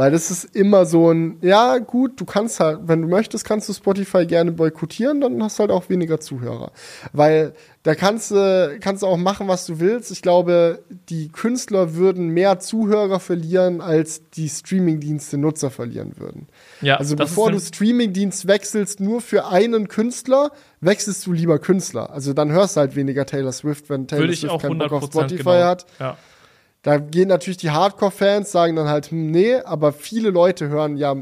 Weil das ist immer so ein, ja, gut, du kannst halt, wenn du möchtest, kannst du Spotify gerne boykottieren, dann hast du halt auch weniger Zuhörer. Weil da kannst du, kannst du auch machen, was du willst. Ich glaube, die Künstler würden mehr Zuhörer verlieren, als die Streamingdienste Nutzer verlieren würden. Ja, also bevor du Streamingdienst wechselst nur für einen Künstler, wechselst du lieber Künstler. Also dann hörst du halt weniger Taylor Swift, wenn Taylor Swift keinen Bock auf Spotify genau. hat. Ja. Da gehen natürlich die Hardcore-Fans, sagen dann halt, hm, nee, aber viele Leute hören ja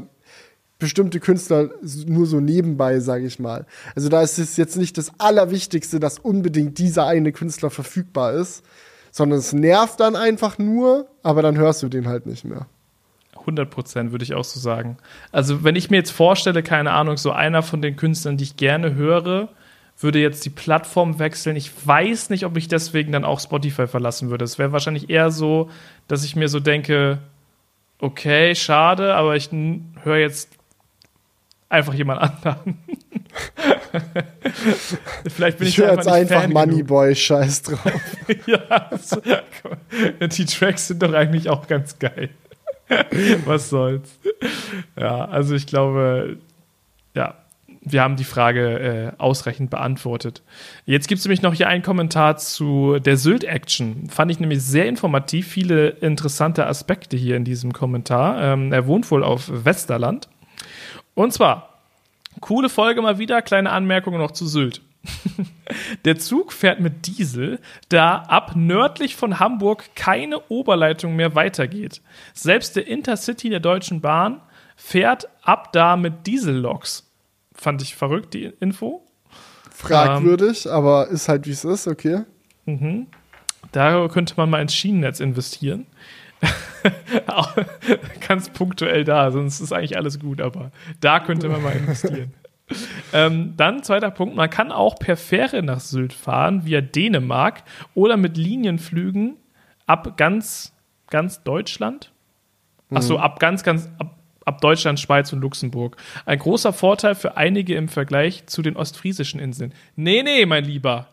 bestimmte Künstler nur so nebenbei, sage ich mal. Also da ist es jetzt nicht das Allerwichtigste, dass unbedingt dieser eine Künstler verfügbar ist, sondern es nervt dann einfach nur, aber dann hörst du den halt nicht mehr. 100 Prozent würde ich auch so sagen. Also wenn ich mir jetzt vorstelle, keine Ahnung, so einer von den Künstlern, die ich gerne höre, würde jetzt die Plattform wechseln. Ich weiß nicht, ob ich deswegen dann auch Spotify verlassen würde. Es wäre wahrscheinlich eher so, dass ich mir so denke, okay, schade, aber ich höre jetzt einfach jemand anderen. Vielleicht bin ich, ich höre jetzt einfach Moneyboy Scheiß drauf. ja, die Tracks sind doch eigentlich auch ganz geil. Was soll's. Ja, also ich glaube, ja, wir haben die Frage äh, ausreichend beantwortet. Jetzt gibt es nämlich noch hier einen Kommentar zu der Sylt-Action. Fand ich nämlich sehr informativ, viele interessante Aspekte hier in diesem Kommentar. Ähm, er wohnt wohl auf Westerland. Und zwar, coole Folge mal wieder, kleine Anmerkung noch zu Sylt. Der Zug fährt mit Diesel, da ab nördlich von Hamburg keine Oberleitung mehr weitergeht. Selbst der Intercity der Deutschen Bahn fährt ab da mit Dieselloks fand ich verrückt, die Info. Fragwürdig, ähm, aber ist halt wie es ist, okay. Mhm. Da könnte man mal ins Schienennetz investieren. Ganz punktuell da, sonst ist eigentlich alles gut, aber da könnte man mal investieren. ähm, dann zweiter Punkt, man kann auch per Fähre nach Sylt fahren, via Dänemark oder mit Linienflügen ab ganz, ganz Deutschland. Achso, mhm. ab ganz, ganz, ab ab Deutschland, Schweiz und Luxemburg. Ein großer Vorteil für einige im Vergleich zu den ostfriesischen Inseln. Nee, nee, mein Lieber.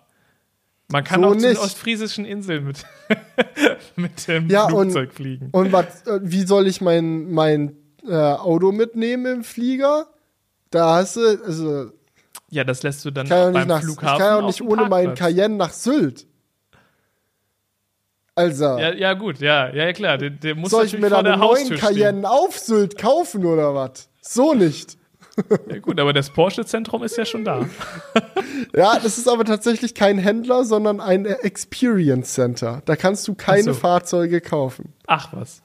Man kann so auch nicht. zu den ostfriesischen Inseln mit, mit dem ja, Flugzeug und, fliegen. Und wat, äh, wie soll ich mein, mein äh, Auto mitnehmen im Flieger? Da hast du, also. Ja, das lässt du dann beim nach, Flughafen. Ich kann ja auch nicht ohne meinen Cayenne nach Sylt. Also, Ja, ja, gut, ja, ja, klar. Der, der muss soll ich mir dann einen neuen Haustür stehen. Cayenne auf Sylt kaufen oder was? So nicht. Ja, gut, aber das Porsche-Zentrum ist ja schon da. Ja, das ist aber tatsächlich kein Händler, sondern ein Experience Center. Da kannst du keine so. Fahrzeuge kaufen. Ach was.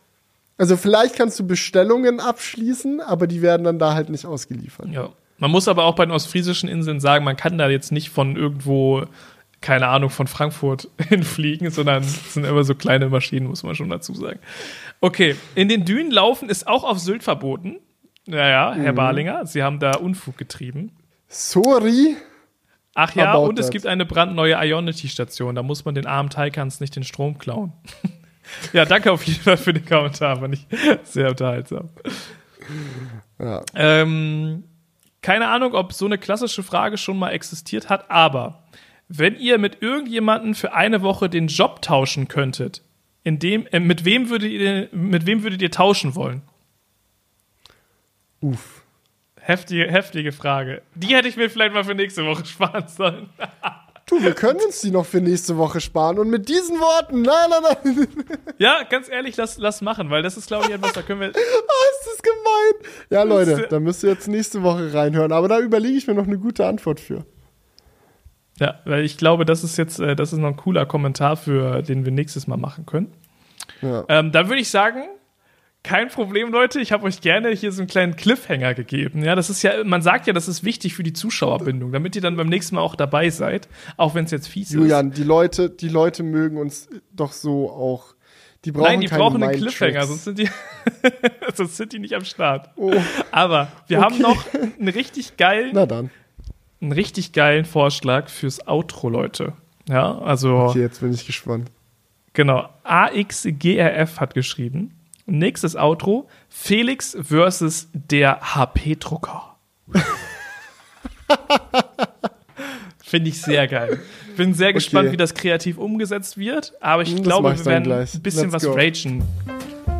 Also vielleicht kannst du Bestellungen abschließen, aber die werden dann da halt nicht ausgeliefert. Ja. Man muss aber auch bei den ostfriesischen Inseln sagen, man kann da jetzt nicht von irgendwo, keine Ahnung, von Frankfurt hinfliegen, sondern es sind immer so kleine Maschinen, muss man schon dazu sagen. Okay, in den Dünen laufen ist auch auf Sylt verboten. Naja, Mhm. Herr Barlinger, Sie haben da Unfug getrieben. Sorry. Ach ja, und es that. gibt eine brandneue Ionity-Station. Da muss man den armen Taikans nicht den Strom klauen. ja, danke auf jeden Fall für den Kommentar. Fand ich sehr unterhaltsam. Ja. Ähm, keine Ahnung, ob so eine klassische Frage schon mal existiert hat, aber wenn ihr mit irgendjemanden für eine Woche den Job tauschen könntet, in dem, äh, mit, wem würdet ihr, mit wem würdet ihr tauschen wollen? Uff. Heftige, heftige Frage. Die hätte ich mir vielleicht mal für nächste Woche sparen sollen. Du, wir können uns die noch für nächste Woche sparen. Und mit diesen Worten, nein, nein, nein. Ja, ganz ehrlich, lass, lass machen, weil das ist, glaube ich, etwas, da können wir. Ah, ist das gemein. Ja, Leute, da müsst ihr jetzt nächste Woche reinhören. Aber da überlege ich mir noch eine gute Antwort für. Ja, weil ich glaube, das ist jetzt, äh, das ist noch ein cooler Kommentar, für den wir nächstes Mal machen können. Ja. Ähm, dann würde ich sagen, kein Problem, Leute. Ich habe euch gerne hier so einen kleinen Cliffhanger gegeben. Ja, das ist ja, man sagt ja, das ist wichtig für die Zuschauerbindung, damit ihr dann beim nächsten Mal auch dabei seid, auch wenn es jetzt fies Julian, die Leute, die Leute mögen uns doch so auch. Die ist. brauchen Nein, die brauchen einen. Cliffhanger, sonst sind die, sonst sind die nicht am Start. Oh, Aber wir haben Okay. noch einen richtig geilen, na dann. Einen richtig geilen Vorschlag fürs Outro, Leute. Ja, also Okay, jetzt bin ich gespannt. Genau. AXGRF hat geschrieben. Nächstes Outro. Felix versus der HP-Drucker. Finde ich sehr geil. Bin sehr gespannt, wie das kreativ umgesetzt wird. Aber ich das glaube, ich wir werden gleich. ein bisschen Let's was go. ragen.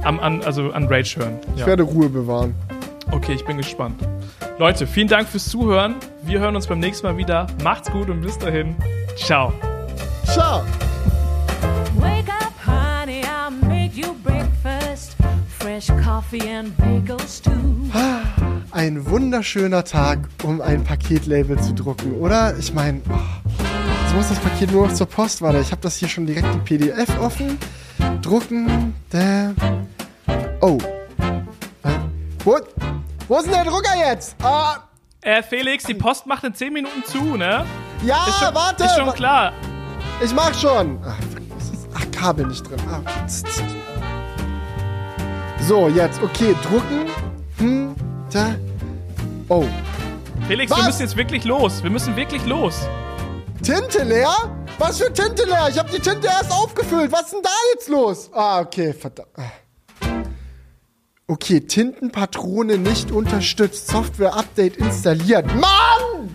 Am, an, also an Rage hören. Ich Ja. werde Ruhe bewahren. Okay, ich bin gespannt. Leute, vielen Dank fürs Zuhören. Wir hören uns beim nächsten Mal wieder. Macht's gut und bis dahin. Ciao. Ciao. Wake up, honey, I'll make you breakfast. Fresh coffee and bagels too. Ein wunderschöner Tag, um ein Paketlabel zu drucken, oder? Ich meine, oh, jetzt muss das Paket nur noch zur Post. Warte, ich habe das hier schon direkt die PDF offen. Drucken. Der. Oh. Äh, Wo, ist denn der Drucker jetzt? Ah, Äh, Felix, die Post macht in 10 Minuten zu, ne? ja, Ist schon, warte. ist schon klar. Ich mach schon. Ach, ach Kabel nicht drin. Ah. So, jetzt, okay, drucken. Hm, da. Oh. Felix, Was? wir müssen jetzt wirklich los. Wir müssen wirklich los. Tinte leer? Was für Tinte leer? Ich habe die Tinte erst aufgefüllt. Was ist denn da jetzt los? Ah, okay, verdammt. Okay, Tintenpatrone nicht unterstützt. Software-Update installiert. Mann!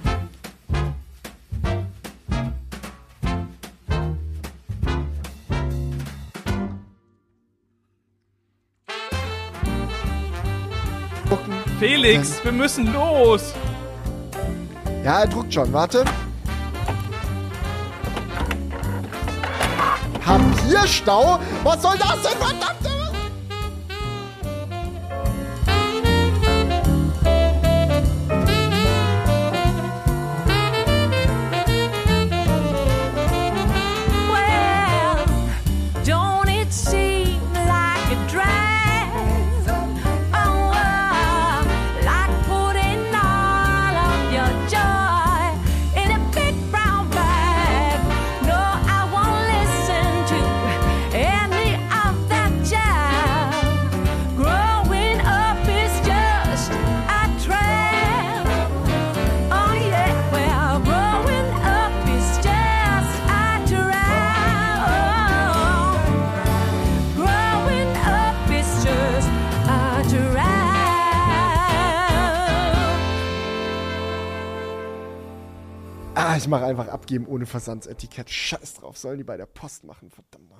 Felix, wir müssen los. Ja, er druckt schon. Warte. Papierstau? Was soll das denn? Verdammte... ich mache einfach abgeben ohne Versandsetikett. Scheiß drauf. Sollen die bei der Post machen. Verdammt.